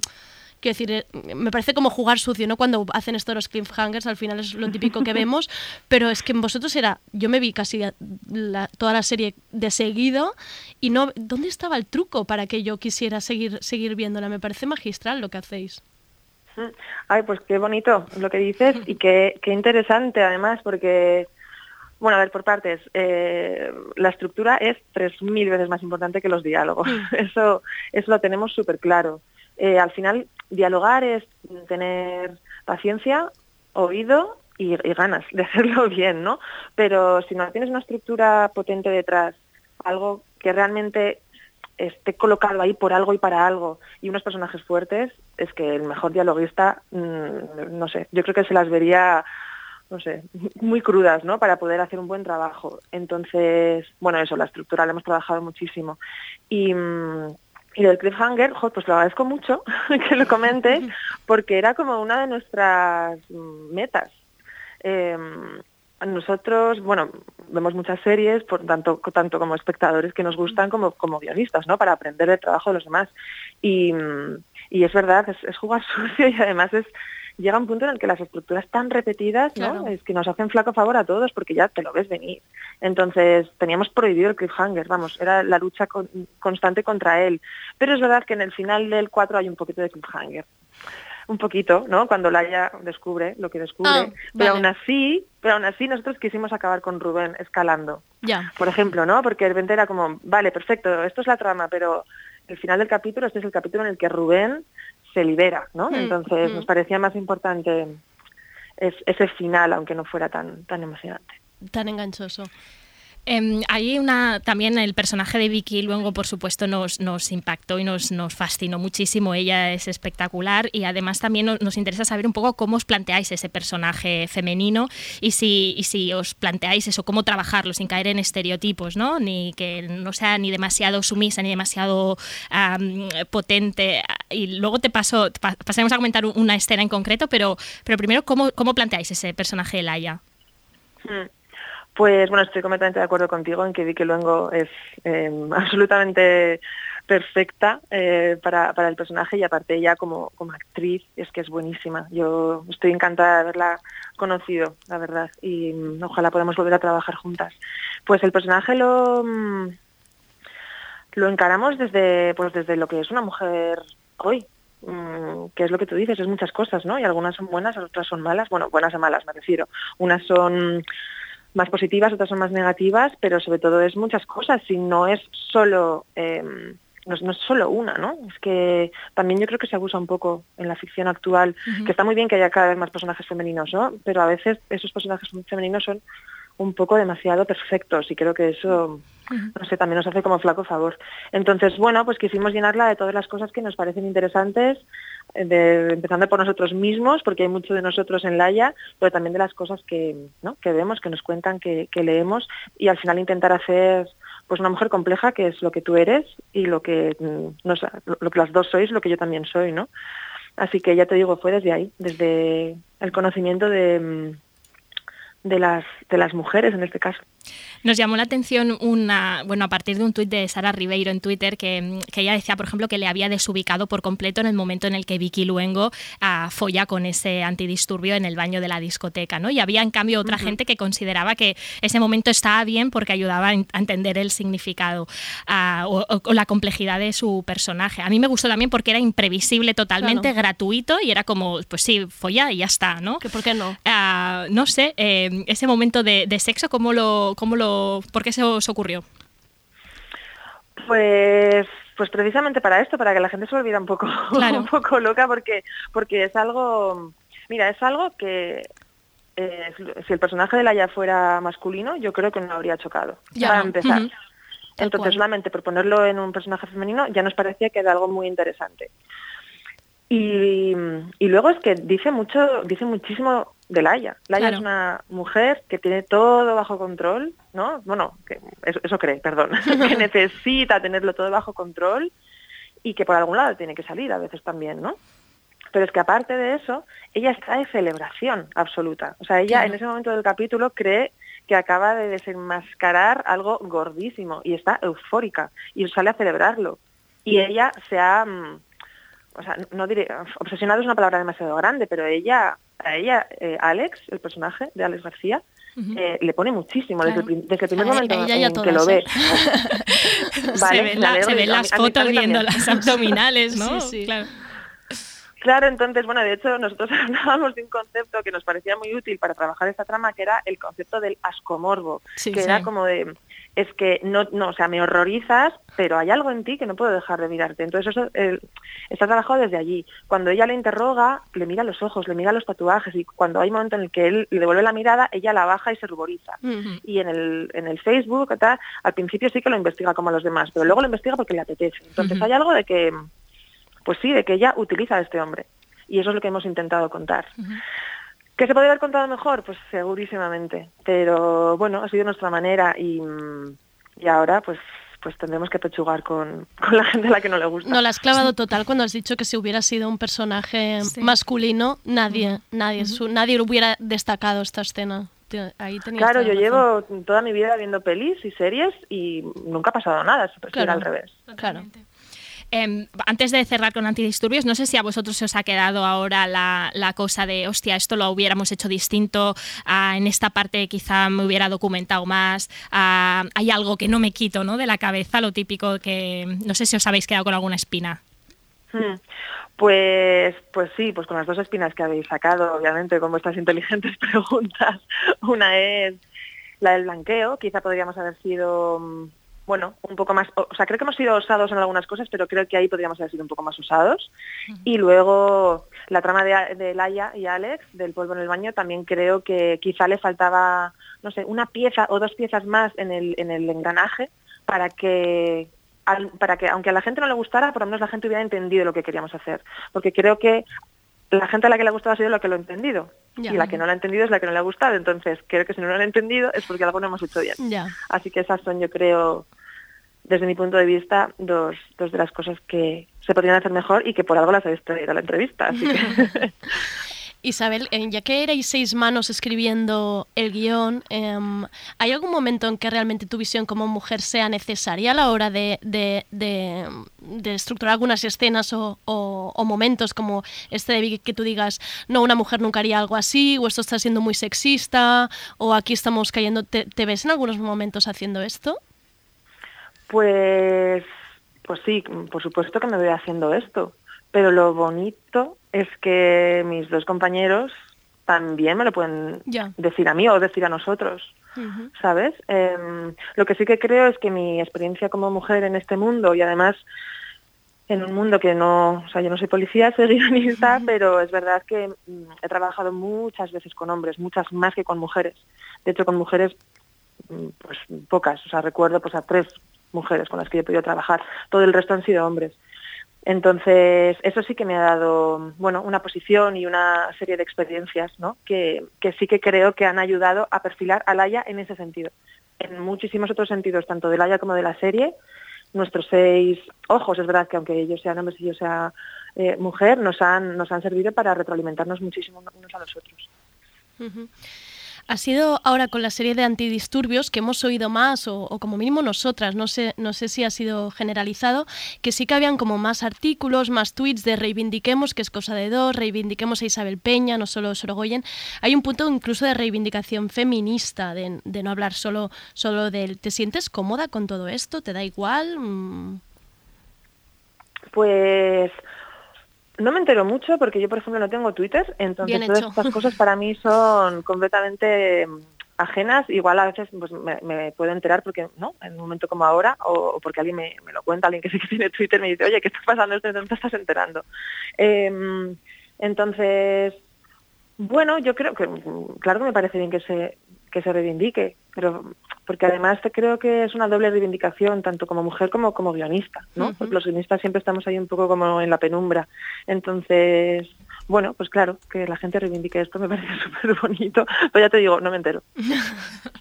Quiero decir, eh, me parece como jugar sucio, ¿no? Cuando hacen esto los cliffhangers, al final es lo típico que vemos, pero es que en vosotros era, yo me vi casi la- toda la serie de seguido y no, ¿dónde estaba el truco para que yo quisiera seguir, seguir viéndola? Me parece magistral lo que hacéis. Mm. Ay, pues qué bonito lo que dices y qué, qué interesante además, porque, bueno, a ver, por partes, eh, la estructura es 3.000 veces más importante que los diálogos. Eso, eso lo tenemos súper claro. Eh, al final, dialogar es tener paciencia, oído y, y ganas de hacerlo bien, ¿no? Pero si no tienes una estructura potente detrás, algo que realmente esté colocado ahí por algo y para algo y unos personajes fuertes, es que el mejor dialoguista, mm, no sé, yo creo que se las vería, no sé, muy crudas, ¿no? Para poder hacer un buen trabajo. Entonces, bueno, eso, la estructura la hemos trabajado muchísimo. Y, mm, y del cliffhanger, jo, pues lo agradezco mucho que lo comentes, porque era como una de nuestras mm, metas. Eh, nosotros, bueno, vemos muchas series, por tanto, tanto como espectadores que nos gustan como, como guionistas, ¿no? Para aprender del trabajo de los demás. Y, mm, y es verdad, es, es jugar sucio y además es llega un punto en el que las estructuras tan repetidas, ¿no? Es que nos hacen flaco favor a todos porque ya te lo ves venir. Entonces, teníamos prohibido el cliffhanger, vamos, era la lucha con- constante contra él. Pero es verdad que en el final del 4 hay un poquito de cliffhanger. Un poquito, ¿no? Cuando Laia descubre lo que descubre. Ah, pero vale. aún así, pero aún así nosotros quisimos acabar con Rubén escalando Ya. por ejemplo, ¿no? Porque de repente era como, vale, perfecto, esto es la trama, pero el final del capítulo, este es el capítulo en el que Rubén se libera, ¿no? Mm, Entonces mm. nos parecía más importante es- ese final, aunque no fuera tan, tan emocionante. Tan enganchoso. Em, hay una también el personaje de Vicky luego por supuesto nos, nos impactó y nos, nos fascinó muchísimo. Ella es espectacular y además también nos, interesa saber un poco cómo os planteáis ese personaje femenino y si, y si os planteáis eso cómo trabajarlo sin caer en estereotipos no ni que no sea ni demasiado sumisa ni demasiado potente. Y luego te paso pa- pasaremos a comentar un- una escena en concreto pero pero primero cómo, cómo planteáis ese personaje de Laia Mm. Pues bueno, estoy completamente de acuerdo contigo en que Vicky Luengo es eh, absolutamente perfecta eh, para, para el personaje y aparte ella como, como actriz es que es buenísima. Yo estoy encantada de haberla conocido, la verdad, y mm, ojalá podamos volver a trabajar juntas. Pues el personaje lo, mm, lo encaramos desde, pues desde lo que es una mujer hoy, mm, que es lo que tú dices, es muchas cosas, ¿no? Y algunas son buenas, otras son malas, bueno, buenas o malas me refiero. Unas son más positivas, otras son más negativas, pero sobre todo es muchas cosas y no es solo eh, no, no es solo una, ¿no? Es que también yo creo que se abusa un poco en la ficción actual, que está muy bien que haya cada vez más personajes femeninos, ¿no? Pero a veces esos personajes femeninos son un poco demasiado perfectos y creo que eso no sé, también nos hace como flaco favor. Entonces, bueno, pues quisimos llenarla de todas las cosas que nos parecen interesantes, empezando por nosotros mismos, porque hay mucho de nosotros en Laia, pero también de las cosas que, que vemos, que nos cuentan, que, leemos, y al final intentar hacer pues una mujer compleja, que es lo que tú eres y lo que, mm, no lo que las dos sois, lo que yo también soy, ¿no? Así que ya te digo, fue desde ahí, desde el conocimiento de, mm, de, las, de las mujeres en este caso. Nos llamó la atención una, bueno, a partir de un tuit de Sara Ribeiro en Twitter que, que ella decía, por ejemplo, que le había desubicado por completo en el momento en el que Vicky Luengo ah, folla con ese antidisturbio en el baño de la discoteca, ¿no? Y había en cambio otra gente que consideraba que ese momento estaba bien porque ayudaba a en- a entender el significado ah, o, o- o la complejidad de su personaje. A mí me gustó también porque era imprevisible totalmente, Claro. gratuito y era como, pues sí, folla y ya está, ¿no? ¿Que ¿Por qué no? Ah, no sé, eh, ese momento de, de sexo, ¿cómo lo, cómo lo, ¿por qué se os ocurrió? Pues, pues precisamente para esto, para que la gente se olvida un poco, Claro. un poco loca, porque, porque es algo, mira, es algo que eh, si el personaje de Laia fuera masculino, yo creo que no habría chocado. Ya para empezar. Entonces, solamente por ponerlo en un personaje femenino ya nos parecía que era algo muy interesante. Y, y luego es que dice mucho, dice muchísimo de Laia. Laia Claro. es una mujer que tiene todo bajo control, ¿no? Bueno, que eso, eso cree, perdón, que necesita tenerlo todo bajo control y que por algún lado tiene que salir a veces también, ¿no? Pero es que aparte de eso, ella está de celebración absoluta. O sea, ella Claro. en ese momento del capítulo cree que acaba de desenmascarar algo gordísimo y está eufórica y sale a celebrarlo. Y ella se ha, mm, o sea, no diré, obsesionado es una palabra demasiado grande, pero ella, a ella, eh, Alex, el personaje de Alex García, eh, le pone muchísimo desde, el, desde primer A momento ella en que lo ve. ¿eh? se ven, la- se ven las a mí fotos viendo las abdominales, ¿no? Sí, sí. Claro. Claro, entonces, bueno, de hecho nosotros hablábamos de un concepto que nos parecía muy útil para trabajar esta trama, que era el concepto del ascomorbo, Sí, que sí. era como de, es que no, no, o sea, me horrorizas, pero hay algo en ti que no puedo dejar de mirarte. Entonces eso eh, está trabajado desde allí. Cuando ella le interroga, le mira los ojos, le mira los tatuajes y cuando hay un momento en el que él le devuelve la mirada, ella la baja y se ruboriza. Y en el, en el Facebook, tal, al principio sí que lo investiga como los demás, pero luego lo investiga porque le apetece. Entonces hay algo de que, pues sí, de que ella utiliza a este hombre. Y eso es lo que hemos intentado contar. ¿Que se podría haber contado mejor? Pues segurísimamente. Pero bueno, ha sido nuestra manera y, mm, y ahora pues pues tendremos que pechugar con, con la gente a la que no le gusta. No la has clavado total cuando has dicho que si hubiera sido un personaje masculino, nadie, nadie, su- nadie hubiera destacado esta escena. Ahí tenías Claro, yo razón. llevo toda mi vida viendo pelis y series y nunca ha pasado nada, siempre Claro. era al revés. Claro. Em, antes de cerrar con antidisturbios, no sé si a vosotros se os ha quedado ahora la, la cosa de, hostia, esto lo hubiéramos hecho distinto, ah, en esta parte quizá me hubiera documentado más, ah, hay algo que no me quito ¿no? de la cabeza, lo típico que, no sé si os habéis quedado con alguna espina. Hmm. Pues, pues sí, pues con las dos espinas que habéis sacado, obviamente, con vuestras inteligentes preguntas. Una es la del blanqueo, quizá podríamos haber sido, mm, bueno, un poco más, o sea, creo que hemos sido osados en algunas cosas, pero creo que ahí podríamos haber sido un poco más osados. Y luego la trama de, de Laia y Alex, del polvo en el baño, también creo que quizá le faltaba, no sé, una pieza o dos piezas más en el, en el engranaje para que al- para que aunque a la gente no le gustara, por lo menos la gente hubiera entendido lo que queríamos hacer. Porque creo que la gente a la que le ha gustado ha sido la que lo ha entendido. Ya. Y la que no lo ha entendido es la que no le ha gustado. Entonces, creo que si no lo han entendido es porque algo no hemos hecho bien. Ya. Así que esas son, yo creo, desde mi punto de vista, dos, dos de las cosas que se podrían hacer mejor y que por algo las habéis traído a la entrevista. Así que Isabel, eh, ya que erais seis manos escribiendo el guion, em, ¿hay algún momento en que realmente tu visión como mujer sea necesaria a la hora de, de- de- de estructurar algunas escenas o, o- o momentos como este de que tú digas, no, una mujer nunca haría algo así, o esto está siendo muy sexista, o aquí estamos cayendo... ¿Te, te ves en algunos momentos haciendo esto? Pues, pues sí, por supuesto que me voy haciendo esto. Pero lo bonito es que mis dos compañeros también me lo pueden decir a mí o decir a nosotros, ¿sabes? Em, lo que sí que creo es que mi experiencia como mujer en este mundo y además en un mundo que no, o sea, yo no soy policía, soy guionista, pero es verdad que mm, he trabajado muchas veces con hombres, muchas más que con mujeres. De hecho, con mujeres, mm, pues pocas. O sea, recuerdo pues a tres mujeres con las que yo he podido trabajar. Todo el resto han sido hombres. Entonces, eso sí que me ha dado, bueno, una posición y una serie de experiencias, ¿no? Que, que sí que creo que han ayudado a perfilar a Laia en ese sentido. En muchísimos otros sentidos, tanto de Laia como de la serie, nuestros seis ojos, es verdad que aunque ellos sean hombres y yo sea eh, mujer, nos han, nos han servido para retroalimentarnos muchísimo unos a los otros. Ha sido ahora con la serie de antidisturbios que hemos oído más, o, como mínimo nosotras, no sé, no sé si ha sido generalizado, que sí que habían como más artículos, más tweets de reivindiquemos, que es cosa de dos, reivindiquemos a Isabel Peña, no solo Sorogoyen. Hay un punto incluso de reivindicación feminista, de, de no hablar solo, solo del ¿te sientes cómoda con todo esto? ¿Te da igual? Mm, Pues no me entero mucho porque yo, por ejemplo, no tengo Twitter, entonces todas estas cosas para mí son completamente mm, ajenas. Igual a veces pues, me, me puedo enterar porque, ¿no? En un momento como ahora, o, o porque alguien me, me lo cuenta, alguien que sí que tiene Twitter me dice, oye, ¿qué está pasando esto? No te estás enterando. Em, entonces, bueno, yo creo que, mm, claro que me parece bien que se, que se reivindique, pero porque además te creo que es una doble reivindicación, tanto como mujer como como guionista, ¿no? Porque los guionistas siempre estamos ahí un poco como en la penumbra. Entonces, bueno, pues claro, que la gente reivindique esto me parece súper bonito, pero ya te digo, no me entero.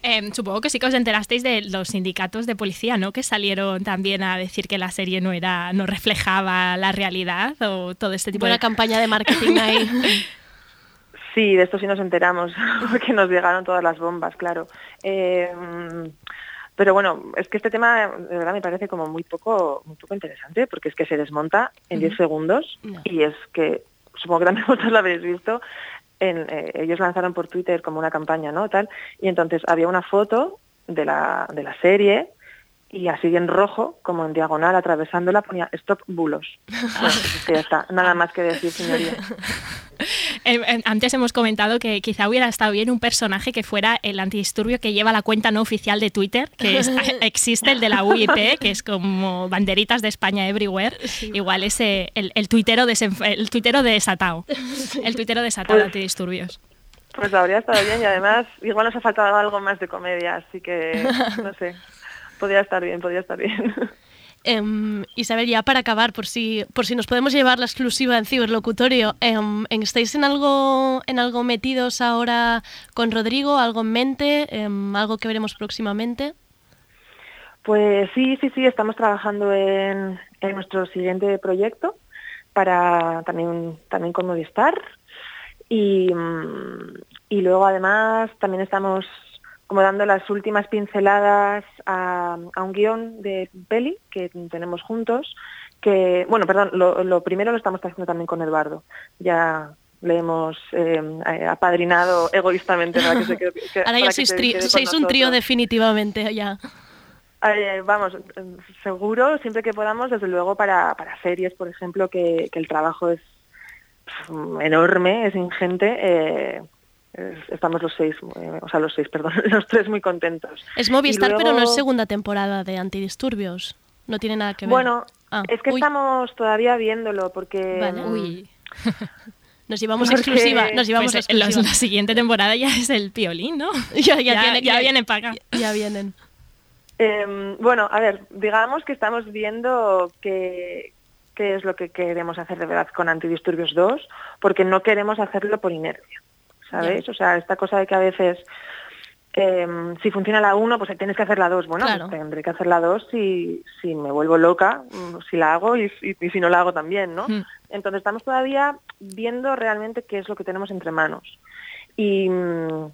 Em, supongo que sí que os enterasteis de los sindicatos de policía, ¿no? Que salieron también a decir que la serie no era, no reflejaba la realidad o todo este tipo buena de campaña de marketing ahí. Sí, de esto sí nos enteramos, porque nos llegaron todas las bombas, claro. Eh, Pero bueno, es que este tema de verdad me parece como muy poco, muy poco interesante, porque es que se desmonta en 10 Ujú. segundos y es que, supongo que también vosotros lo habéis visto, en, eh, ellos lanzaron por Twitter como una campaña, ¿no? Tal, y entonces había una foto de la, de la serie y así en rojo, como en diagonal, atravesándola, ponía Stop Bulos. Bueno, pues es ya está, nada más que decir, señoría. Eh, eh, antes hemos comentado que quizá hubiera estado bien un personaje que fuera el antidisturbio que lleva la cuenta no oficial de Twitter, que es- existe el de la UIP, que es como banderitas de España everywhere. Igual ese el, el tuitero el tuitero desatado. El tuitero desatado de Pues- antidisturbios. Pues habría estado bien y además igual nos ha faltado algo más de comedia, así que no sé, podría estar bien, podría estar bien. Em, Isabel, ya para acabar, por si, por si nos podemos llevar la exclusiva en ciberlocutorio, em, ¿estáis en algo, en algo metidos ahora con Rodrigo? ¿Algo en mente? Em, ¿Algo que veremos próximamente? Pues sí, sí, sí, estamos trabajando en, en nuestro siguiente proyecto para también, también con Movistar y, mm, y luego además también estamos como dando las últimas pinceladas a, a un guion de peli que tenemos juntos, que, bueno, perdón, lo, lo primero lo estamos haciendo también con Eduardo. Ya le hemos eh, eh, apadrinado egoístamente para que se quede, que- Ahora ya sois, tri- un trío definitivamente ya. Eh, vamos, seguro, siempre que podamos, desde luego para, para series, por ejemplo, que, que el trabajo es enorme, es ingente. eh, estamos los seis, eh, o sea, los seis, perdón, los tres muy contentos. Es Movistar, pero no es segunda temporada de Antidisturbios. No tiene nada que ver. Bueno, Ah, es que uy, estamos todavía viéndolo porque... Vale. mm, Uy. Nos llevamos Porque- exclusiva. Nos llevamos Pues, eh, exclusiva. la siguiente temporada ya es el piolín, ¿no? ya, ya, ya, tiene- ya ya- vienen para acá. Ya vienen. Eh, bueno, a ver, digamos que estamos viendo qué, qué es lo que queremos hacer de verdad con Antidisturbios 2, porque no queremos hacerlo por inercia, ¿sabéis? O sea, esta cosa de que a veces, eh, si funciona la 1, pues tienes que hacer la 2. Bueno, Claro. pues tendré que hacer la 2 si, si me vuelvo loca, si la hago y, y- y si no la hago también, ¿no? Mm. Entonces estamos todavía viendo realmente qué es lo que tenemos entre manos. Y, mm,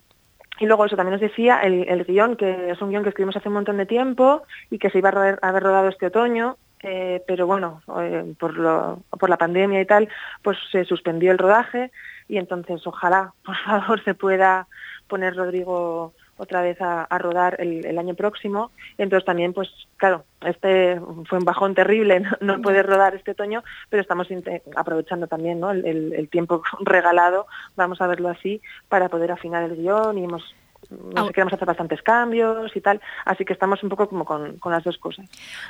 y luego eso también nos decía el, el guion, que es un guion que escribimos hace un montón de tiempo y que se iba a haber rodado este otoño, eh, pero bueno, eh, por, lo- por la pandemia y tal, pues se suspendió el rodaje y entonces ojalá, por favor, se pueda poner Rodrigo otra vez a, a rodar el, el año próximo. Entonces también, pues claro, este fue un bajón terrible, no, no puede rodar este otoño, pero estamos aprovechando también ¿no? el, el- el tiempo regalado, vamos a verlo así, para poder afinar el guion y hemos no Au- sé, queremos hacer bastantes cambios y tal, así que estamos un poco como con, con las dos cosas.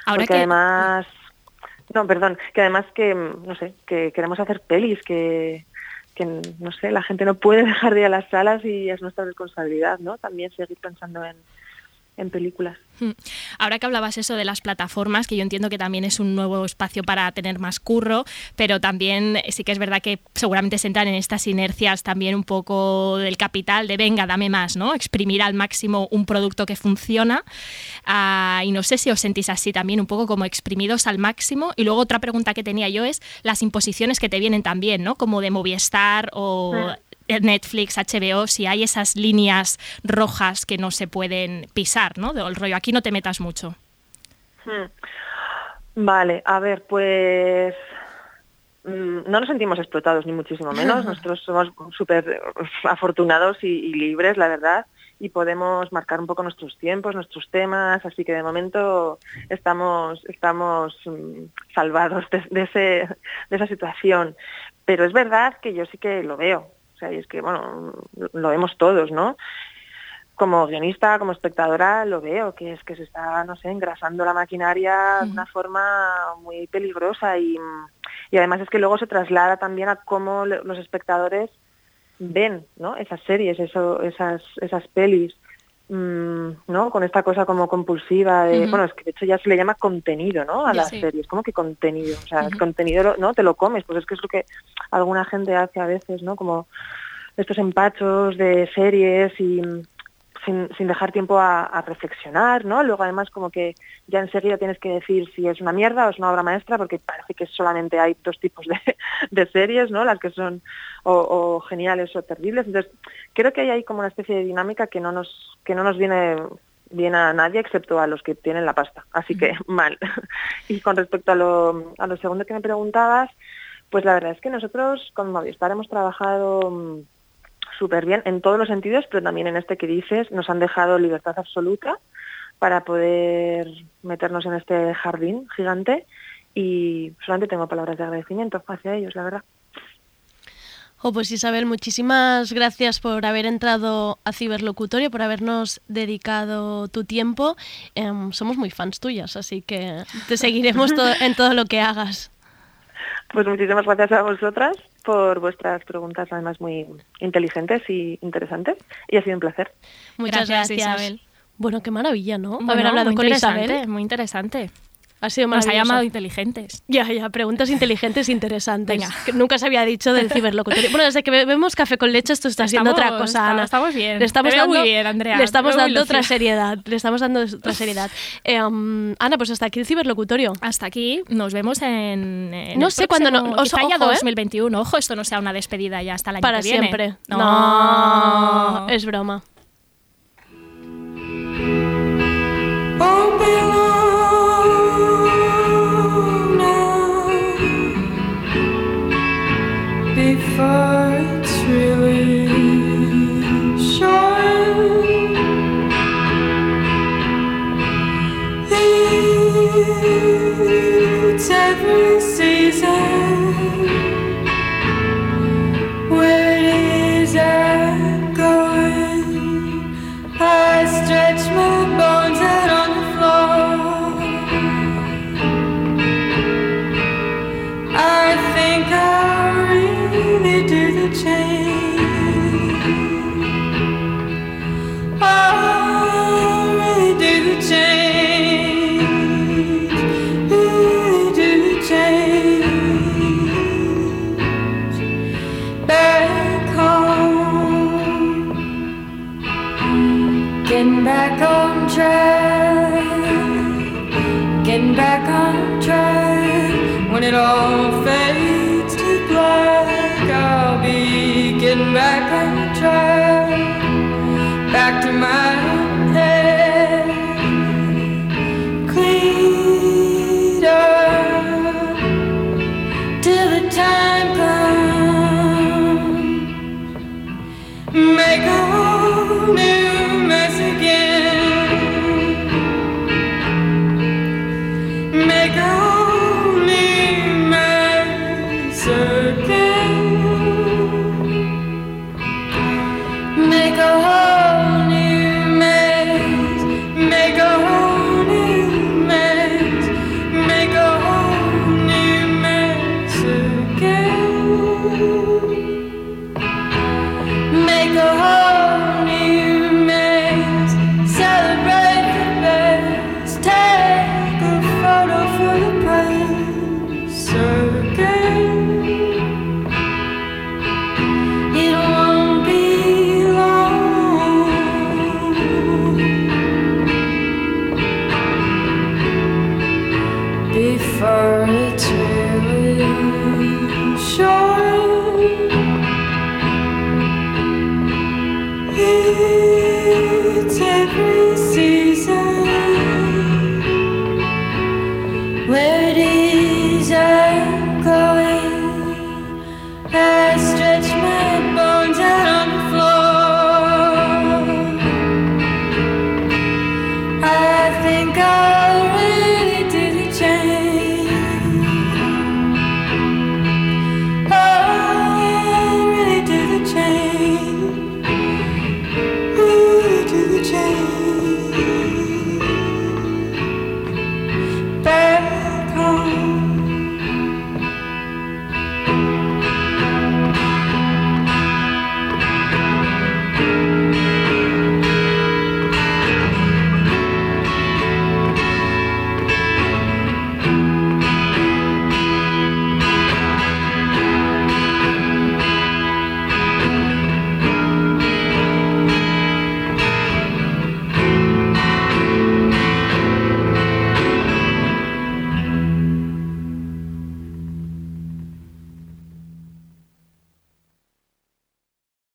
Ahora Porque que- además, no, perdón, que además que, no sé, que queremos hacer pelis, que, que, no sé, la gente no puede dejar de ir a las salas y es nuestra responsabilidad, ¿no? También seguir pensando en, en películas. Mm. Ahora que hablabas eso de las plataformas, que yo entiendo que también es un nuevo espacio para tener más curro, pero también sí que es verdad que seguramente se entran en estas inercias también un poco del capital, de venga, dame más, ¿no? Exprimir al máximo un producto que funciona. Ah, y no sé si os sentís así también, un poco como exprimidos al máximo. Y luego otra pregunta que tenía yo es las imposiciones que te vienen también, ¿no? Como de Movistar o Ah. Netflix, HBO, si hay esas líneas rojas que no se pueden pisar, ¿no? Del rollo, aquí no te metas mucho. Hmm. Vale, a ver, pues mm, no nos sentimos explotados ni muchísimo menos. Nosotros somos súper afortunados y, y libres, la verdad, y podemos marcar un poco nuestros tiempos, nuestros temas, así que de momento estamos, estamos mm, salvados de, de ese, de esa situación. Pero es verdad que yo sí que lo veo. Sea, y es que, bueno, lo vemos todos, ¿no? como guionista, como espectadora, lo veo, que es que se está, no sé, engrasando la maquinaria de una forma muy peligrosa y, y además es que luego se traslada también a cómo los espectadores ven, ¿no? Esas series, eso, esas, esas pelis, mm, ¿no? Con esta cosa como compulsiva de, bueno, es que de hecho ya se le llama contenido, ¿no? A Ya, las sí. series, ¿cómo que contenido? O sea, el contenido, ¿no? Te lo comes, pues es que es lo que alguna gente hace a veces, ¿no? Como estos empachos de series y sin, sin dejar tiempo a, a reflexionar, ¿no? Luego además como que ya enseguida tienes que decir si es una mierda o es una obra maestra porque parece que solamente hay dos tipos de, de series, ¿no? Las que son o, o geniales o terribles. Entonces creo que ahí hay como una especie de dinámica que no nos que no nos viene bien a nadie excepto a los que tienen la pasta. Así que mal. y con respecto a lo, a lo segundo que me preguntabas, pues la verdad es que nosotros con Movistar hemos trabajado mm, súper bien en todos los sentidos, pero también en este que dices, nos han dejado libertad absoluta para poder meternos en este jardín gigante y solamente tengo palabras de agradecimiento hacia ellos, la verdad. Oh, pues Isabel, muchísimas gracias por haber entrado a Ciberlocutorio, por habernos dedicado tu tiempo. Em, somos muy fans tuyas, así que te seguiremos to- en todo lo que hagas. Pues muchísimas gracias a vosotras por vuestras preguntas, además muy inteligentes y interesantes. Y ha sido un placer. Muchas Gracias, gracias. Isabel. Bueno, qué maravilla, ¿no? Bueno, haber hablado con Isabel. Muy interesante. Ha sido Nos ha llamado inteligentes. Ya, ya, preguntas inteligentes e interesantes. Venga. Que nunca se había dicho del ciberlocutorio. Bueno, desde que bebemos café con leche esto está siendo otra cosa, está- Ana. estamos bien. Le estamos dando, muy bien, Andrea. Le estamos dando otra seriedad. Le estamos dando otra seriedad. Eh, um, Ana, pues hasta aquí el ciberlocutorio. Hasta aquí. Nos vemos en. en No el sé cuándo no- os- ojo, ¿eh? 2021. Ojo, esto no sea una despedida ya hasta el año Para que viene. siempre. No. No, es broma. Before it's really